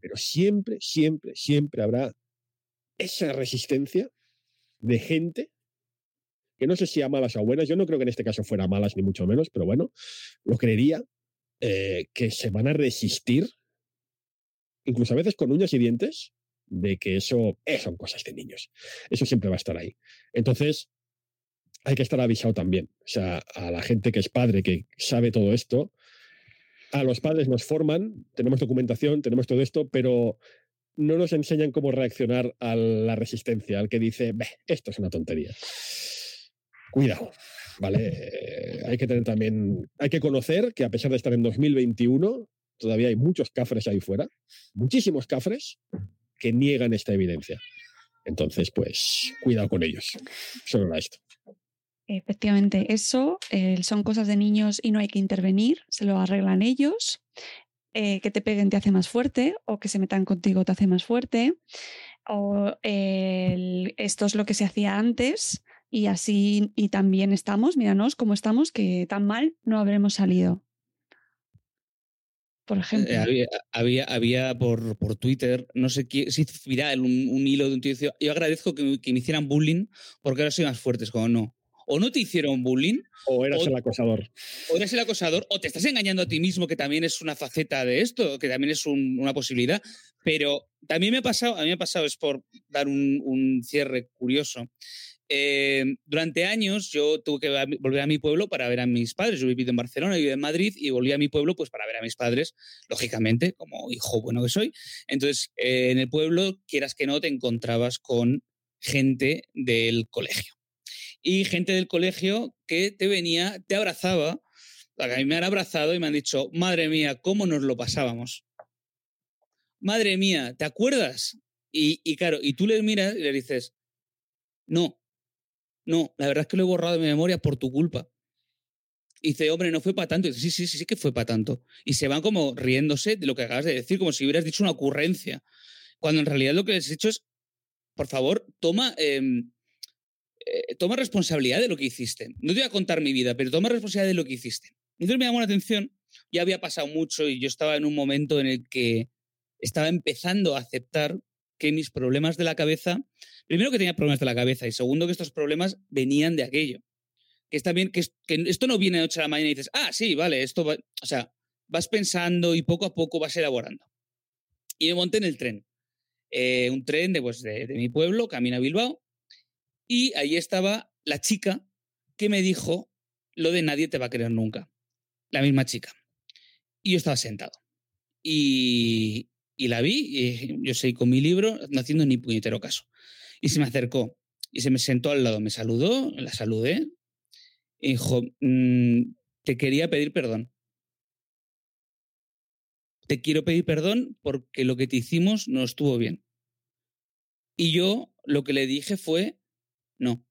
pero siempre, siempre, siempre habrá esa resistencia de gente que no sé si a malas o a buenas, yo no creo que en este caso fuera malas ni mucho menos, pero bueno, lo creería, eh, que se van a resistir, incluso a veces con uñas y dientes, de que eso eh, son cosas de niños. Eso siempre va a estar ahí. Entonces, hay que estar avisado también. O sea, a la gente que es padre, que sabe todo esto, a los padres nos forman, tenemos documentación, tenemos todo esto, pero no nos enseñan cómo reaccionar a la resistencia, al que dice, esto es una tontería. Cuidado, ¿vale? *laughs* hay que tener también, hay que conocer que a pesar de estar en 2021, todavía hay muchos cafres ahí fuera, muchísimos cafres que niegan esta evidencia. Entonces, pues, cuidado con ellos. Solo era esto. Efectivamente, eso eh, son cosas de niños y no hay que intervenir, se lo arreglan ellos. Eh, que te peguen te hace más fuerte o que se metan contigo te hace más fuerte. O esto es lo que se hacía antes y así y también estamos, míranos cómo estamos, que tan mal no habremos salido. Por eh, ejemplo. había, había, por, por, Twitter, no sé qué, si viral un, un, hilo de un tío yo agradezco que, que, me hicieran bullying porque ahora soy más fuertes, como no o no te hicieron bullying. O eras el acosador. O eras el acosador, o te estás engañando a ti mismo, que también es una faceta de esto, que también es una posibilidad. Pero también me ha pasado, a mí me ha pasado, es por dar un, cierre curioso. Eh, durante años yo tuve que volver a mi pueblo para ver a mis padres. Yo he vivido en Barcelona, vivido en Madrid y volví a mi pueblo pues para ver a mis padres, lógicamente, como hijo bueno que soy. Entonces, eh, en el pueblo, quieras que no, te encontrabas con gente del colegio y gente del colegio que te venía, te abrazaba, a mí me han abrazado y me han dicho, madre mía, ¿cómo nos lo pasábamos? Madre mía, ¿te acuerdas? Y, y claro, y tú le miras y le dices, no, no, la verdad es que lo he borrado de mi memoria por tu culpa. Y dice, hombre, no fue para tanto. Y dice, sí, sí, sí, sí que fue para tanto. Y se van como riéndose de lo que acabas de decir, como si hubieras dicho una ocurrencia. Cuando en realidad lo que les he hecho es, por favor, toma, em, eh, toma responsabilidad de lo que hiciste. No te voy a contar mi vida, pero toma responsabilidad de lo que hiciste. Entonces me llamó la atención, ya había pasado mucho y yo estaba en un momento en el que estaba empezando a aceptar que mis problemas de la cabeza, primero que tenía problemas de la cabeza y segundo que estos problemas venían de aquello. Que está bien, que, esto no viene de noche a la mañana y dices, ah, sí, vale, esto va, o sea, vas pensando y poco a poco vas elaborando. Y me monté en el tren. Eh, un tren de, pues, de, de mi pueblo, camino a Bilbao, y ahí estaba la chica que me dijo lo de nadie te va a querer nunca. La misma chica. Y yo estaba sentado. Y, y la vi, y yo seguí con mi libro, no haciendo ni puñetero caso. Y se me acercó y se me sentó al lado, me saludó, la saludé, y dijo, mm, te quería pedir perdón. Te quiero pedir perdón porque lo que te hicimos no estuvo bien. Y yo lo que le dije fue, no.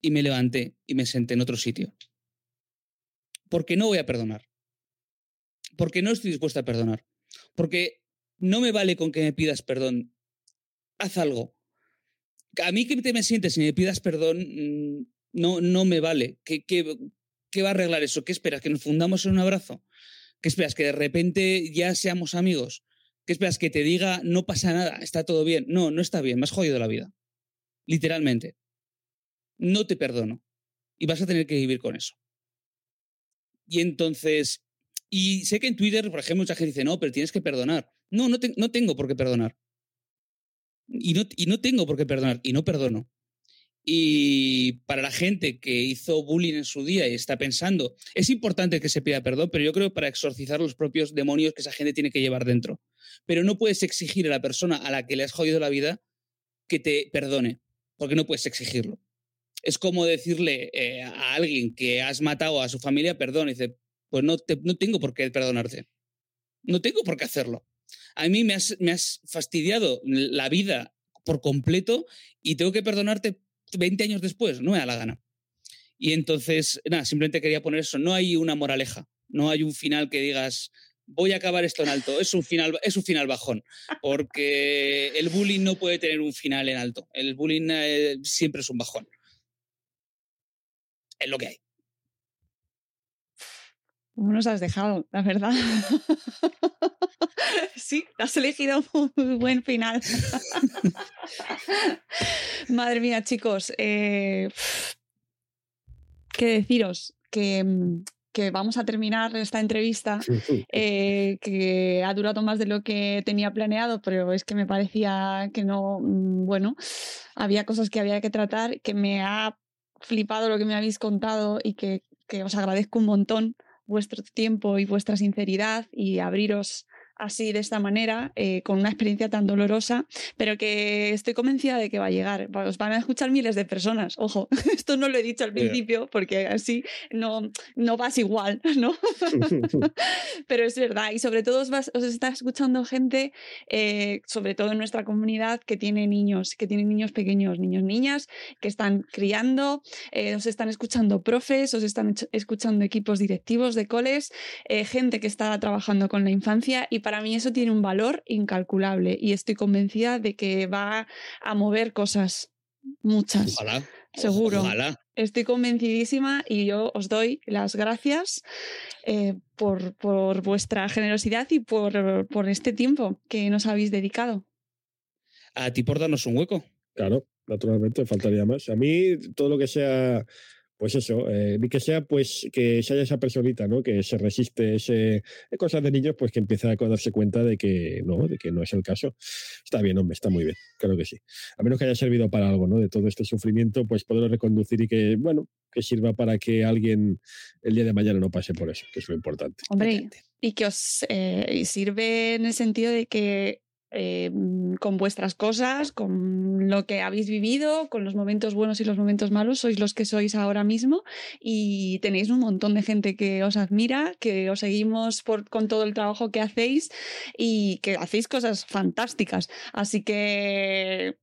Y me levanté y me senté en otro sitio. Porque no voy a perdonar. Porque no estoy dispuesta a perdonar. Porque no me vale con que me pidas perdón. Haz algo. A mí que te me sientes y me pidas perdón, mm, no, no me vale. ¿Qué, qué, qué va a arreglar eso? ¿Qué esperas? ¿Que nos fundamos en un abrazo? ¿Qué esperas? ¿Que de repente ya seamos amigos? ¿Qué esperas? ¿Que te diga no pasa nada, está todo bien? No, no está bien, me has jodido la vida literalmente. No te perdono. Y vas a tener que vivir con eso. Y entonces, y sé que en Twitter, por ejemplo, mucha gente dice, no, pero tienes que perdonar. No, no, no tengo por qué perdonar. Y no, y no tengo por qué perdonar, y no perdono. Y para la gente que hizo bullying en su día y está pensando, es importante que se pida perdón, pero yo creo que para exorcizar los propios demonios que esa gente tiene que llevar dentro. Pero no puedes exigir a la persona a la que le has jodido la vida que te perdone, porque no puedes exigirlo. Es como decirle eh, a alguien que has matado a su familia, perdón, y dice, pues no, no tengo por qué perdonarte. No tengo por qué hacerlo. A mí me has, me has fastidiado la vida por completo y tengo que perdonarte 20 años después, no me da la gana. Y entonces, nada, simplemente quería poner eso. No hay una moraleja, no hay un final que digas, voy a acabar esto en alto. Es un final, es un final bajón, porque el bullying no puede tener un final en alto. El bullying eh, siempre es un bajón. Es lo que hay. ¿Cómo nos has dejado, la verdad? *laughs* sí, has elegido un muy buen final. *laughs* Madre mía, chicos, eh, qué deciros que, que, vamos a terminar esta entrevista, eh, que ha durado más de lo que tenía planeado, pero es que me parecía que no, mm, bueno, había cosas que había que tratar, que me ha flipado lo que me habéis contado y que, que os agradezco un montón vuestro tiempo y vuestra sinceridad y abriros así de esta manera, eh, con una experiencia tan dolorosa, pero que estoy convencida de que va a llegar. Os van a escuchar miles de personas. Ojo, *laughs* esto no lo he dicho al principio porque así no, no vas igual, *laughs* ¿no? *laughs* pero es verdad. Y sobre todo os, os está escuchando gente, eh, sobre todo en nuestra comunidad, que tiene niños, que tiene niños pequeños, niños, niñas, que están criando, eh, os están escuchando profes, os están escuchando equipos directivos de coles, gente que está trabajando con la infancia y para mí eso tiene un valor incalculable y estoy convencida de que va a mover cosas, muchas. Ojalá. Seguro. Ojalá. Estoy convencidísima y yo os doy las gracias eh, por, por, vuestra generosidad y por, por este tiempo que nos habéis dedicado. A ti por darnos un hueco. Claro, naturalmente, faltaría más. A mí todo lo que sea pues eso, eh, ni que sea pues que se haya esa personita, ¿no? Que se resiste ese eh, cosas de niños, pues que empieza a darse cuenta de que no, de que no es el caso. Está bien, hombre, está muy bien, claro que sí. A menos que haya servido para algo, ¿no? De todo este sufrimiento, pues poderlo reconducir y que, bueno, que sirva para que alguien el día de mañana no pase por eso, que es lo importante. Hombre, y que os eh, sirve en el sentido de que eh, con vuestras cosas, con lo que habéis vivido, con los momentos buenos y los momentos malos, sois los que sois ahora mismo y tenéis un montón de gente que os admira, que os seguimos con todo el trabajo que hacéis y que hacéis cosas fantásticas. Así que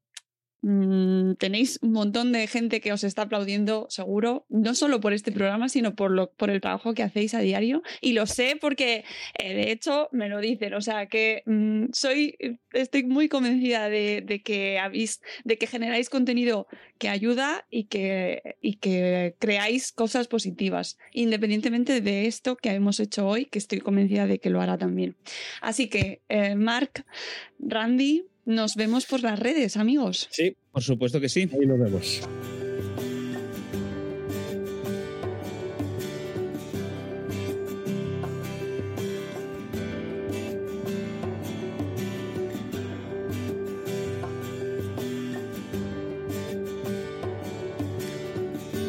Mm, tenéis un montón de gente que os está aplaudiendo, seguro, no solo por este programa, sino por, lo, por el trabajo que hacéis a diario. Y lo sé porque, eh, de hecho, me lo dicen. O sea, que mm, soy, estoy muy convencida de, que habéis, de que generáis contenido que ayuda y que, y que creáis cosas positivas, independientemente de esto que hemos hecho hoy, que estoy convencida de que lo hará también. Así que, eh, Mark, Randy, nos vemos por las redes, amigos. Sí. Por supuesto que sí. Ahí nos vemos.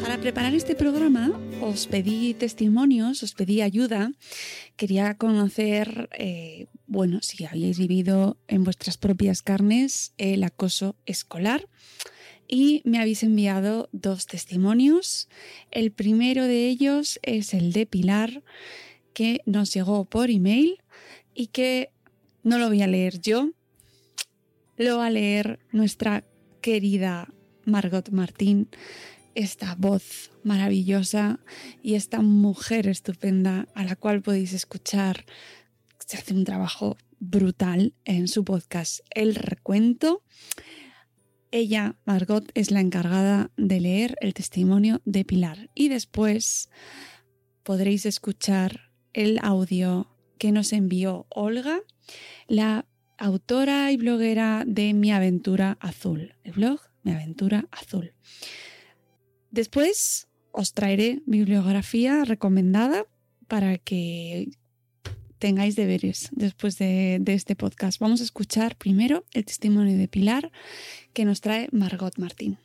Para preparar este programa os pedí testimonios, os pedí ayuda. Quería conocer eh, bueno, si habéis vivido en vuestras propias carnes el acoso escolar. Y me habéis enviado dos testimonios. El primero de ellos es el de Pilar, que nos llegó por email y que no lo voy a leer yo, lo va a leer nuestra querida Margot Martín, esta voz maravillosa y esta mujer estupenda a la cual podéis escuchar se hace un trabajo brutal en su podcast El Recuento. Ella, Margot, es la encargada de leer el testimonio de Pilar y después podréis escuchar el audio que nos envió Olga, la autora y bloguera de Mi Aventura Azul, el blog Mi Aventura Azul. Después os traeré bibliografía recomendada para que tengáis deberes después de, este podcast. Vamos a escuchar primero el testimonio de Pilar que nos trae Margot Martín.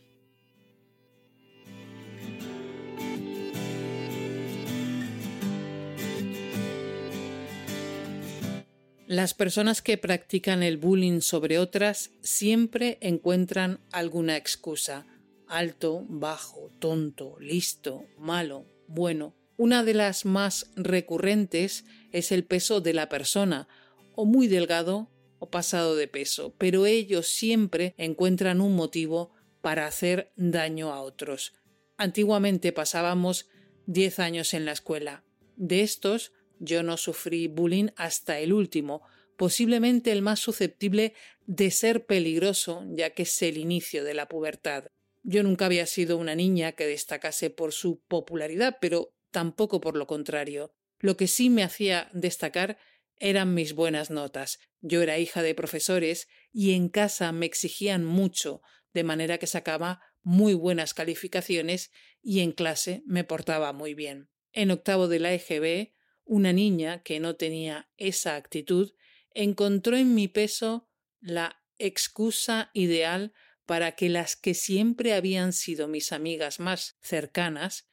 Las personas que practican el bullying sobre otras siempre encuentran alguna excusa. Alto, bajo, tonto, listo, malo, bueno. Una de las más recurrentes es el peso de la persona, o muy delgado o pasado de peso, pero ellos siempre encuentran un motivo para hacer daño a otros. Antiguamente pasábamos 10 años en la escuela. De estos, yo no sufrí bullying hasta el último, posiblemente el más susceptible de ser peligroso, ya que es el inicio de la pubertad. Yo nunca había sido una niña que destacase por su popularidad, pero tampoco por lo contrario. Lo que sí me hacía destacar eran mis buenas notas. Yo era hija de profesores y en casa me exigían mucho, de manera que sacaba muy buenas calificaciones y en clase me portaba muy bien. En octavo de la EGB, una niña que no tenía esa actitud encontró en mi peso la excusa ideal para que las que siempre habían sido mis amigas más cercanas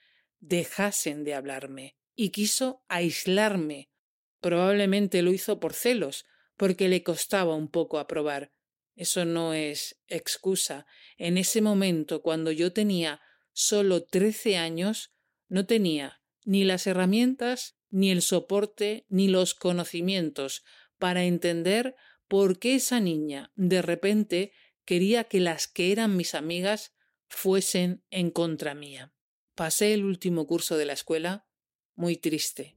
dejasen de hablarme y quiso aislarme. Probablemente lo hizo por celos, porque le costaba un poco aprobar. Eso no es excusa. En ese momento, cuando yo tenía solo trece años, no tenía ni las herramientas, ni el soporte, ni los conocimientos para entender por qué esa niña de repente quería que las que eran mis amigas fuesen en contra mía. Pasé el último curso de la escuela muy triste,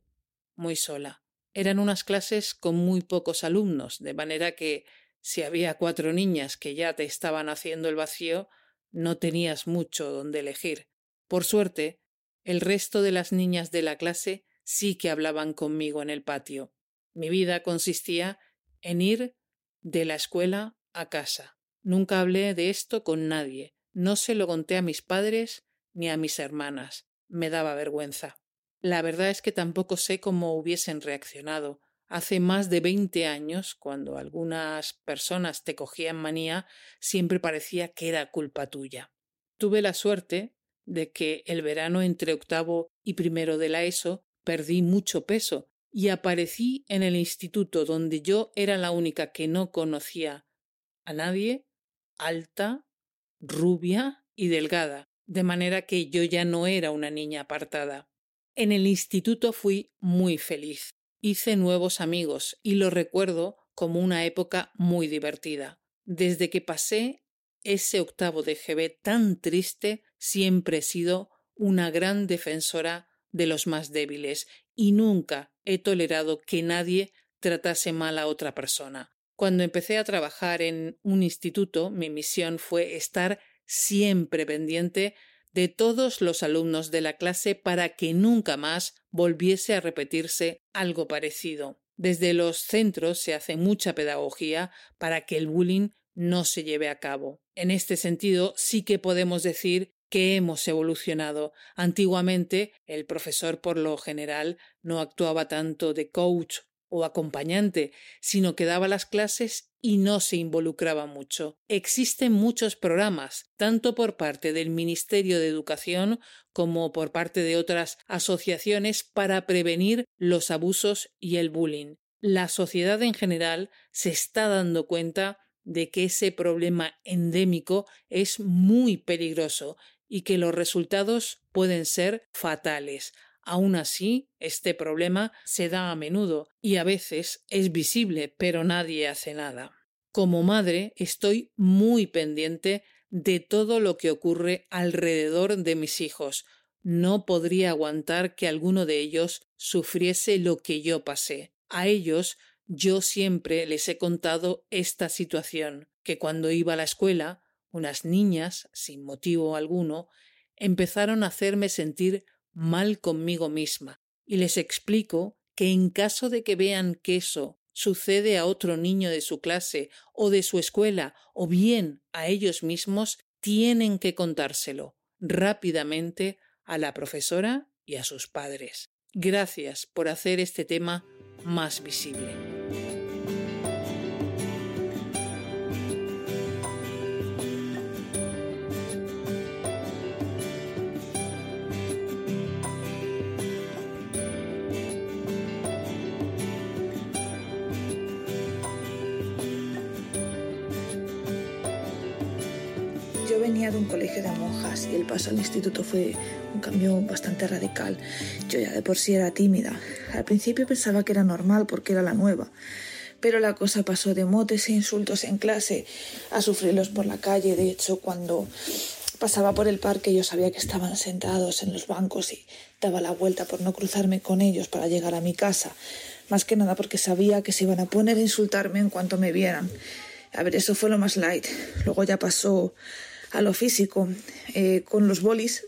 muy sola. Eran unas clases con muy pocos alumnos, de manera que si había cuatro niñas que ya te estaban haciendo el vacío, no tenías mucho donde elegir. Por suerte, el resto de las niñas de la clase sí que hablaban conmigo en el patio. Mi vida consistía en ir de la escuela a casa. Nunca hablé de esto con nadie. No se lo conté a mis padres ni a mis hermanas. Me daba vergüenza. La verdad es que tampoco sé cómo hubiesen reaccionado. Hace más de veinte años, cuando algunas personas te cogían manía, siempre parecía que era culpa tuya. Tuve la suerte de que el verano entre octavo y primero de la ESO perdí mucho peso y aparecí en el instituto donde yo era la única que no conocía a nadie, alta, rubia y delgada, de manera que yo ya no era una niña apartada. En el instituto fui muy feliz. Hice nuevos amigos y lo recuerdo como una época muy divertida. Desde que pasé ese octavo de GB tan triste, siempre he sido una gran defensora de los más débiles y nunca he tolerado que nadie tratase mal a otra persona. Cuando empecé a trabajar en un instituto, mi misión fue estar siempre pendiente de todos los alumnos de la clase para que nunca más volviese a repetirse algo parecido. Desde los centros se hace mucha pedagogía para que el bullying no se lleve a cabo. En este sentido, sí que podemos decir que hemos evolucionado. Antiguamente, el profesor por lo general no actuaba tanto de coach o acompañante, sino que daba las clases y no se involucraba mucho. Existen muchos programas, tanto por parte del Ministerio de Educación como por parte de otras asociaciones para prevenir los abusos y el bullying. La sociedad en general se está dando cuenta de que ese problema endémico es muy peligroso y que los resultados pueden ser fatales. Aún así, este problema se da a menudo y a veces es visible, pero nadie hace nada. Como madre, estoy muy pendiente de todo lo que ocurre alrededor de mis hijos. No podría aguantar que alguno de ellos sufriese lo que yo pasé. A ellos yo siempre les he contado esta situación, que cuando iba a la escuela, unas niñas, sin motivo alguno, empezaron a hacerme sentir mal conmigo misma, y les explico que en caso de que vean que eso sucede a otro niño de su clase o de su escuela o bien a ellos mismos, tienen que contárselo rápidamente a la profesora y a sus padres. Gracias por hacer este tema más visible. De un colegio de monjas y el paso al instituto fue un cambio bastante radical. Yo ya de por sí era tímida. Al principio pensaba que era normal porque era la nueva. Pero la cosa pasó de motes e insultos en clase a sufrirlos por la calle. De hecho, cuando pasaba por el parque yo sabía que estaban sentados en los bancos y daba la vuelta por no cruzarme con ellos para llegar a mi casa. Más que nada porque sabía que se iban a poner a insultarme en cuanto me vieran. A ver, eso fue lo más light. Luego ya pasó a lo físico. Eh, con los bolis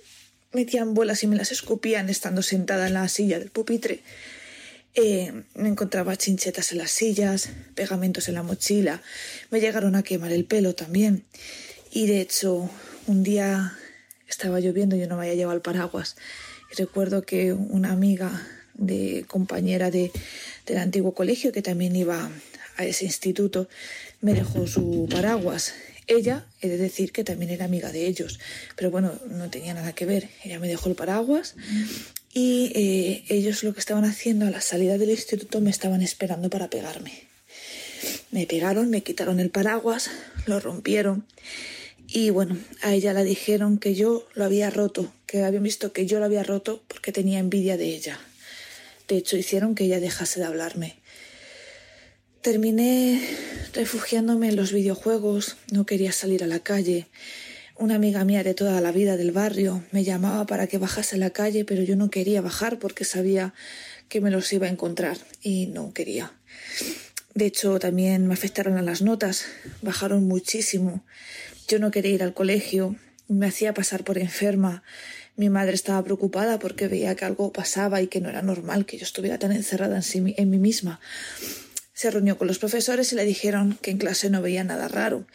metían bolas y me las escupían estando sentada en la silla del pupitre. Eh, me encontraba chinchetas en las sillas, pegamentos en la mochila. Me llegaron a quemar el pelo también. Y de hecho, un día estaba lloviendo y yo no me había llevado el paraguas. Y recuerdo que una amiga de compañera de, del antiguo colegio que también iba a ese instituto me dejó su paraguas. Ella, he de decir que también era amiga de ellos, pero bueno, no tenía nada que ver. Ella me dejó el paraguas y eh, ellos lo que estaban haciendo a la salida del instituto me estaban esperando para pegarme. Me pegaron, me quitaron el paraguas, lo rompieron y bueno, a ella la dijeron que yo lo había roto, que habían visto que yo lo había roto porque tenía envidia de ella. De hecho, hicieron que ella dejase de hablarme. Terminé refugiándome en los videojuegos, no quería salir a la calle. Una amiga mía de toda la vida del barrio me llamaba para que bajase a la calle, pero yo no quería bajar porque sabía que me los iba a encontrar y no quería. De hecho, también me afectaron a las notas, bajaron muchísimo. Yo no quería ir al colegio, me hacía pasar por enferma. Mi madre estaba preocupada porque veía que algo pasaba y que no era normal que yo estuviera tan encerrada en, en mí misma. Se reunió con los profesores y le dijeron que en clase no veía nada raro,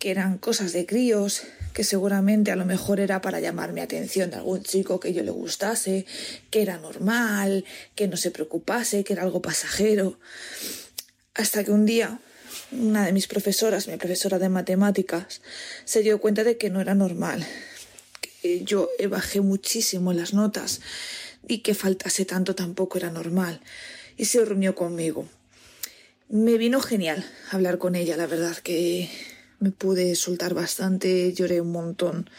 que eran cosas de críos, que seguramente a lo mejor era para llamar mi atención de algún chico que yo le gustase, que era normal, que no se preocupase, que era algo pasajero. Hasta que un día una de mis profesoras, mi profesora de matemáticas, se dio cuenta de que no era normal, que yo bajé muchísimo las notas y que faltase tanto tampoco era normal, y se reunió conmigo. Me vino genial hablar con ella, la verdad que me pude soltar bastante, lloré un montón.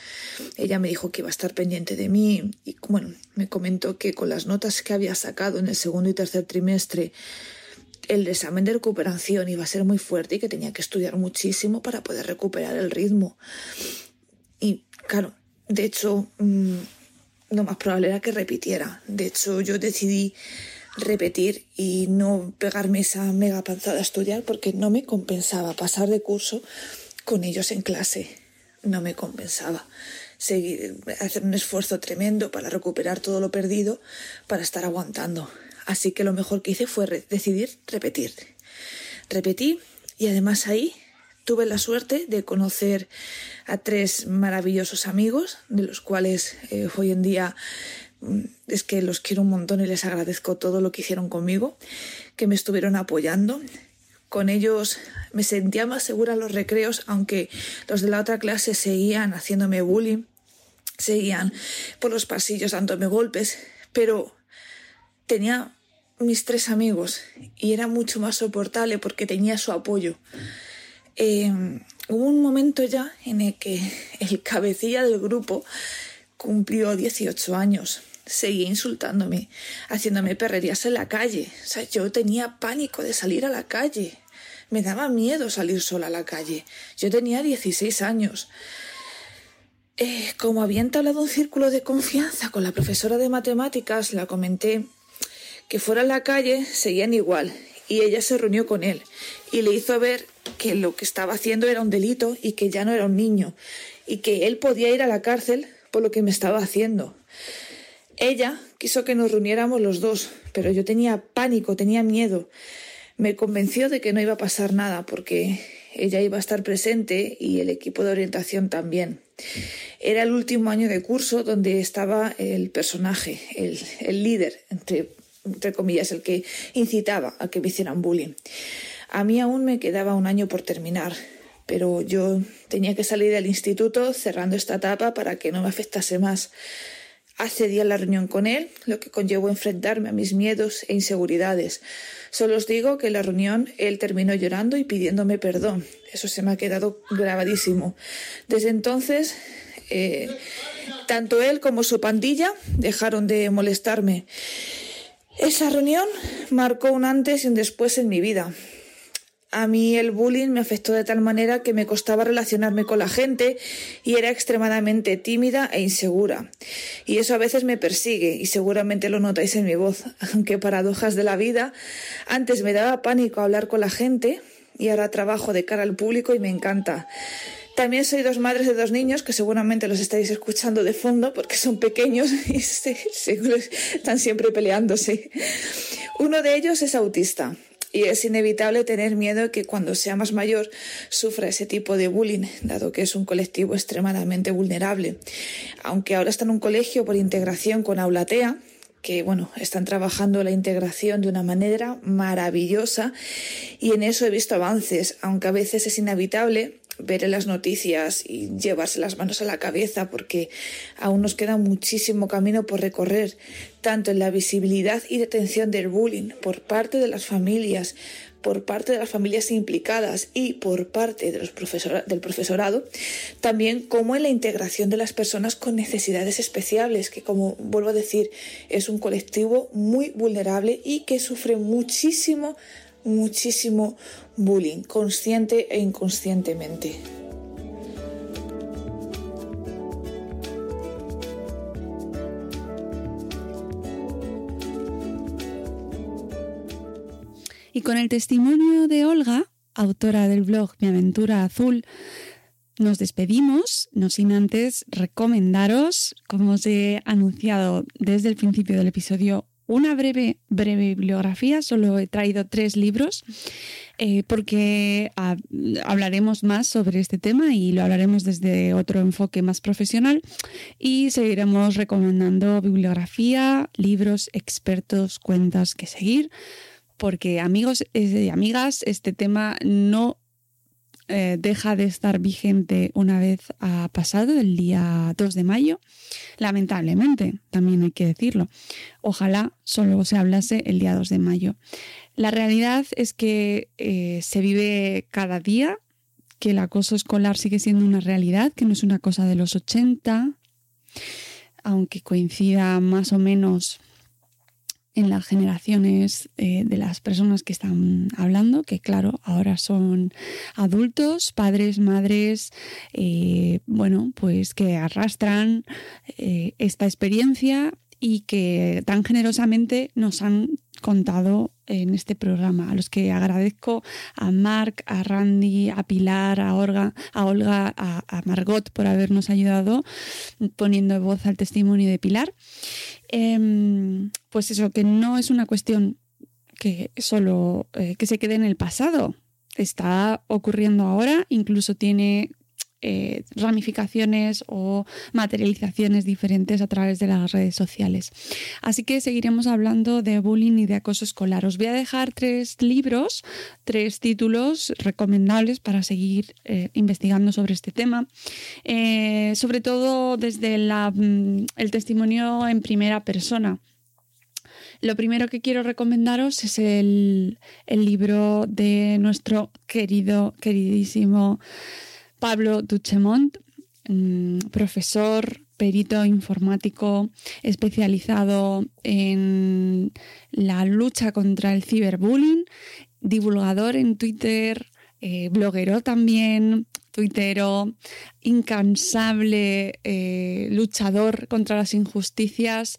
Ella me dijo que iba a estar pendiente de mí y bueno, me comentó que con las notas que había sacado en el segundo y tercer trimestre, el examen de recuperación iba a ser muy fuerte y que tenía que estudiar muchísimo para poder recuperar el ritmo. Y claro, de hecho, mm, lo más probable era que repitiera. De hecho, yo decidí repetir y no pegarme esa mega panzada a estudiar porque no me compensaba pasar de curso con ellos en clase. No me compensaba seguir, hacer un esfuerzo tremendo para recuperar todo lo perdido para estar aguantando. Así que lo mejor que hice fue decidir repetir. Repetí y además ahí tuve la suerte de conocer a tres maravillosos amigos, de los cuales eh, hoy en día es que los quiero un montón y les agradezco todo lo que hicieron conmigo, que me estuvieron apoyando. Con ellos me sentía más segura en los recreos, aunque los de la otra clase seguían haciéndome bullying, seguían por los pasillos dándome golpes, pero tenía mis tres amigos y era mucho más soportable porque tenía su apoyo. Em, hubo un momento ya en el que el cabecilla del grupo cumplió 18 años seguía insultándome, haciéndome perrerías en la calle. O sea, yo tenía pánico de salir a la calle. Me daba miedo salir sola a la calle. Yo tenía 16 años. Eh, como había entablado un círculo de confianza con la profesora de matemáticas, la comenté que fuera a la calle seguían igual y ella se reunió con él y le hizo ver que lo que estaba haciendo era un delito y que ya no era un niño y que él podía ir a la cárcel por lo que me estaba haciendo. Ella quiso que nos reuniéramos los dos, pero yo tenía pánico, tenía miedo. Me convenció de que no iba a pasar nada porque ella iba a estar presente y el equipo de orientación también. Era el último año de curso donde estaba el personaje, el, líder, entre, entre comillas, el que incitaba a que me hicieran bullying. A mí aún me quedaba un año por terminar, pero yo tenía que salir del instituto cerrando esta etapa para que no me afectase más. Accedí a la reunión con él, lo que conllevó enfrentarme a mis miedos e inseguridades. Solo os digo que en la reunión él terminó llorando y pidiéndome perdón. Eso se me ha quedado grabadísimo. Desde entonces, eh, tanto él como su pandilla dejaron de molestarme. Esa reunión marcó un antes y un después en mi vida. A mí el bullying me afectó de tal manera que me costaba relacionarme con la gente y era extremadamente tímida e insegura. Y eso a veces me persigue y seguramente lo notáis en mi voz. *laughs* Aunque paradojas de la vida, antes me daba pánico hablar con la gente y ahora trabajo de cara al público y me encanta. También soy dos madres de dos niños que seguramente los estáis escuchando de fondo porque son pequeños *laughs* y están siempre peleándose. Uno de ellos es autista y es inevitable tener miedo que cuando sea más mayor sufra ese tipo de bullying, dado que es un colectivo extremadamente vulnerable. Aunque ahora está en un colegio por integración con Aulatea, que bueno, están trabajando la integración de una manera maravillosa y en eso he visto avances, aunque a veces es inevitable ver en las noticias y llevarse las manos a la cabeza porque aún nos queda muchísimo camino por recorrer, tanto en la visibilidad y detención del bullying por parte de las familias, por parte de las familias implicadas y por parte del profesorado, también como en la integración de las personas con necesidades especiales, que como vuelvo a decir, es un colectivo muy vulnerable y que sufre muchísimo muchísimo bullying, consciente e inconscientemente. Y con el testimonio de Olga, autora del blog Mi aventura azul, nos despedimos, no sin antes recomendaros, como os he anunciado desde el principio del episodio, una breve, breve bibliografía, solo he traído tres libros eh, porque hablaremos más sobre este tema y lo hablaremos desde otro enfoque más profesional y seguiremos recomendando bibliografía, libros, expertos, cuentas que seguir porque amigos y amigas, este tema no eh, deja de estar vigente una vez ha pasado el día 2 de mayo, lamentablemente, también hay que decirlo. Ojalá solo se hablase el día 2 de mayo. La realidad es que eh, se vive cada día, que el acoso escolar sigue siendo una realidad, que no es una cosa de los 80, aunque coincida más o menos en las generaciones eh, de las personas que están hablando, que claro, ahora son adultos, padres, madres, eh, bueno, pues que arrastran eh, esta experiencia y que tan generosamente nos han contado en este programa, a los que agradezco a Mark, a Randy, a Pilar, a Olga, a, Olga, a, Margot por habernos ayudado poniendo voz al testimonio de Pilar. Em, pues eso, que no es una cuestión que solo eh, que se quede en el pasado. Está ocurriendo ahora, incluso tiene eh, ramificaciones o materializaciones diferentes a través de las redes sociales. Así que seguiremos hablando de bullying y de acoso escolar. Os voy a dejar tres libros, tres títulos recomendables para seguir eh, investigando sobre este tema, eh, sobre todo desde mm, el testimonio en primera persona. Lo primero que quiero recomendaros es el, el libro de nuestro querido, queridísimo Pablo Duchemont, mm, profesor, perito informático especializado en la lucha contra el ciberbullying, divulgador en Twitter, eh, bloguero también, tuitero, incansable eh, luchador contra las injusticias,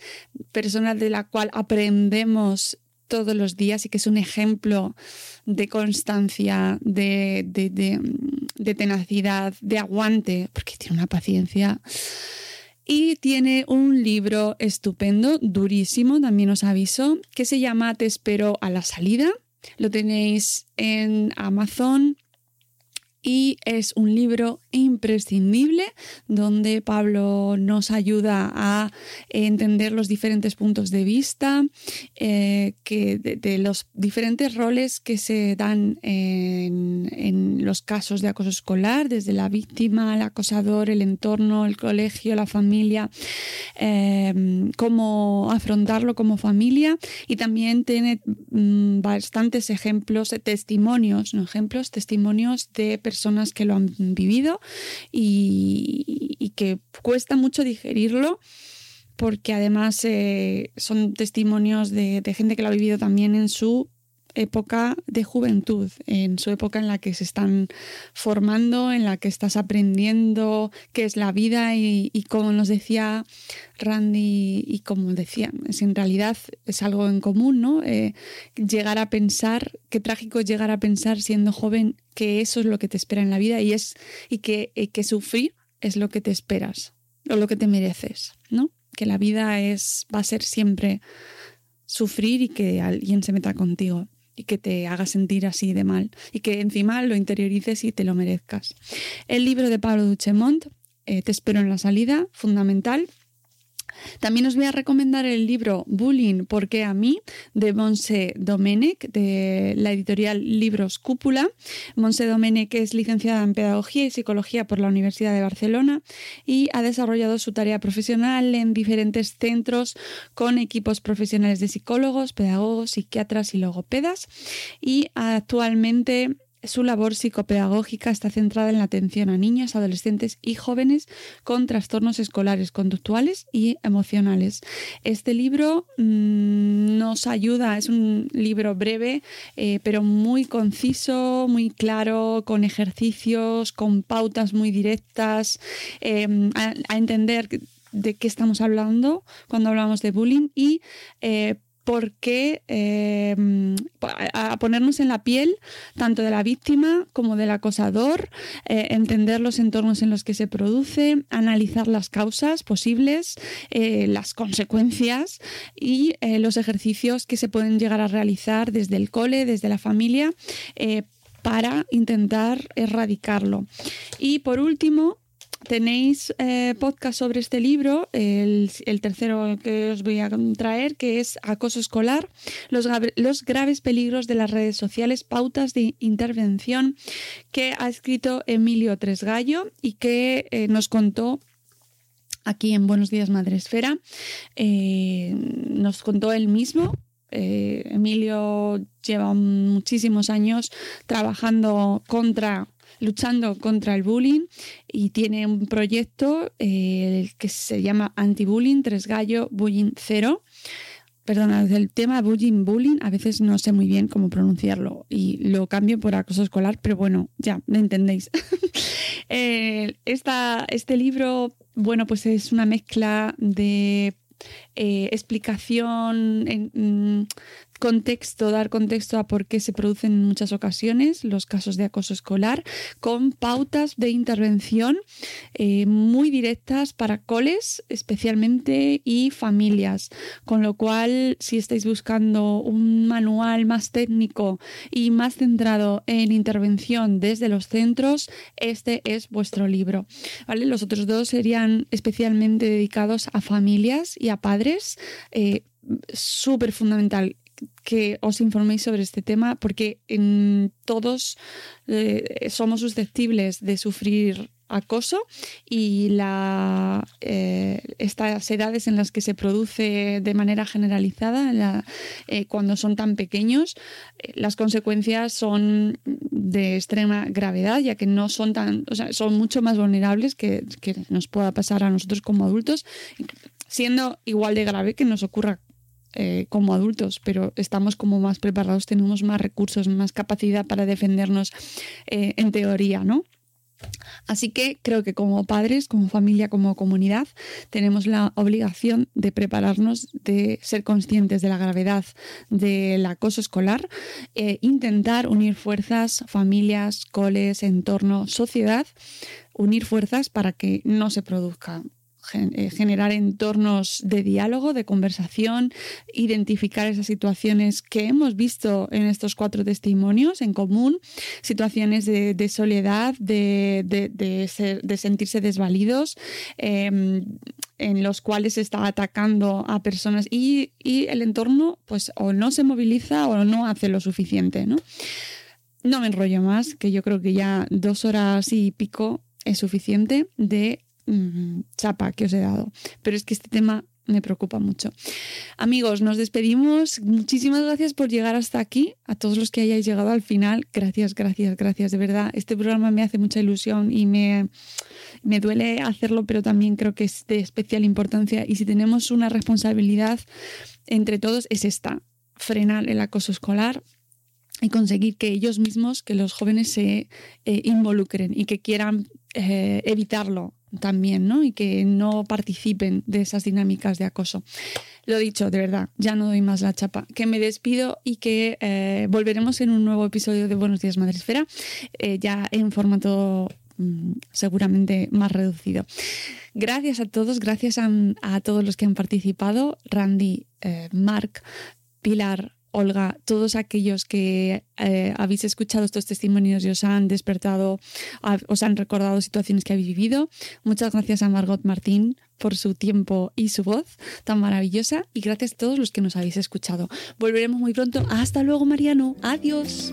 persona de la cual aprendemos todos los días y que es un ejemplo de constancia, de, de, tenacidad, de aguante, porque tiene una paciencia. Y tiene un libro estupendo, durísimo, también os aviso, que se llama Te espero a la salida. Lo tenéis en Amazon y es un libro imprescindible donde Pablo nos ayuda a entender los diferentes puntos de vista eh, que de, los diferentes roles que se dan en, los casos de acoso escolar, desde la víctima, el acosador, el entorno, el colegio, la familia, eh, cómo afrontarlo como familia. Y también tiene mm, bastantes ejemplos, testimonios, no ejemplos, testimonios de personas que lo han vivido y, que cuesta mucho digerirlo porque además eh, son testimonios de, gente que lo ha vivido también en su época de juventud, en su época en la que se están formando, en la que estás aprendiendo qué es la vida y, como nos decía Randy y como decía, es en realidad es algo en común, ¿no? Eh, llegar a pensar, qué trágico es llegar a pensar siendo joven que eso es lo que te espera en la vida y es y que, y que sufrir es lo que te esperas o lo que te mereces, ¿no? Que la vida es va a ser siempre sufrir y que alguien se meta contigo y que te haga sentir así de mal y que encima lo interiorices y te lo merezcas. El libro de Pablo Duchemont, eh, Te espero en la salida, fundamental. También os voy a recomendar el libro Bullying, porque a mí? de Monse Domenech, de la editorial Libros Cúpula. Monse Domenech es licenciada en Pedagogía y Psicología por la Universidad de Barcelona y ha desarrollado su tarea profesional en diferentes centros con equipos profesionales de psicólogos, pedagogos, psiquiatras y logopedas. Y actualmente su labor psicopedagógica está centrada en la atención a niños, adolescentes y jóvenes con trastornos escolares conductuales y emocionales. Este libro mm, nos ayuda, es un libro breve, eh, pero muy conciso, muy claro, con ejercicios, con pautas muy directas, em, a, entender de qué estamos hablando cuando hablamos de bullying y eh, porque eh, a ponernos en la piel tanto de la víctima como del acosador, eh, entender los entornos en los que se produce, analizar las causas posibles, eh, las consecuencias y los ejercicios que se pueden llegar a realizar desde el cole, desde la familia, para intentar erradicarlo. Y por último, Tenéis eh, podcast sobre este libro, el, tercero que os voy a traer, que es Acoso escolar, los, graves peligros de las redes sociales, pautas de intervención, que ha escrito Emilio Tresgallo y que eh, nos contó aquí en Buenos Días Madre Esfera. Eh, nos contó él mismo Emilio lleva muchísimos años trabajando contra luchando contra el bullying y tiene un proyecto eh, que se llama Anti-Bullying, Tres Gallo, Bullying Cero. Perdona, el tema bullying, bullying, a veces no sé muy bien cómo pronunciarlo y lo cambio por acoso escolar, pero bueno, ya, me entendéis. *laughs* Eh, este libro, bueno, pues es una mezcla de eh, explicación, en, mm, contexto, dar contexto a por qué se producen en muchas ocasiones los casos de acoso escolar, con pautas de intervención eh, muy directas para coles especialmente y familias. Con lo cual, si estáis buscando un manual más técnico y más centrado en intervención desde los centros, este es vuestro libro. ¿vale? Los otros dos serían especialmente dedicados a familias y a padres. Eh, súper fundamental que os informéis sobre este tema porque en todos eh, somos susceptibles de sufrir acoso y la, eh, estas edades en las que se produce de manera generalizada, eh, cuando son tan pequeños, las consecuencias son de extrema gravedad, ya que no son tan, o sea, son mucho más vulnerables que, que nos pueda pasar a nosotros como adultos, siendo igual de grave que nos ocurra eh, como adultos, pero estamos como más preparados, tenemos más recursos, más capacidad para defendernos eh, en teoría, ¿no? Así que creo que como padres, como familia, como comunidad, tenemos la obligación de prepararnos, de ser conscientes de la gravedad del acoso escolar, e intentar unir fuerzas, familias, coles, entorno, sociedad, unir fuerzas para que no se produzca eh, generar entornos de diálogo, de conversación, identificar esas situaciones que hemos visto en estos cuatro testimonios en común, situaciones de, soledad, de, sentirse desvalidos, em, en los cuales se está atacando a personas y, y, el entorno pues o no se moviliza o no hace lo suficiente. ¿no? no me enrollo más, que yo creo que ya dos horas y pico es suficiente de Mm, chapa que os he dado. Pero es que este tema me preocupa mucho. Amigos, nos despedimos. Muchísimas gracias por llegar hasta aquí. A todos los que hayáis llegado al final, gracias, gracias, gracias. De verdad, este programa me hace mucha ilusión y me, me duele hacerlo, pero también creo que es de especial importancia. Y si tenemos una responsabilidad entre todos, es esta, frenar el acoso escolar y conseguir que ellos mismos, que los jóvenes se eh, involucren y que quieran eh, evitarlo también, ¿no? Y que no participen de esas dinámicas de acoso. Lo dicho, de verdad, ya no doy más la chapa. Que me despido y que eh, volveremos en un nuevo episodio de Buenos Días Madresfera, eh, ya en formato mm, seguramente más reducido. Gracias a todos, gracias a, todos los que han participado, Randy, eh, Mark, Pilar, Olga, todos aquellos que eh, habéis escuchado estos testimonios y os han despertado, os han recordado situaciones que habéis vivido. Muchas gracias a Margot Martín por su tiempo y su voz tan maravillosa y gracias a todos los que nos habéis escuchado. Volveremos muy pronto. Hasta luego, Mariano. Adiós.